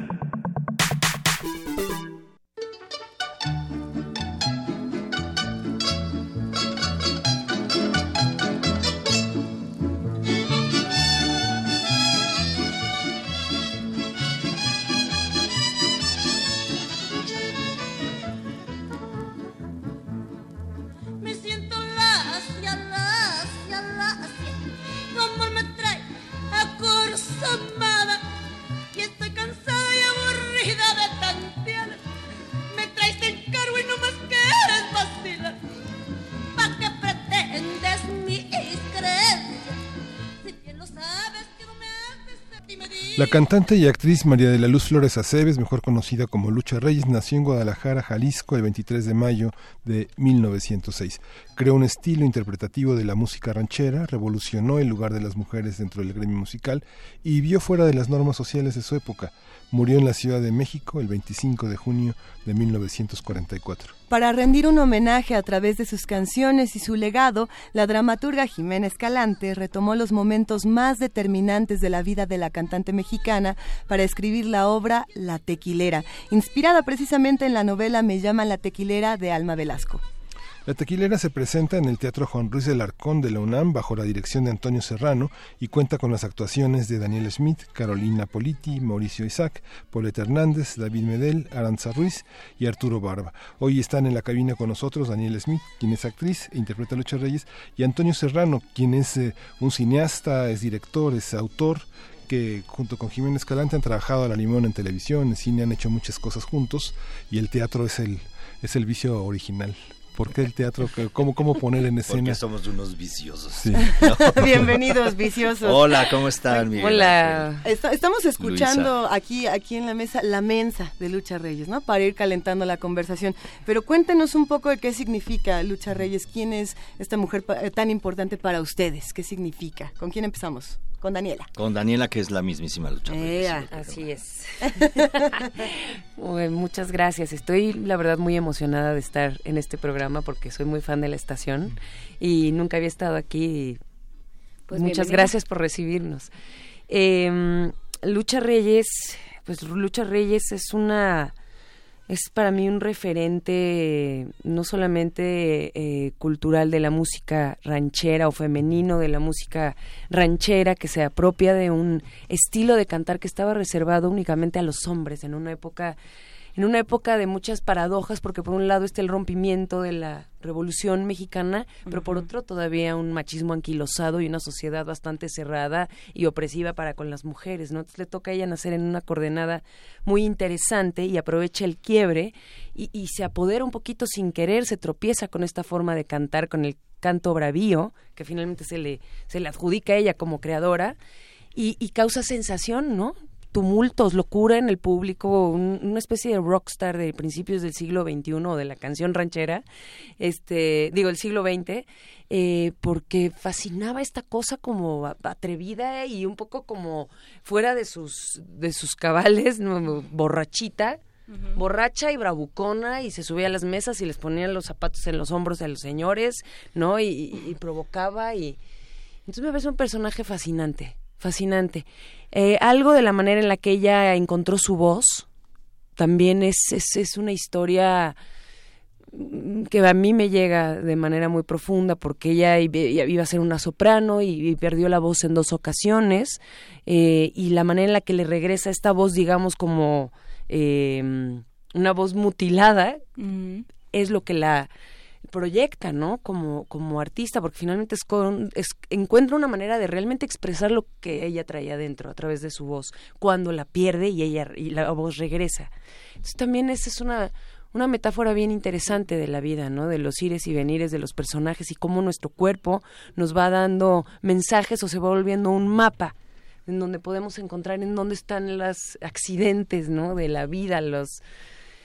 Cantante y actriz María de la Luz Flores Aceves, mejor conocida como Lucha Reyes, nació en Guadalajara, Jalisco, el 23 de mayo de 1906. Creó un estilo interpretativo de la música ranchera, revolucionó el lugar de las mujeres dentro del gremio musical y vivió fuera de las normas sociales de su época. Murió en la Ciudad de México el 25 de junio de 1944. Para rendir un homenaje a través de sus canciones y su legado, la dramaturga Jimena Escalante retomó los momentos más determinantes de la vida de la cantante mexicana para escribir la obra La Tequilera, inspirada precisamente en la novela Me llaman la Tequilera de Alma Velasco. La tequilera se presenta en el Teatro Juan Ruiz del Arcón de la UNAM bajo la dirección de Antonio Serrano y cuenta con las actuaciones de Daniel Schmidt, Carolina Politi, Mauricio Isaac, Paulette Hernández, David Medel, Aranza Ruiz y Arturo Barba. Hoy están en la cabina con nosotros Daniel Schmidt, quien es actriz e interpreta a Lucha Reyes, y Antonio Serrano, quien es eh, un cineasta, es director, es autor que junto con Jiménez Escalante han trabajado a la limón en televisión, en cine, han hecho muchas cosas juntos y el teatro es el, es el vicio original. ¿Por qué el teatro? ¿Cómo, cómo poner en escena? Porque somos unos viciosos. Bienvenidos, viciosos. Hola, ¿cómo están? Miguel? Hola. estamos escuchando aquí, aquí en la mesa la mensa de Lucha Reyes, ¿no? Para ir calentando la conversación. Pero cuéntenos un poco de qué significa Lucha Reyes. ¿Quién es esta mujer tan importante para ustedes? ¿Qué significa? ¿Con quién empezamos? Con Daniela. Con Daniela, que es la mismísima lucha. así es. muchas gracias. Estoy, la verdad, muy emocionada de estar en este programa porque soy muy fan de la estación y nunca había estado aquí. Pues muchas gracias por recibirnos. Em, lucha Reyes, pues Lucha Reyes es una es para mí un referente no solamente eh, cultural de la música ranchera o femenino de la música ranchera que se apropia de un estilo de cantar que estaba reservado únicamente a los hombres en una época en una época de muchas paradojas, porque por un lado está el rompimiento de la Revolución Mexicana, pero por otro todavía un machismo anquilosado y una sociedad bastante cerrada y opresiva para con las mujeres, ¿no? Entonces le toca a ella nacer en una coordenada muy interesante y aprovecha el quiebre y, y se apodera un poquito sin querer, se tropieza con esta forma de cantar, con el canto bravío, que finalmente se le, se le adjudica a ella como creadora, y, y causa sensación, ¿no? Tumultos, locura en el público, una especie de rockstar de principios del siglo XXI o de la canción ranchera, este, digo, el siglo XX, eh, porque fascinaba esta cosa como atrevida y un poco como fuera de sus, de sus cabales, borrachita, borracha y bravucona y se subía a las mesas y les ponía los zapatos en los hombros de los señores, ¿no? Y, provocaba y... Entonces me parece un personaje fascinante, fascinante. Eh, algo de la manera en la que ella encontró su voz también es, es, es una historia que a mí me llega de manera muy profunda porque ella iba a ser una soprano y, perdió la voz en dos ocasiones eh, y la manera en la que le regresa esta voz digamos como eh, una voz mutilada es lo que la proyecta, ¿no? Como, como artista, porque finalmente es, encuentra una manera de realmente expresar lo que ella traía dentro a través de su voz, cuando la pierde y ella y la voz regresa. Entonces también esa es una, una metáfora bien interesante de la vida, ¿no? De los ires y venires de los personajes y cómo nuestro cuerpo nos va dando mensajes o se va volviendo un mapa en donde podemos encontrar en dónde están los accidentes, ¿no? De la vida, los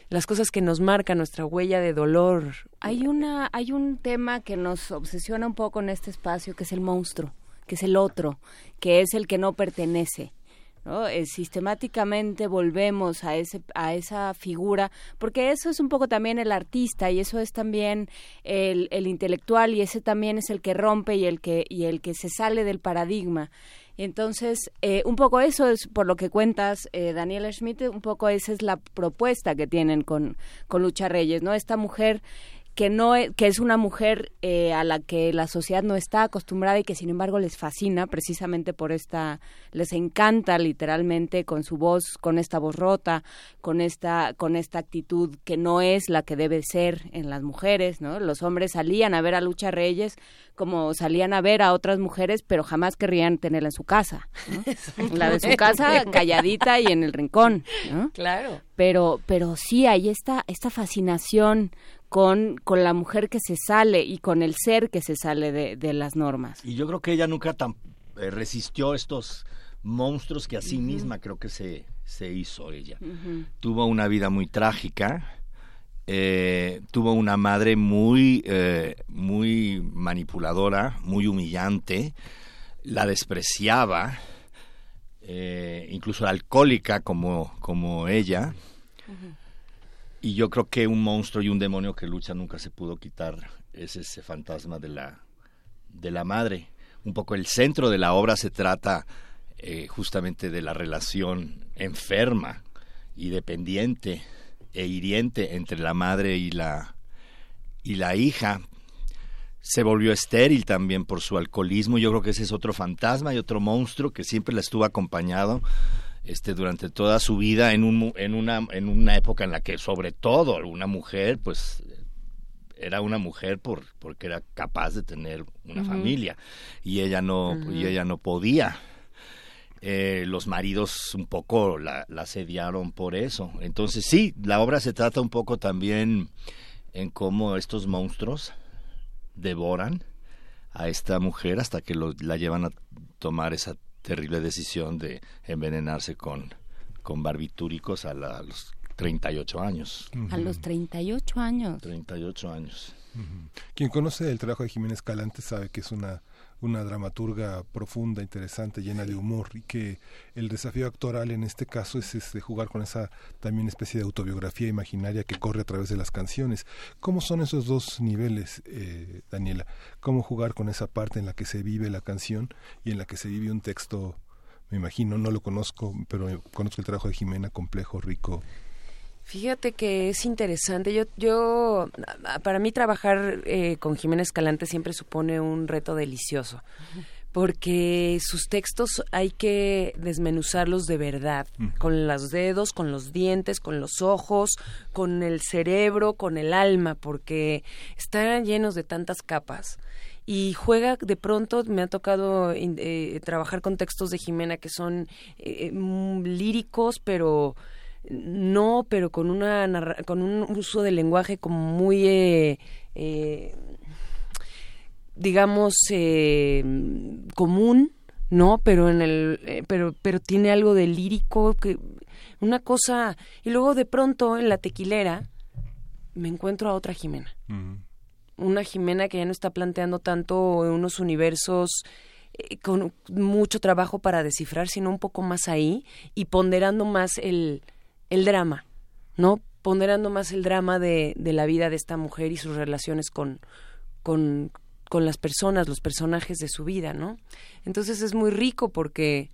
las cosas que nos marcan nuestra huella de dolor. Hay una hay un tema que nos obsesiona un poco en este espacio que es el monstruo, que es el otro, que es el que no pertenece. Eh, sistemáticamente volvemos a ese a esa figura porque eso es un poco también el artista y eso es también el, el intelectual y ese también es el que rompe y el que y el que se sale del paradigma entonces, eh, un poco eso es por lo que cuentas, eh, Daniela Schmidt, un poco esa es la propuesta que tienen con, con Lucha Reyes, ¿no? Esta mujer que no es, que es una mujer eh, a la que la sociedad no está acostumbrada y que sin embargo les fascina precisamente por esta les encanta literalmente con su voz con esta voz rota con esta con esta actitud que no es la que debe ser en las mujeres no los hombres salían a ver a Lucha Reyes como salían a ver a otras mujeres pero jamás querrían tenerla en su casa la de su casa calladita y en el rincón ¿no? claro. Pero pero sí hay esta esta fascinación con, con la mujer que se sale y con el ser que se sale de, de las normas. Y yo creo que ella nunca tan, eh, resistió estos monstruos que a sí misma creo que se, se hizo ella. Tuvo una vida muy trágica, eh, tuvo una madre muy, eh, muy manipuladora, muy humillante, la despreciaba, incluso alcohólica como, como ella. Y yo creo que un monstruo y un demonio que lucha nunca se pudo quitar es ese fantasma de la, de la madre. Un poco el centro de la obra se trata eh, justamente de la relación enferma y dependiente e hiriente entre la madre y la, y la hija. Se volvió estéril también por su alcoholismo. Yo creo que ese es otro fantasma y otro monstruo que siempre la estuvo acompañado este, durante toda su vida en, un, en, una, en una época en la que sobre todo una mujer pues era una mujer por, porque era capaz de tener una familia. Y ella no y ella no podía. Eh, los maridos un poco la, la asediaron por eso. Entonces sí la obra se trata un poco también en cómo estos monstruos devoran a esta mujer hasta que la llevan a tomar esa terrible decisión de envenenarse con, con barbitúricos a, los 38 años. A los 38 años. 38 años. Quien conoce el trabajo de Jiménez Calante sabe que es una una dramaturga profunda, interesante, llena de humor y que el desafío actoral en este caso es, este, jugar con esa también especie de autobiografía imaginaria que corre a través de las canciones. ¿Cómo son esos dos niveles, eh, Daniela? ¿Cómo jugar con esa parte en la que se vive la canción y en la que se vive un texto? Me imagino, no lo conozco, pero conozco el trabajo de Jimena, complejo, rico, Fíjate que es interesante. Yo, yo, para mí trabajar eh, con Jiménez Escalante siempre supone un reto delicioso, porque sus textos hay que desmenuzarlos de verdad, con los dedos, con los dientes, con los ojos, con el cerebro, con el alma, porque están llenos de tantas capas. Y juega de pronto me ha tocado eh, trabajar con textos de Jimena que son eh, mm, líricos pero no, pero con una con un uso del lenguaje como muy eh, eh, digamos eh, común no, pero en el, eh, pero, pero tiene algo de lírico, que una cosa, y luego de pronto en la tequilera me encuentro a otra Jimena, una Jimena que ya no está planteando tanto unos universos eh, con mucho trabajo para descifrar, sino un poco más ahí y ponderando más el, el drama, ¿no? Ponderando más el drama de, de la vida de esta mujer y sus relaciones con, con, con las personas, los personajes de su vida, ¿no? Entonces es muy rico porque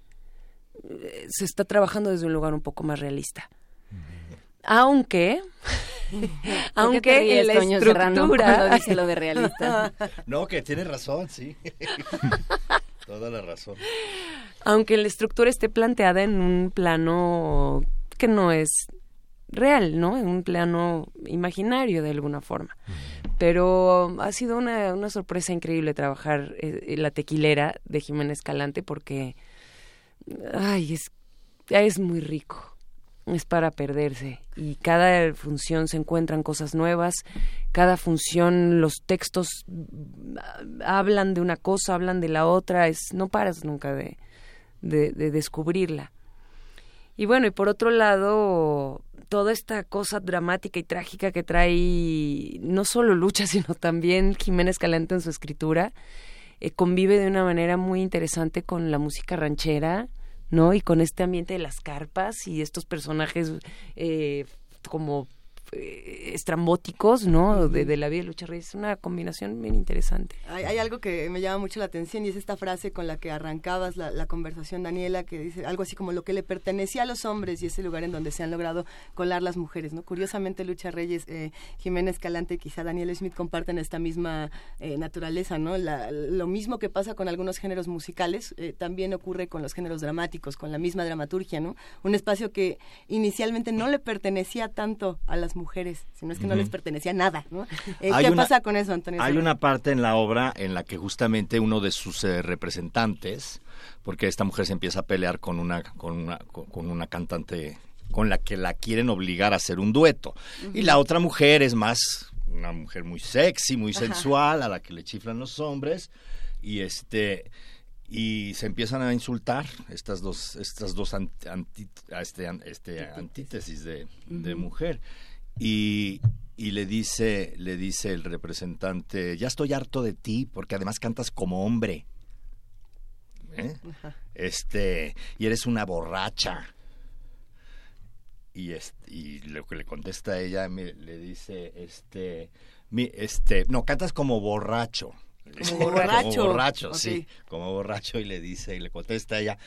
eh, se está trabajando desde un lugar un poco más realista. Aunque, aunque en la estructura dice lo de realista. No, que tiene razón, sí. Toda la razón. Aunque la estructura esté planteada en un plano que no es real, ¿no? En un plano imaginario de alguna forma. Pero ha sido una, una sorpresa increíble trabajar eh, la tequilera de Jiménez Calante porque, ay, es, es muy rico es para perderse y cada función se encuentran cosas nuevas, cada función los textos hablan de una cosa, hablan de la otra, es no paras nunca de, de, descubrirla. Y bueno, y por otro lado, toda esta cosa dramática y trágica que trae no solo Lucha, sino también Jiménez Calante en su escritura, eh, convive de una manera muy interesante con la música ranchera, ¿no? Y con este ambiente de las carpas y estos personajes eh, como estrambóticos, ¿no? De, la vida de Lucha Reyes. Es una combinación bien interesante. Hay, algo que me llama mucho la atención y es esta frase con la que arrancabas la, conversación, Daniela, que dice algo así como lo que le pertenecía a los hombres y ese lugar en donde se han logrado colar las mujeres, ¿no? Curiosamente, Lucha Reyes, eh, Jiménez Calante y quizá Daniel Smith comparten esta misma eh, naturaleza, ¿no? lo mismo que pasa con algunos géneros musicales, también ocurre con los géneros dramáticos, con la misma dramaturgia, ¿no? Un espacio que inicialmente no le pertenecía tanto a las mujeres mujeres, sino es que no les pertenecía nada. ¿no? Eh, ¿Qué pasa con eso, Antonio? Hay una parte en la obra en la que justamente uno de sus eh, representantes, porque esta mujer se empieza a pelear con una, con una, con una cantante con la que la quieren obligar a hacer un dueto. Y la otra mujer es más una mujer muy sexy, muy sensual, a la que le chiflan los hombres. Y este y se empiezan a insultar estas dos estas dos este, este, antítesis de, de mujer y, y le dice, le dice el representante, ya estoy harto de ti porque además cantas como hombre. ¿Eh? Este, y eres una borracha. Y, y lo que le contesta a ella le dice, este, mi, este, no, cantas como borracho. Como borracho. como borracho, sí, como borracho y le dice y le contesta ella,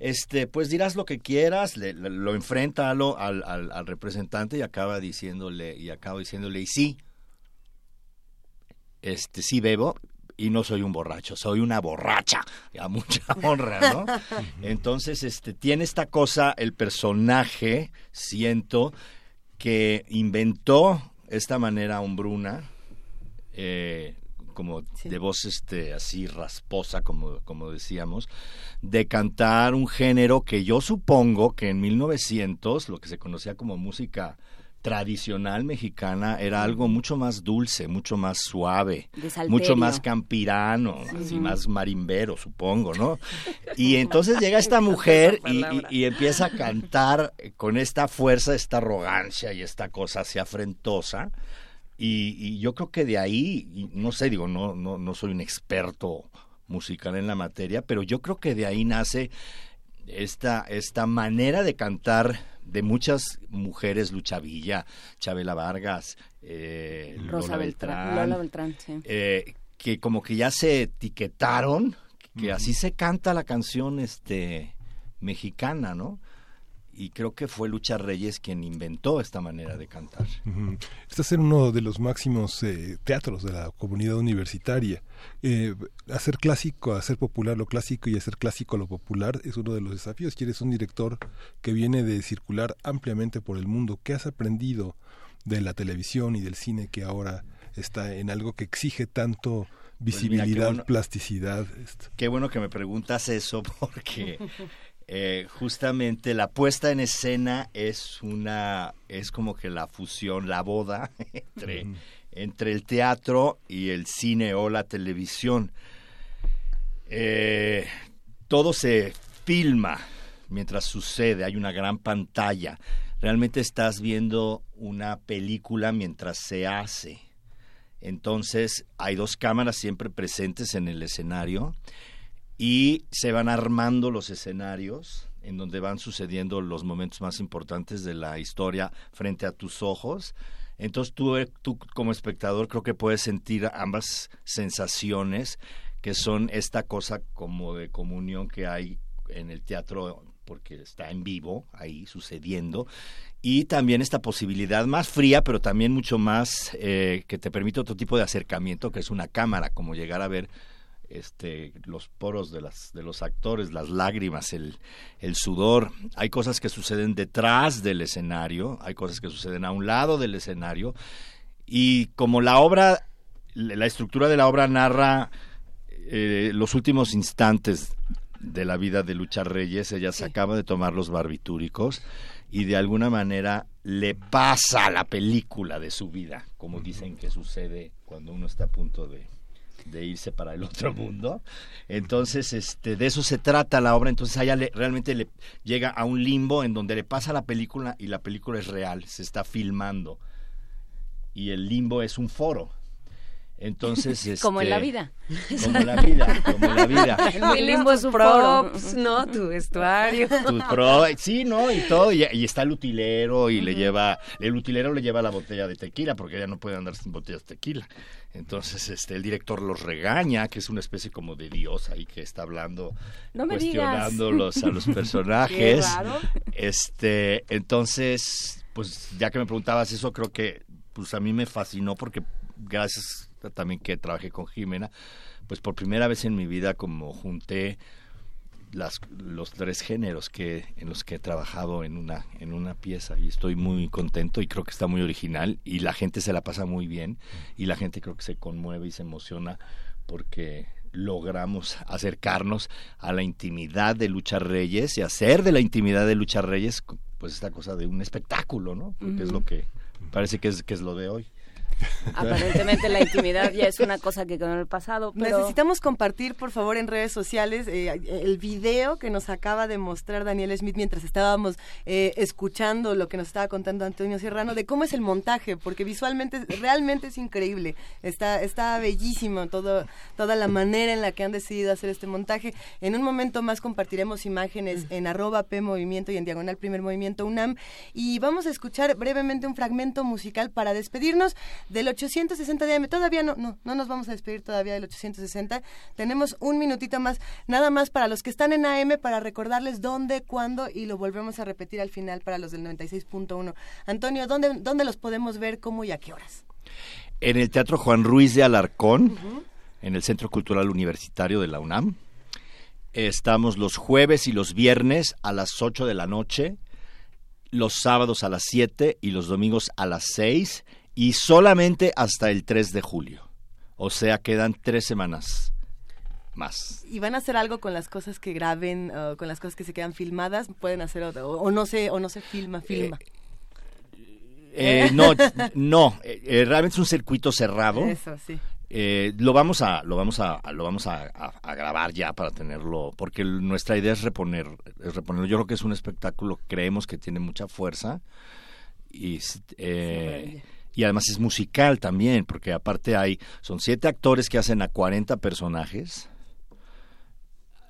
este, pues dirás lo que quieras, le, lo enfrenta al, al, al, representante y acaba diciéndole y acaba diciéndole y sí, este, sí bebo y no soy un borracho, soy una borracha, a mucha honra, ¿no? Entonces, este, tiene esta cosa el personaje, siento que inventó esta manera hombruna. Eh, como de voz este así rasposa como como decíamos de cantar un género que yo supongo que en 1900 lo que se conocía como música tradicional mexicana era algo mucho más dulce, mucho más suave, mucho más campirano, así más marimbero, supongo, ¿no? Y entonces llega esta mujer y, y, empieza a cantar con esta fuerza, esta arrogancia y esta cosa así afrentosa y, yo creo que de ahí, no sé, digo, no, no, no soy un experto musical en la materia, pero yo creo que de ahí nace esta, esta manera de cantar de muchas mujeres, Luchavilla, Chabela Vargas, eh, Rosa Beltrán, eh, que como que ya se etiquetaron, que así se canta la canción este mexicana, ¿no? Y creo que fue Lucha Reyes quien inventó esta manera de cantar. Este es uno de los máximos eh, teatros de la comunidad universitaria. Eh, hacer clásico, hacer popular lo clásico y hacer clásico lo popular es uno de los desafíos. Quieres un director que viene de circular ampliamente por el mundo. ¿Qué has aprendido de la televisión y del cine que ahora está en algo que exige tanto pues visibilidad, plasticidad? Qué bueno que me preguntas eso porque eh, justamente la puesta en escena es una es como que la fusión la boda entre entre el teatro y el cine o la televisión eh, todo se filma mientras sucede, hay una gran pantalla. Realmente estás viendo una película mientras se hace. Entonces hay dos cámaras siempre presentes en el escenario y se van armando los escenarios en donde van sucediendo los momentos más importantes de la historia frente a tus ojos. Entonces tú, tú como espectador creo que puedes sentir ambas sensaciones que son esta cosa como de comunión que hay en el teatro porque está en vivo ahí sucediendo y también esta posibilidad más fría pero también mucho más eh, que te permite otro tipo de acercamiento que es una cámara como llegar a ver este, los poros de, las, de los actores, las lágrimas, el, el sudor. Hay cosas que suceden detrás del escenario, hay cosas que suceden a un lado del escenario. Y como la obra, la estructura de la obra narra eh, los últimos instantes de la vida de Lucha Reyes, ella se acaba de tomar los barbitúricos y de alguna manera le pasa la película de su vida, como dicen que sucede cuando uno está a punto de de irse para el otro mundo. Entonces, este, de eso se trata la obra. Entonces, ella realmente le llega a un limbo en donde le pasa la película y la película es real, se está filmando. Y el limbo es un foro. Entonces, como en la este, vida. Como en la vida, como en la vida. El limbo es props, ¿no? Tu vestuario. Tu pro, sí, ¿no? Y todo. Y, está el utilero y le lleva, el utilero le lleva la botella de tequila porque ella no puede andar sin botellas de tequila. Entonces, este, el director los regaña, que es una especie como de dios ahí que está hablando, no cuestionándolos a los personajes. este, entonces, pues ya que me preguntabas eso, creo que pues a mí me fascinó porque gracias también que trabajé con Jimena, pues por primera vez en mi vida como junté las, los tres géneros que en los que he trabajado en una en una pieza y estoy muy contento y creo que está muy original y la gente se la pasa muy bien y la gente creo que se conmueve y se emociona porque logramos acercarnos a la intimidad de Lucha Reyes y hacer de la intimidad de Lucha Reyes pues esta cosa de un espectáculo, ¿no? Porque es lo que parece que es que es lo de hoy. Aparentemente la intimidad ya es una cosa que quedó en el pasado. Necesitamos compartir, por favor, en redes sociales eh, el video que nos acaba de mostrar Daniel Smith mientras estábamos eh, escuchando lo que nos estaba contando Antonio Serrano de cómo es el montaje, porque visualmente realmente es increíble. Está, está bellísimo todo, toda la manera en la que han decidido hacer este montaje. En un momento más compartiremos imágenes en arroba P Movimiento y en diagonal Primer Movimiento UNAM y vamos a escuchar brevemente un fragmento musical para despedirnos del 860 de AM. Todavía no, no, no nos vamos a despedir todavía del 860. Tenemos un minutito más, nada más para los que están en AM, para recordarles dónde, cuándo y lo volvemos a repetir al final para los del 96.1. Antonio, ¿dónde, ¿dónde los podemos ver, cómo y a qué horas? En el Teatro Juan Ruiz de Alarcón, en el Centro Cultural Universitario de la UNAM. Estamos los jueves y los viernes a las 8 de la noche, los sábados a las 7 y los domingos a las 6 y solamente hasta el 3 de julio. O sea, quedan tres semanas más. ¿Y van a hacer algo con las cosas que graben, con las cosas que se quedan filmadas? ¿Pueden hacer o, o no se o no se filma, filma? Eh, eh, no, no, eh, realmente es un circuito cerrado. Eso, sí. lo vamos a lo vamos a lo vamos a, grabar ya para tenerlo porque nuestra idea es reponer es reponerlo yo creo que es un espectáculo creemos que tiene mucha fuerza y y además es musical también, porque aparte hay, son siete actores que hacen a 40 personajes.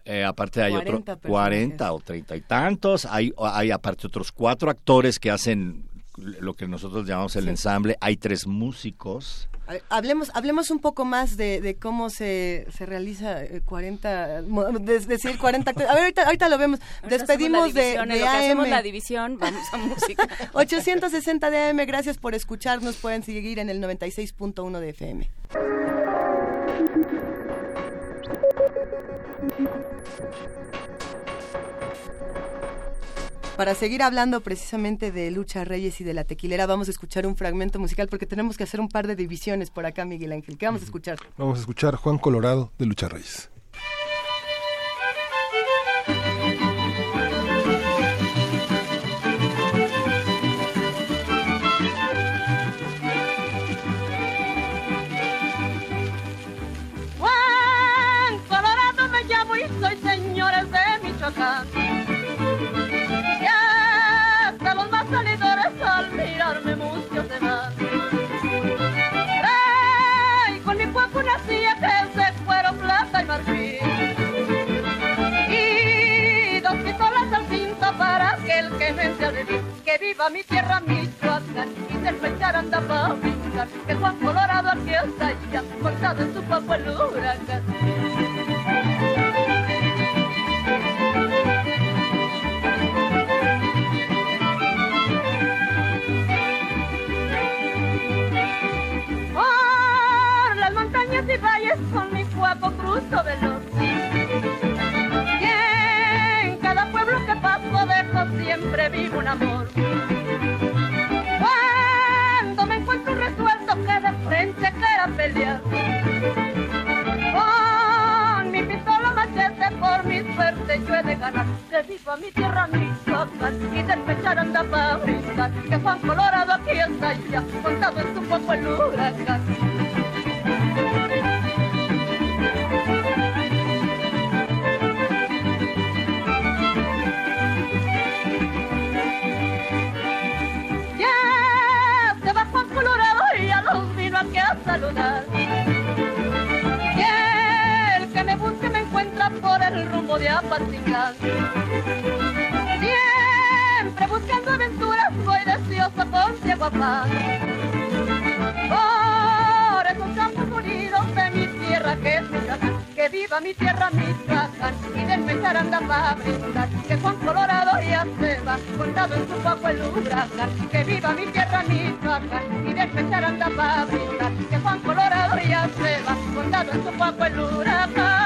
Eh, aparte hay otros 40 o 30 y tantos, hay, hay aparte otros cuatro actores que hacen lo que nosotros llamamos el ensamble, hay tres músicos. Hablemos, hablemos un poco más de, cómo se, se realiza 40, eh, decir 40 A ver, ahorita, ahorita lo vemos. Despedimos de, de AM. la división, vamos a música. 860 de AM, gracias por escucharnos. Pueden seguir en el 96.1 de FM. Para seguir hablando precisamente de Lucha Reyes y de la tequilera, vamos a escuchar un fragmento musical porque tenemos que hacer un par de divisiones por acá, Miguel Ángel. ¿Qué vamos a escuchar? Vamos a escuchar Juan Colorado de Lucha Reyes. Juan Colorado me llamo y soy señores de de que viva mi tierra Michoacán y del pechar anda pa' brincar, que Juan Colorado aquí está ya, montado en su papo el huracán. Por las montañas y valles con mi cuaco cruzo veloz. Ganar. Que viva mi tierra, mi Michoacán y del pechar anda pa' brincar. Que Juan Colorado aquí está ya, montado en su poco el huracán. Colorado y a los vino aquí a saludar. Rumbo de Apatzingán. Siempre buscando aventuras voy deseoso con Diego Paz. Por esos campos unidos de mi tierra que es Michoacán. Que viva mi tierra Michoacán y del pechar anda pa' brindar. Que Juan Colorado ya se va, contado en su papo el huracán. Que viva mi tierra Michoacán y del pechar anda pa' brindar. Que Juan Colorado ya se va, contado en su papo el huracán.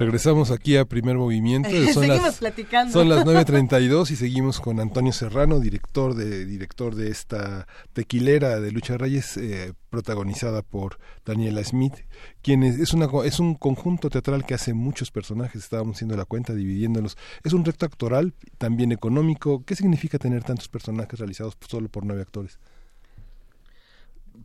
Regresamos aquí a Primer Movimiento. Son Seguimos las, platicando. Son las 9.32 y seguimos con Antonio Serrano, director de, director de esta tequilera de Lucha Reyes, eh, protagonizada por Daniela Smith, quien es, es, una, es un conjunto teatral que hace muchos personajes, estábamos haciendo la cuenta, dividiéndolos. Es un reto actoral, también económico. ¿Qué significa tener tantos personajes realizados solo por nueve actores?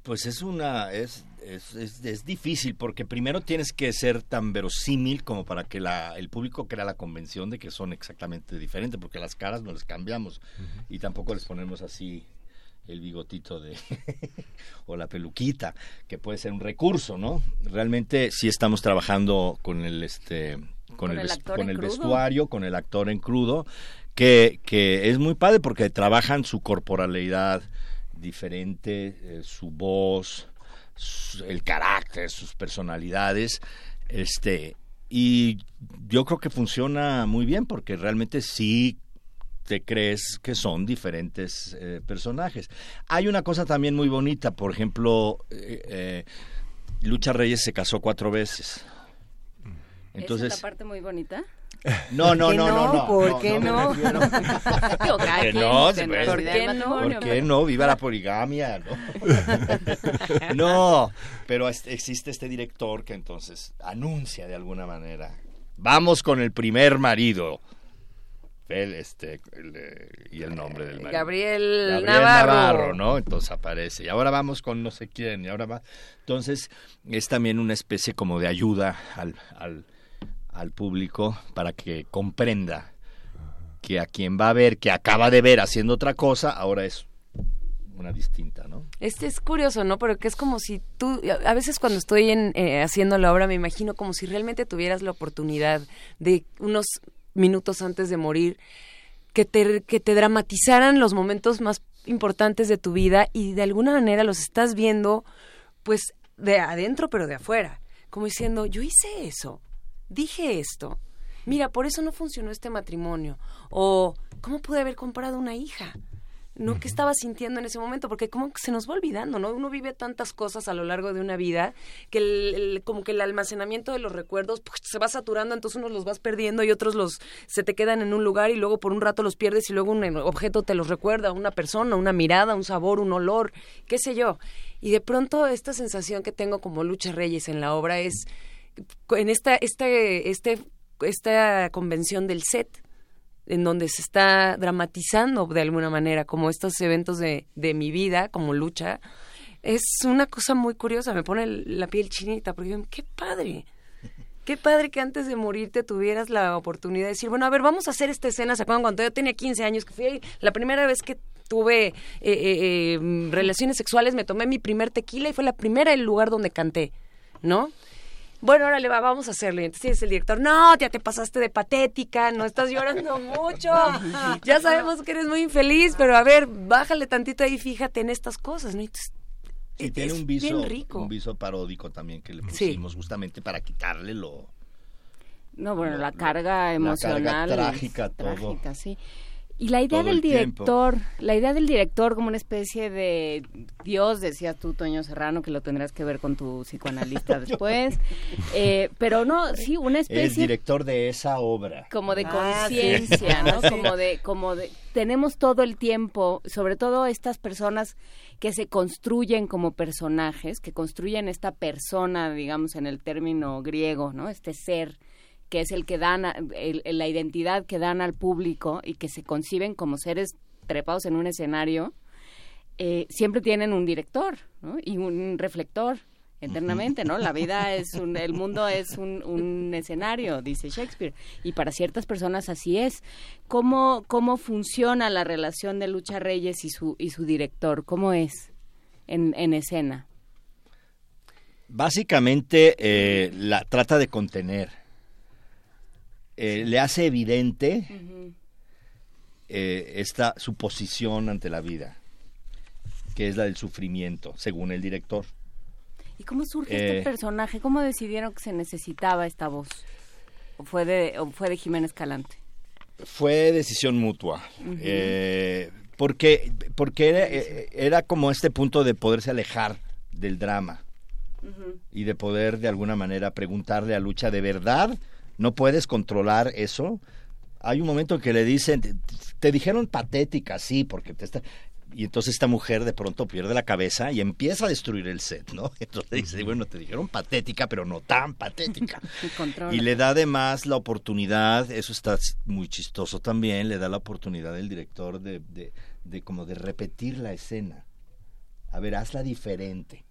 Pues es una es, es, es, es, difícil porque primero tienes que ser tan verosímil como para que la, el público crea la convención de que son exactamente diferentes, porque las caras no les cambiamos uh -huh. y tampoco les ponemos así el bigotito de o la peluquita, que puede ser un recurso, ¿no? Realmente sí estamos trabajando con el este con, con el, el, con el vestuario, con el actor en crudo, que, que es muy padre porque trabajan su corporalidad diferente, eh, su voz, el carácter, sus personalidades, este y yo creo que funciona muy bien porque realmente sí te crees que son diferentes eh, personajes. Hay una cosa también muy bonita, por ejemplo, eh, Lucha Reyes se casó cuatro veces. Entonces, ¿Es esta parte muy bonita? No, no, no, no, no. ¿Por qué no? ¿Por qué no? ¿Por qué no? ¿Por qué no? Viva la poligamia, ¿no? No, pero existe este director que entonces anuncia de alguna manera. Vamos con el primer marido. El, este, el, y el nombre del marido. Gabriel, Gabriel Navarro. Navarro. ¿no? Entonces aparece. Y ahora vamos con no sé quién. Y ahora va. Entonces es también una especie como de ayuda al, al al público para que comprenda que a quien va a ver, que acaba de ver haciendo otra cosa, ahora es una distinta, ¿no? Este es curioso, ¿no? Pero que es como si tú, a veces cuando estoy en, eh, haciendo la obra me imagino como si realmente tuvieras la oportunidad de unos minutos antes de morir que te, que te dramatizaran los momentos más importantes de tu vida y de alguna manera los estás viendo pues de adentro pero de afuera, como diciendo, yo hice eso, dije esto. Mira, por eso no funcionó este matrimonio. O, ¿cómo pude haber comprado una hija? ¿no? ¿Qué estaba sintiendo en ese momento? Porque como que se nos va olvidando, ¿no? Uno vive tantas cosas a lo largo de una vida que el, el, como que el almacenamiento de los recuerdos pues, se va saturando, entonces unos los vas perdiendo y otros los se te quedan en un lugar y luego por un rato los pierdes y luego un objeto te los recuerda, una persona, una mirada, un sabor, un olor, qué sé yo. Y de pronto esta sensación que tengo como Lucha Reyes en la obra es en esta, este, este, esta convención del set, en donde se está dramatizando de alguna manera, como estos eventos de, de mi vida, como lucha, es una cosa muy curiosa, me pone la piel chinita, porque digo, qué padre, qué padre que antes de morirte tuvieras la oportunidad de decir, bueno, a ver, vamos a hacer esta escena, ¿se acuerdan cuando yo tenía 15 años, que fui la primera vez que tuve eh, eh, eh, relaciones sexuales, me tomé mi primer tequila y fue la primera el lugar donde canté, ¿no? Bueno, ahora le va, vamos a hacerlo. Y entonces el director, no, ya te pasaste de patética, no estás llorando mucho. Ya sabemos que eres muy infeliz, pero a ver, bájale tantito ahí, fíjate en estas cosas, ¿no? Entonces, Y tiene un viso, bien rico. un viso paródico también que le Sí. pusimos justamente para quitarle lo... No, bueno, la carga emocional. carga es trágica, todo. trágica, sí. Y la idea del el tiempo. director, la idea del director como una especie de Dios, decías tú, Toño Serrano, que lo tendrás que ver con tu psicoanalista después. Eh, pero no, sí, una Es especie director de esa obra. como de Ah, sí. conciencia, ¿no? Sí. Como de, como de, tenemos todo el tiempo, sobre todo estas personas que se construyen como personajes, que construyen esta persona, digamos, en el término griego, ¿no? Este ser que es el que dan, a- el- el- la identidad que dan al público y que se conciben como seres trepados en un escenario, eh, siempre tienen un director, ¿no? Y un reflector eternamente, ¿no? La vida es un, el mundo es un, un escenario, dice Shakespeare, y para ciertas personas así es. ¿Cómo, cómo funciona la relación de Lucha Reyes y su, y su director? ¿Cómo es en, en escena? Básicamente eh, la trata de contener. Eh, le hace evidente eh, esta su posición ante la vida, que es la del sufrimiento, según el director. ¿Y cómo surge Eh, este personaje? ¿Cómo decidieron que se necesitaba esta voz? ¿O fue de, o fue de Jiménez Calante? Fue decisión mutua. Eh, porque porque era, eh, era como este punto de poderse alejar del drama y de poder de alguna manera preguntarle a Lucha, ¿de verdad no puedes controlar eso? Hay un momento que le dicen, te, te dijeron patética, sí, porque te está... Y entonces esta mujer de pronto pierde la cabeza y empieza a destruir el set, ¿no? Entonces dice, bueno, te dijeron patética, pero no tan patética. Y le da además la oportunidad, eso está muy chistoso también, le da la oportunidad el director de, de, de como de repetir la escena. A ver, hazla diferente.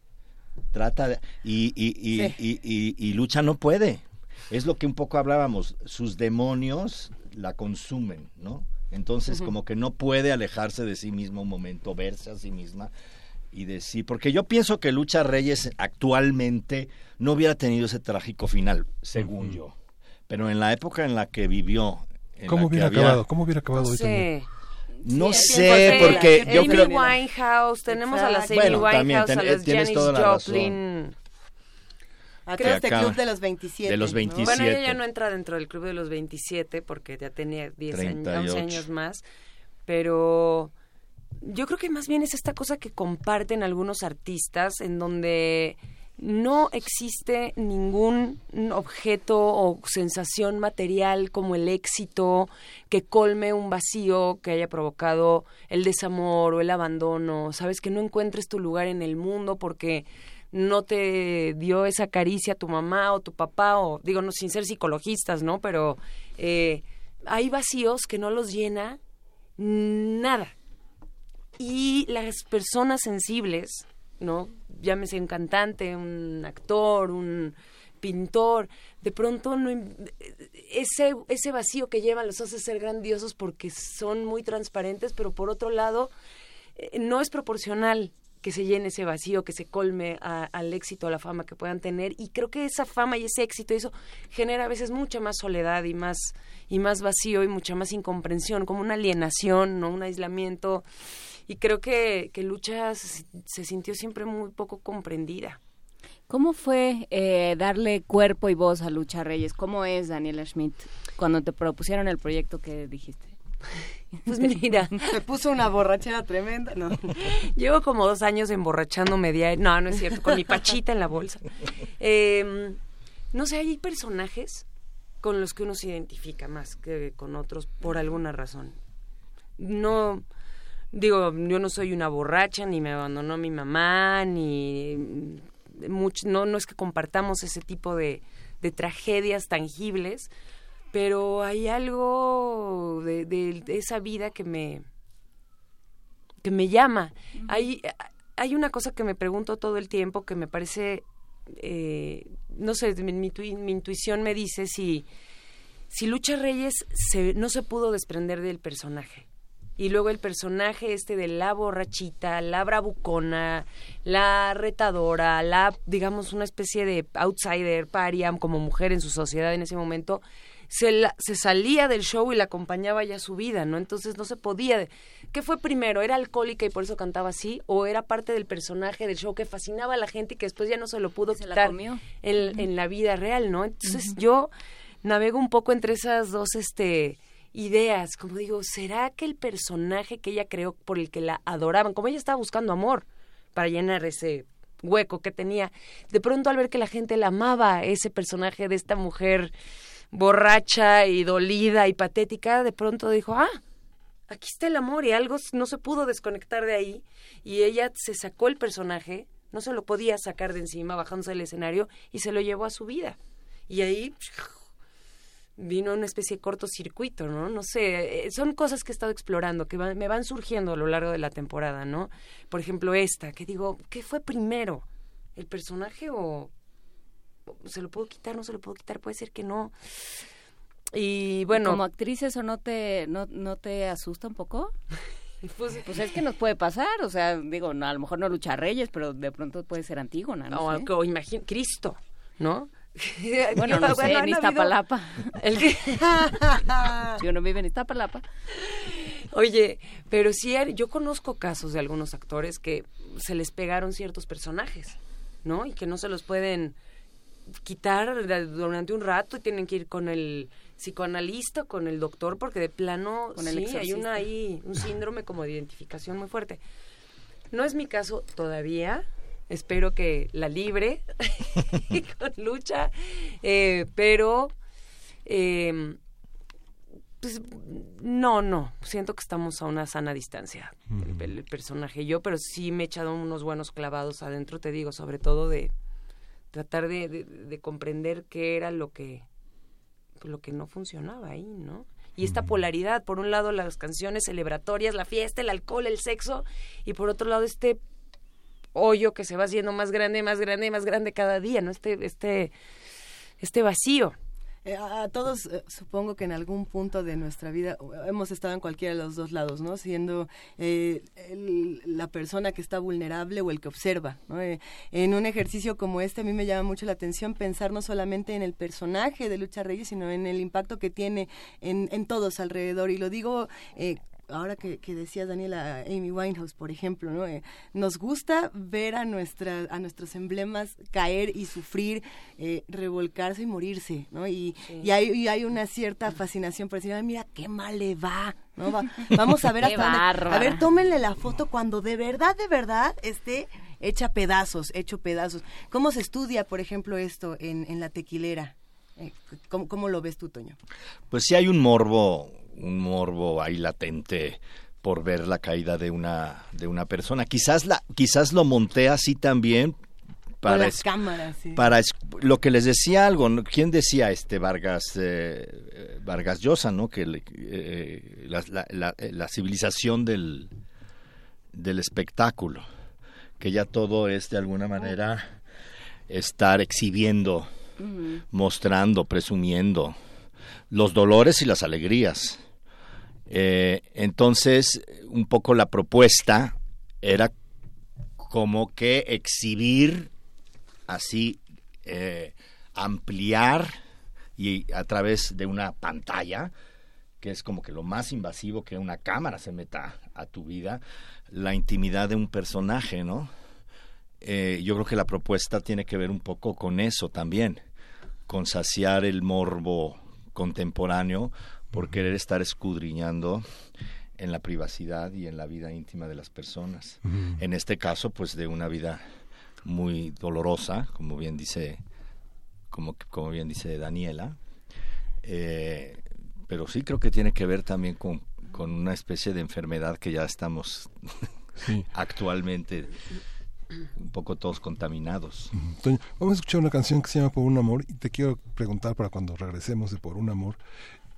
Trata de, y, y, y, Sí. y, y- y Lucha no puede. Es lo que un poco hablábamos, sus demonios la consumen, ¿no? Entonces como que no puede alejarse de sí misma un momento, verse a sí misma y decir, porque yo pienso que Lucha Reyes actualmente no hubiera tenido ese trágico final, según yo. Pero en la época en la que vivió, en ¿Cómo la que hubiera había- acabado? ¿Cómo hubiera acabado también? sé. No Sí, sé, porque yo Amy creo Winehouse, tenemos a las Amy Bueno, Winehouse, también, ten- a las Janis razón. A Que todo este acaba- club de los 27. de los ¿no? 27. Bueno, ella ya no entra dentro del club de los 27 porque ya tenía 10 años, 11 38. años más, pero yo creo que más bien es esta cosa que comparten algunos artistas en donde no existe ningún objeto o sensación material como el éxito que colme un vacío que haya provocado el desamor o el abandono, sabes que no encuentres tu lugar en el mundo porque no te dio esa caricia tu mamá o tu papá, o digo, no sin ser psicologistas, ¿no? Pero eh, hay vacíos que no los llena nada. Y las personas sensibles, ¿no? Llámese un cantante, un actor, un pintor, de pronto ese, ese vacío que llevan los hace ser grandiosos porque son muy transparentes, pero por otro lado, eh, no es proporcional que se llene ese vacío, que se colme a- al éxito, a la fama que puedan tener. Y creo que esa fama y ese éxito, eso genera a veces mucha más soledad y más, y más vacío y mucha más incomprensión, como una alienación, ¿no? un aislamiento. Y creo que, que Lucha se, se sintió siempre muy poco comprendida. ¿Cómo fue eh, darle cuerpo y voz a Lucha Reyes? ¿Cómo es Daniela Schmidt cuando te propusieron el proyecto que dijiste? Pues mira, Se puso una borrachera tremenda, ¿no? Llevo como dos años emborrachándome diario. No, no es cierto, con mi pachita en la bolsa. Eh, no sé, hay personajes con los que uno se identifica más que con otros por alguna razón. No, digo, yo no soy una borracha, ni me abandonó mi mamá, ni much- no, no es que compartamos ese tipo de, de tragedias tangibles, pero hay algo de, de- de esa vida que me que me llama. Hay hay una cosa que me pregunto todo el tiempo que me parece eh, no sé, mi, mi tui- mi intuición me dice si si Lucha Reyes se, no se pudo desprender del personaje. y luego el personaje este de la borrachita, la bravucona, la retadora, la, digamos, una especie de outsider, pariam como mujer en su sociedad en ese momento, se, se salía del show y la acompañaba ya su vida, ¿no? Entonces no se podía. ¿Qué fue primero? ¿Era alcohólica y por eso cantaba así? ¿O era parte del personaje del show que fascinaba a la gente y que después ya no se lo pudo se quitar la En, en, la vida real, ¿no? Entonces yo navego un poco entre esas dos, este ideas, como digo, ¿será que el personaje que ella creó por el que la adoraban, como ella estaba buscando amor para llenar ese hueco que tenía, de pronto al ver que la gente la amaba, ese personaje de esta mujer borracha y dolida y patética, de pronto dijo, ah, aquí está el amor y algo no se pudo desconectar de ahí y ella se sacó el personaje, no se lo podía sacar de encima bajándose del escenario y se lo llevó a su vida. Y ahí vino una especie de cortocircuito, ¿no? No sé, eh, son cosas que he estado explorando, que me van surgiendo a lo largo de la temporada, ¿no? Por ejemplo, esta, que digo, ¿qué fue primero? ¿El personaje o se lo puedo quitar, no se lo puedo quitar? Puede ser que no. Y bueno, como actriz eso no te no, no te asusta un poco? Pues, pues, es que nos puede pasar, o sea, digo, a lo mejor no lucha reyes, pero de pronto puede ser Antígona, ¿no? No, imagínate, Cristo, ¿no? bueno, no sé, en Iztapalapa. El que... si uno vive en Iztapalapa. Oye, pero sí, yo conozco casos de algunos actores que se les pegaron ciertos personajes, ¿no? Y que no se los pueden quitar durante un rato y tienen que ir con el psicoanalista, con el doctor, porque de plano con sí, hay una ahí, un síndrome como de identificación muy fuerte. No es mi caso todavía, espero que la libre con lucha, eh, pero eh, pues no, no, siento que estamos a una sana distancia, el, personaje. Y yo, pero sí me he echado unos buenos clavados adentro, te digo, sobre todo de tratar de, de, comprender qué era lo que lo que no funcionaba ahí, ¿no? Y esta polaridad, por un lado las canciones celebratorias, la fiesta, el alcohol, el sexo, y por otro lado este hoyo que se va haciendo más grande, más grande, más grande cada día, ¿no? Este, este, este vacío. Eh, a, todos eh, supongo que en algún punto de nuestra vida hemos estado en cualquiera de los dos lados, ¿no? Siendo eh, la persona que está vulnerable o el que observa, ¿no? en un ejercicio como este a mí me llama mucho la atención pensar no solamente en el personaje de Lucha Reyes, sino en el impacto que tiene en, en todos alrededor. Y lo digo ahora que, que decías Daniela Amy Winehouse por ejemplo no eh, nos gusta ver a nuestra a nuestros emblemas caer y sufrir eh, revolcarse y morirse no y, y, hay, hay una cierta fascinación por decir mira qué mal le va no vamos a ver hasta dónde, a ver tómenle la foto cuando de verdad de verdad esté hecha pedazos hecho pedazos. Cómo se estudia por ejemplo esto en, en la tequilera eh, ¿Cómo, ¿Cómo lo ves tú, Toño? Pues sí hay un morbo un morbo ahí latente por ver la caída de una de una persona. Quizás la quizás lo monté así también para cámaras, para lo que les decía algo, ¿quién decía este Vargas eh, Vargas Llosa, no? Que eh, la, civilización del del espectáculo, que ya todo es de alguna manera estar exhibiendo, mostrando, presumiendo los dolores y las alegrías eh, entonces, un poco la propuesta era como que exhibir, así, eh, ampliar y a través de una pantalla, que es como que lo más invasivo que una cámara se meta a tu vida, la intimidad de un personaje, ¿no? Eh, yo creo que la propuesta tiene que ver un poco con eso también, con saciar el morbo contemporáneo por querer estar escudriñando en la privacidad y en la vida íntima de las personas. En este caso, pues de una vida muy dolorosa, como bien dice, como, como bien dice Daniela. Eh, pero sí creo que tiene que ver también con, con una especie de enfermedad que ya estamos actualmente un poco todos contaminados. vamos a escuchar una canción que se llama Por un amor y te quiero preguntar para cuando regresemos de Por un amor,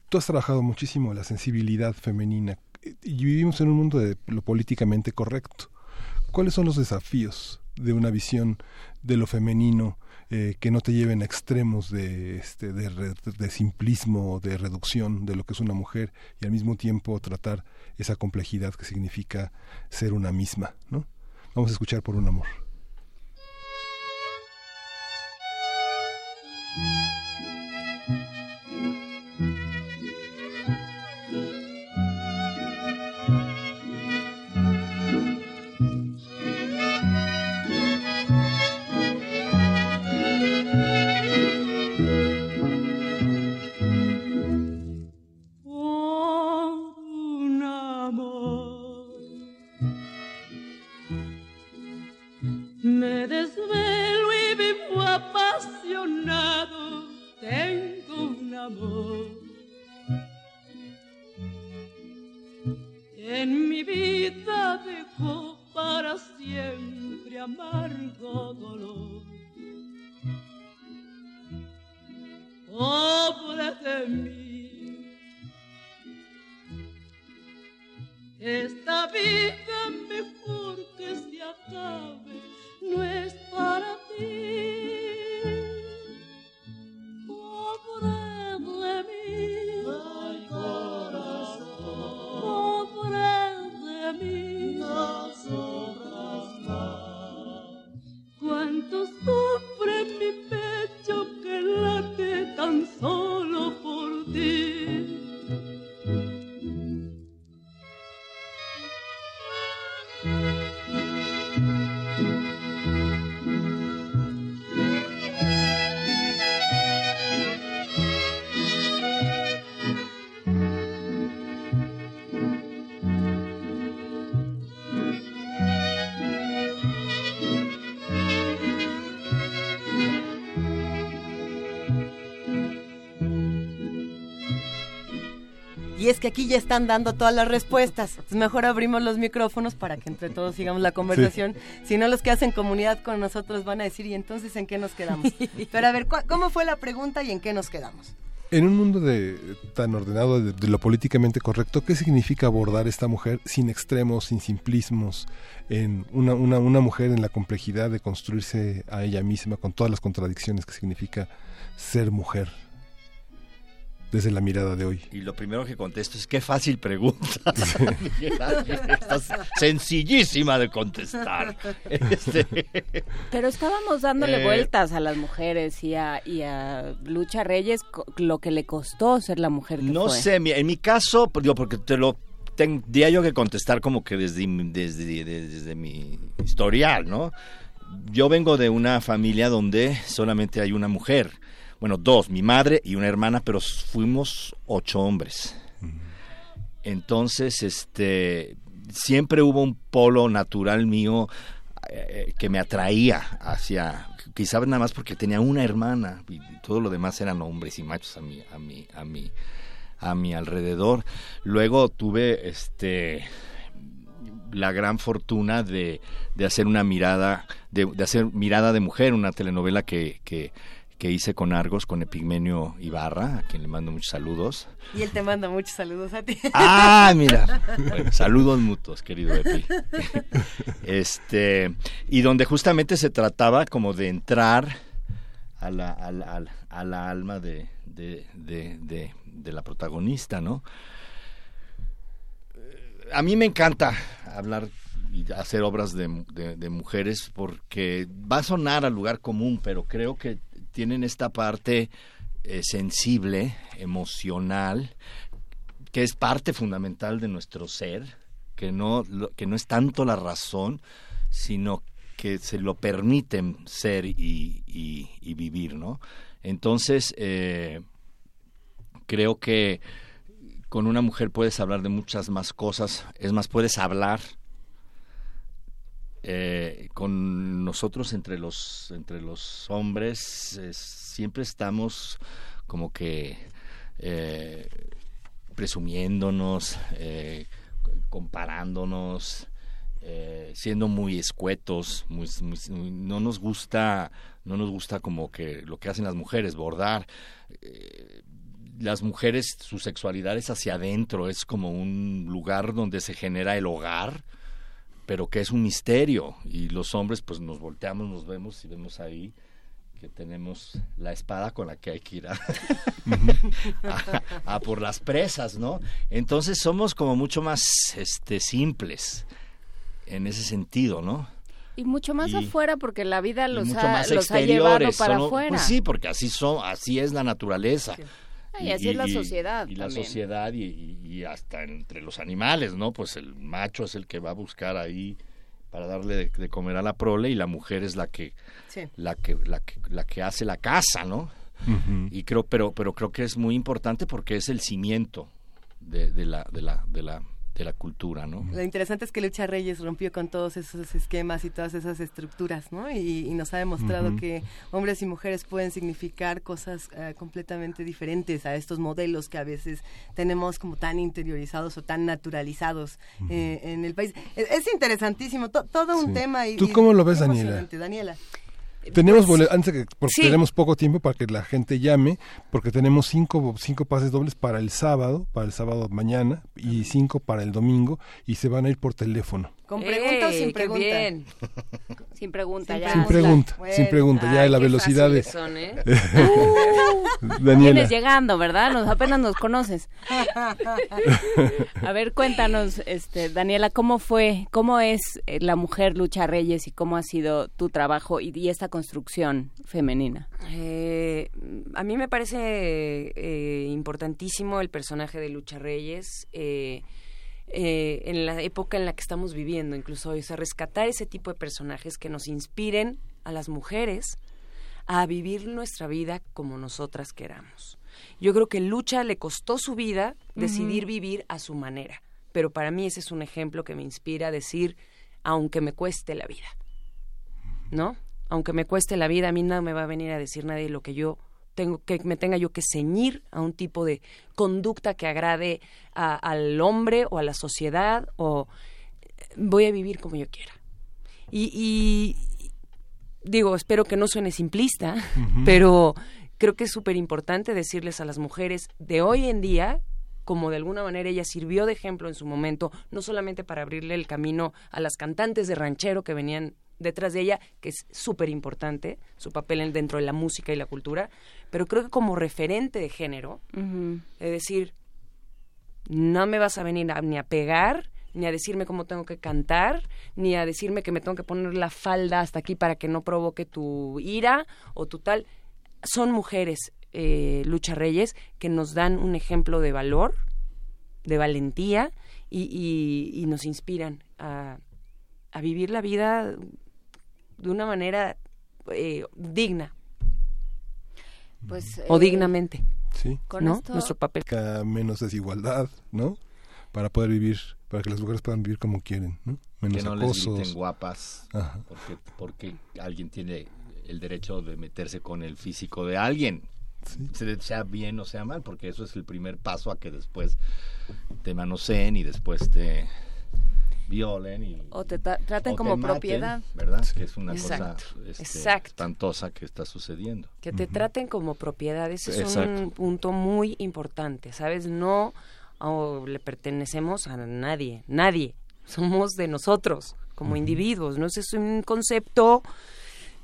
tú has trabajado muchísimo la sensibilidad femenina y vivimos en un mundo de lo políticamente correcto. ¿Cuáles son los desafíos de una visión de lo femenino eh, que no te lleven a extremos de, este, de, de simplismo, de reducción de lo que es una mujer y al mismo tiempo tratar esa complejidad que significa ser una misma, ¿no? Vamos a escuchar por un amor. Y es que aquí ya están dando todas las respuestas. mejor abrimos los micrófonos para que entre todos sigamos la conversación. Si no, los que hacen comunidad con nosotros van a decir, ¿y entonces en qué nos quedamos? Pero a ver, ¿cómo fue la pregunta y en qué nos quedamos? En un mundo de, tan ordenado de, lo políticamente correcto, ¿qué significa abordar esta mujer sin extremos, sin simplismos, en una, una, una mujer en la complejidad de construirse a ella misma con todas las contradicciones que significa ser mujer? Desde la mirada de hoy. Y lo primero que contesto es qué fácil pregunta. sencillísima de contestar. Este, Pero estábamos dándole eh, vueltas a las mujeres y a, y a Lucha Reyes lo que le costó ser la mujer que No sé, en mi caso, digo, porque te lo tendría yo que contestar como que desde, desde, desde mi historial, ¿no? Yo vengo de una familia donde solamente hay una mujer bueno, dos, mi madre y una hermana, pero fuimos ocho hombres. Entonces, este, siempre hubo un polo natural mío eh, que me atraía hacia, quizás nada más porque tenía una hermana y todo lo demás eran hombres y machos a mi, a mi, a mi, a mi alrededor. Luego tuve, este, la gran fortuna de, de hacer una mirada, de, de, hacer mirada de mujer, una telenovela que, que que hice con Argos, con Epigmenio Ibarra, a quien le mando muchos saludos. Y él te manda muchos saludos a ti. Ah, mira. saludos mutuos, querido Epi. Este, y donde justamente se trataba como de entrar a la, a la, alma de, de, de, de, la protagonista, ¿no? A mí me encanta hablar y hacer obras de, mujeres porque va a sonar al lugar común, pero creo que tienen esta parte eh, sensible, emocional, que es parte fundamental de nuestro ser, que no, que no es tanto la razón, sino que se lo permiten ser y, vivir, ¿no? Entonces, eh, creo que con una mujer puedes hablar de muchas más cosas, es más, puedes hablar eh, con nosotros entre los entre los hombres siempre estamos como que eh, presumiéndonos eh, comparándonos siendo muy escuetos no nos gusta no nos gusta como que lo que hacen las mujeres bordar las mujeres su sexualidad es hacia adentro es como un lugar donde se genera el hogar pero que es un misterio y los hombres pues nos volteamos, nos vemos y vemos ahí que tenemos la espada con la que hay que ir a, a, por las presas, ¿no? Entonces somos como mucho más este simples en ese sentido, ¿no? Y mucho más afuera porque la vida los, ha, los ha llevado para afuera. Pues sí, porque así son, así es la naturaleza. Y, así es la sociedad. Y, la sociedad y, hasta entre los animales, ¿no? Pues el macho es el que va a buscar ahí para darle de, comer a la prole y la mujer es la que, la que, la que, la que hace la casa, ¿no? Y creo, pero, pero creo que es muy importante porque es el cimiento de, de la, de la, de la de la cultura, ¿no? Lo interesante es que Lucha Reyes rompió con todos esos esquemas y todas esas estructuras, ¿no? Y, nos ha demostrado que hombres y mujeres pueden significar cosas eh, completamente diferentes a estos modelos que a veces tenemos como tan interiorizados o tan naturalizados eh, en el país. Es, interesantísimo, todo un tema. Y, ¿Tú cómo lo ves, Daniela? Daniela. Tenemos pues, antes que porque tenemos poco tiempo para que la gente llame, porque tenemos cinco, cinco pases dobles para el sábado, para el sábado mañana y cinco para el domingo y se van a ir por teléfono. ¿Con pregunta o sin pregunta? Sin pregunta, ya. Sin pregunta, sin pregunta, ya la velocidad de... ¿eh? uh, Daniela. Vienes llegando, ¿verdad? Nos, apenas nos conoces. A ver, cuéntanos, este, Daniela, ¿cómo fue, cómo es eh, la mujer Lucha Reyes y cómo ha sido tu trabajo y, esta construcción femenina? Eh, a mí me parece importantísimo el personaje de Lucha Reyes. Eh, eh, en la época en la que estamos viviendo, incluso hoy. O sea, rescatar ese tipo de personajes que nos inspiren a las mujeres a vivir nuestra vida como nosotras queramos. Yo creo que Lucha le costó su vida decidir vivir a su manera, pero para mí ese es un ejemplo que me inspira a decir, aunque me cueste la vida, ¿no? Aunque me cueste la vida, a mí no me va a venir a decir nadie lo que yo tengo que me tenga yo que ceñir a un tipo de conducta que agrade al hombre o a la sociedad o voy a vivir como yo quiera. Y, digo, espero que no suene simplista, pero creo que es súper importante decirles a las mujeres de hoy en día como de alguna manera ella sirvió de ejemplo en su momento, no solamente para abrirle el camino a las cantantes de ranchero que venían detrás de ella, que es súper importante, su papel dentro de la música y la cultura, pero creo que como referente de género, es decir, no me vas a venir ni a pegar, ni a decirme cómo tengo que cantar, ni a decirme que me tengo que poner la falda hasta aquí para que no provoque tu ira o tu tal. Son mujeres, eh, Lucha Reyes, que nos dan un ejemplo de valor, de valentía y, nos inspiran a, a vivir la vida de una manera eh, digna. Pues, o eh, dignamente. Sí. ¿Con ¿no? Nuestro papel. Menos desigualdad, ¿no? Para poder vivir, para que las mujeres puedan vivir como quieren, ¿no? Menos que no les griten guapas, porque, porque alguien tiene el derecho de meterse con el físico de alguien. sea bien o sea mal, porque eso es el primer paso a que después te manoseen y después te violen y o te traten como propiedad. verdad que es una cosa este, espantosa que está sucediendo. Que te traten como propiedad ese es un punto muy importante sabes no le pertenecemos a nadie nadie. Somos de nosotros como individuos no ese es un concepto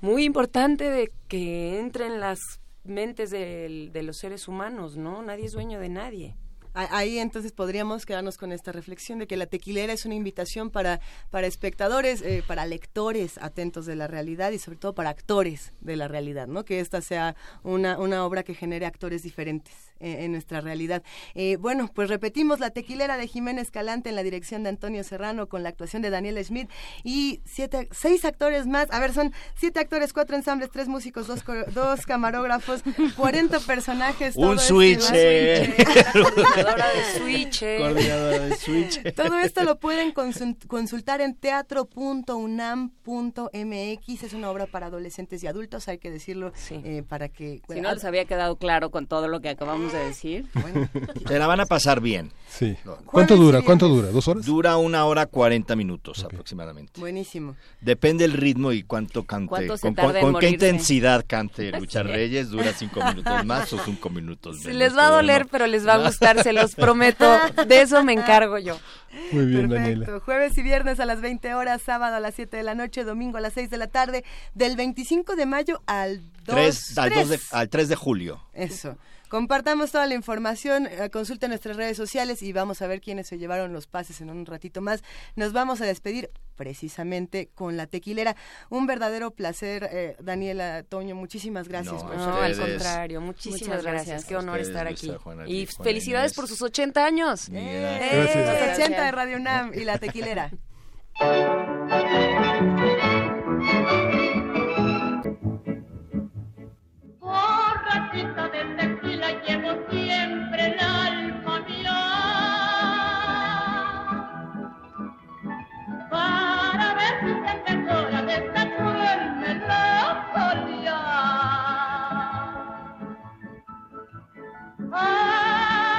muy importante de que entre en las mentes de los seres humanos no nadie es dueño de nadie ahí entonces podríamos quedarnos con esta reflexión de que la tequilera es una invitación para, para espectadores, eh, para lectores atentos de la realidad y sobre todo para actores de la realidad, ¿no? Que esta sea una, una obra que genere actores diferentes en, nuestra realidad. Eh, bueno, pues repetimos la tequilera de Jiménez Calante en la dirección de Antonio Serrano con la actuación de Daniel Schmidt y siete, seis actores más. A ver, son siete actores, cuatro ensambles, tres músicos, dos, dos camarógrafos, 40 personajes. Un switch. Coordinadora de switch. Coordinadora de switch. Todo esto lo pueden consultar en teatro.unam.mx. Es una obra para adolescentes y adultos, hay que decirlo, eh, para que... si no les había quedado claro con todo lo que acabamos de decir. Se la van a pasar bien. Sí. ¿Cuánto dura? ¿Cuánto dura? ¿Dos horas? Dura una hora cuarenta minutos aproximadamente. Buenísimo. Depende el ritmo y cuánto cante. con, qué intensidad cante Lucha Reyes. Dura cinco minutos más o cinco minutos menos. les va a doler, pero les va a gustar, se los prometo. De eso me encargo yo. Muy bien, Perfecto. Daniela. Jueves y viernes a las 20 horas, sábado a las 7 de la noche, domingo a las 6 de la tarde, del 25 de mayo al 2, Tres- al, 2 de, tres. al 3 de julio. Eso. Compartamos toda la información, eh, consulten nuestras redes sociales y vamos a ver quiénes se llevaron los pases en un ratito más. Nos vamos a despedir precisamente con la tequilera. Un verdadero placer, eh, Daniela Toño. Muchísimas gracias No, por No, al contrario, muchísimas Muchas gracias. gracias. Qué honor Ustedes, estar aquí. Juana Y Juana felicidades Inés. por sus 80 años. Eh, los 80 de Radio UNAM y la tequilera. Borrachita de llevo siempre el alma mía para ver si se mejora de esta cruel melancolía. Ay,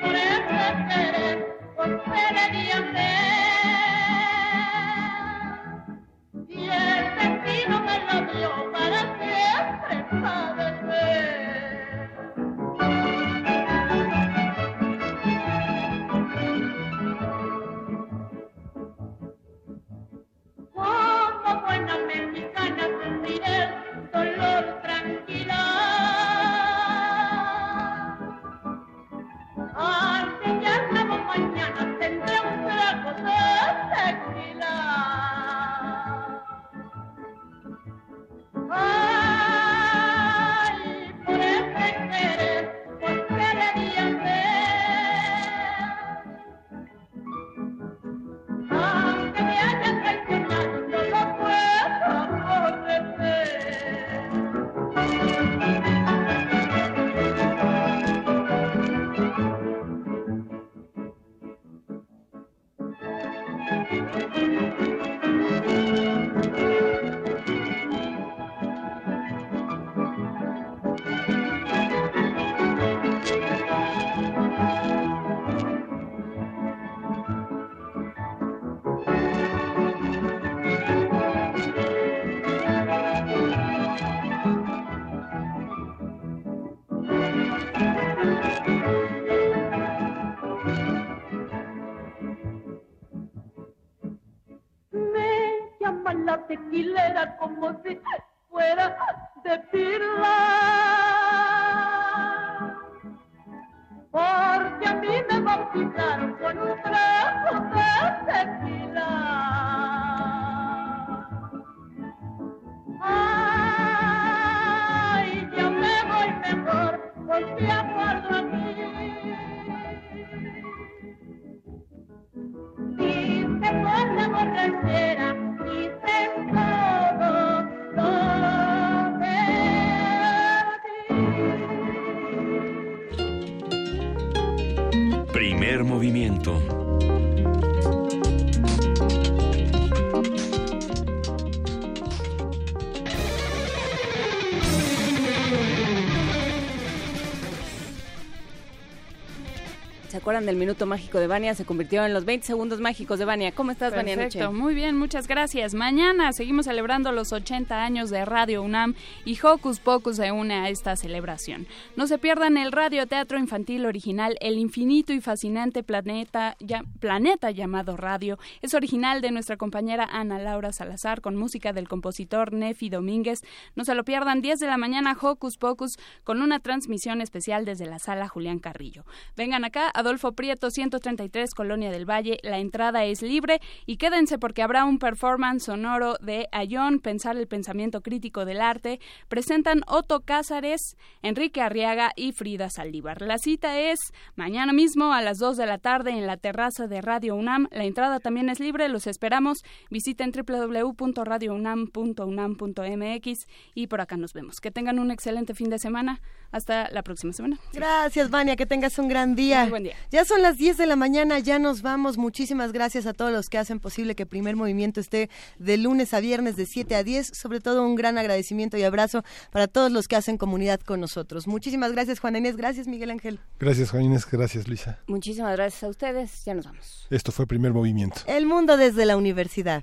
por ese querer, por ser y el destino me lo dio para minuto mágico de Vania? Se convirtió en los 20 segundos mágicos de Vania. ¿Cómo estás, Vania Noche? Muy bien, muchas gracias. Mañana seguimos celebrando los 80 años de Radio UNAM y Hocus Pocus se une a esta celebración. No se pierdan el radioteatro infantil original El infinito y fascinante planeta, ya- planeta llamado Radio. Es original de nuestra compañera Ana Laura Salazar con música del compositor Nefi Domínguez. No se lo pierdan, 10 de la mañana Hocus Pocus con una transmisión especial desde la sala Julián Carrillo. Vengan acá, Adolfo Prieto, 133, Colonia del Valle. La entrada es libre y quédense porque habrá un performance sonoro de Ayón, Pensar el pensamiento crítico del arte. Presentan Otto Cázares, Enrique Arriaga y Frida Saldívar. La cita es mañana mismo a las 2 de la tarde en la terraza de Radio UNAM. La entrada también es libre, los esperamos. Visiten www.radiounam.unam.mx y por acá nos vemos. Que tengan un excelente fin de semana. Hasta la próxima semana. Gracias, Vania, que tengas un gran día. Muy buen día. Ya son las 10 de la mañana, ya nos vamos. Muchísimas gracias a todos los que hacen posible que Primer Movimiento esté de lunes a viernes de 7 a 10. Sobre todo un gran agradecimiento y abrazo para todos los que hacen comunidad con nosotros. Muchísimas gracias, Juana Inés. Gracias, Miguel Ángel. Gracias, Juan Inés. Gracias, Luisa. Muchísimas gracias a ustedes. Ya nos vamos. Esto fue Primer Movimiento. El mundo desde la universidad.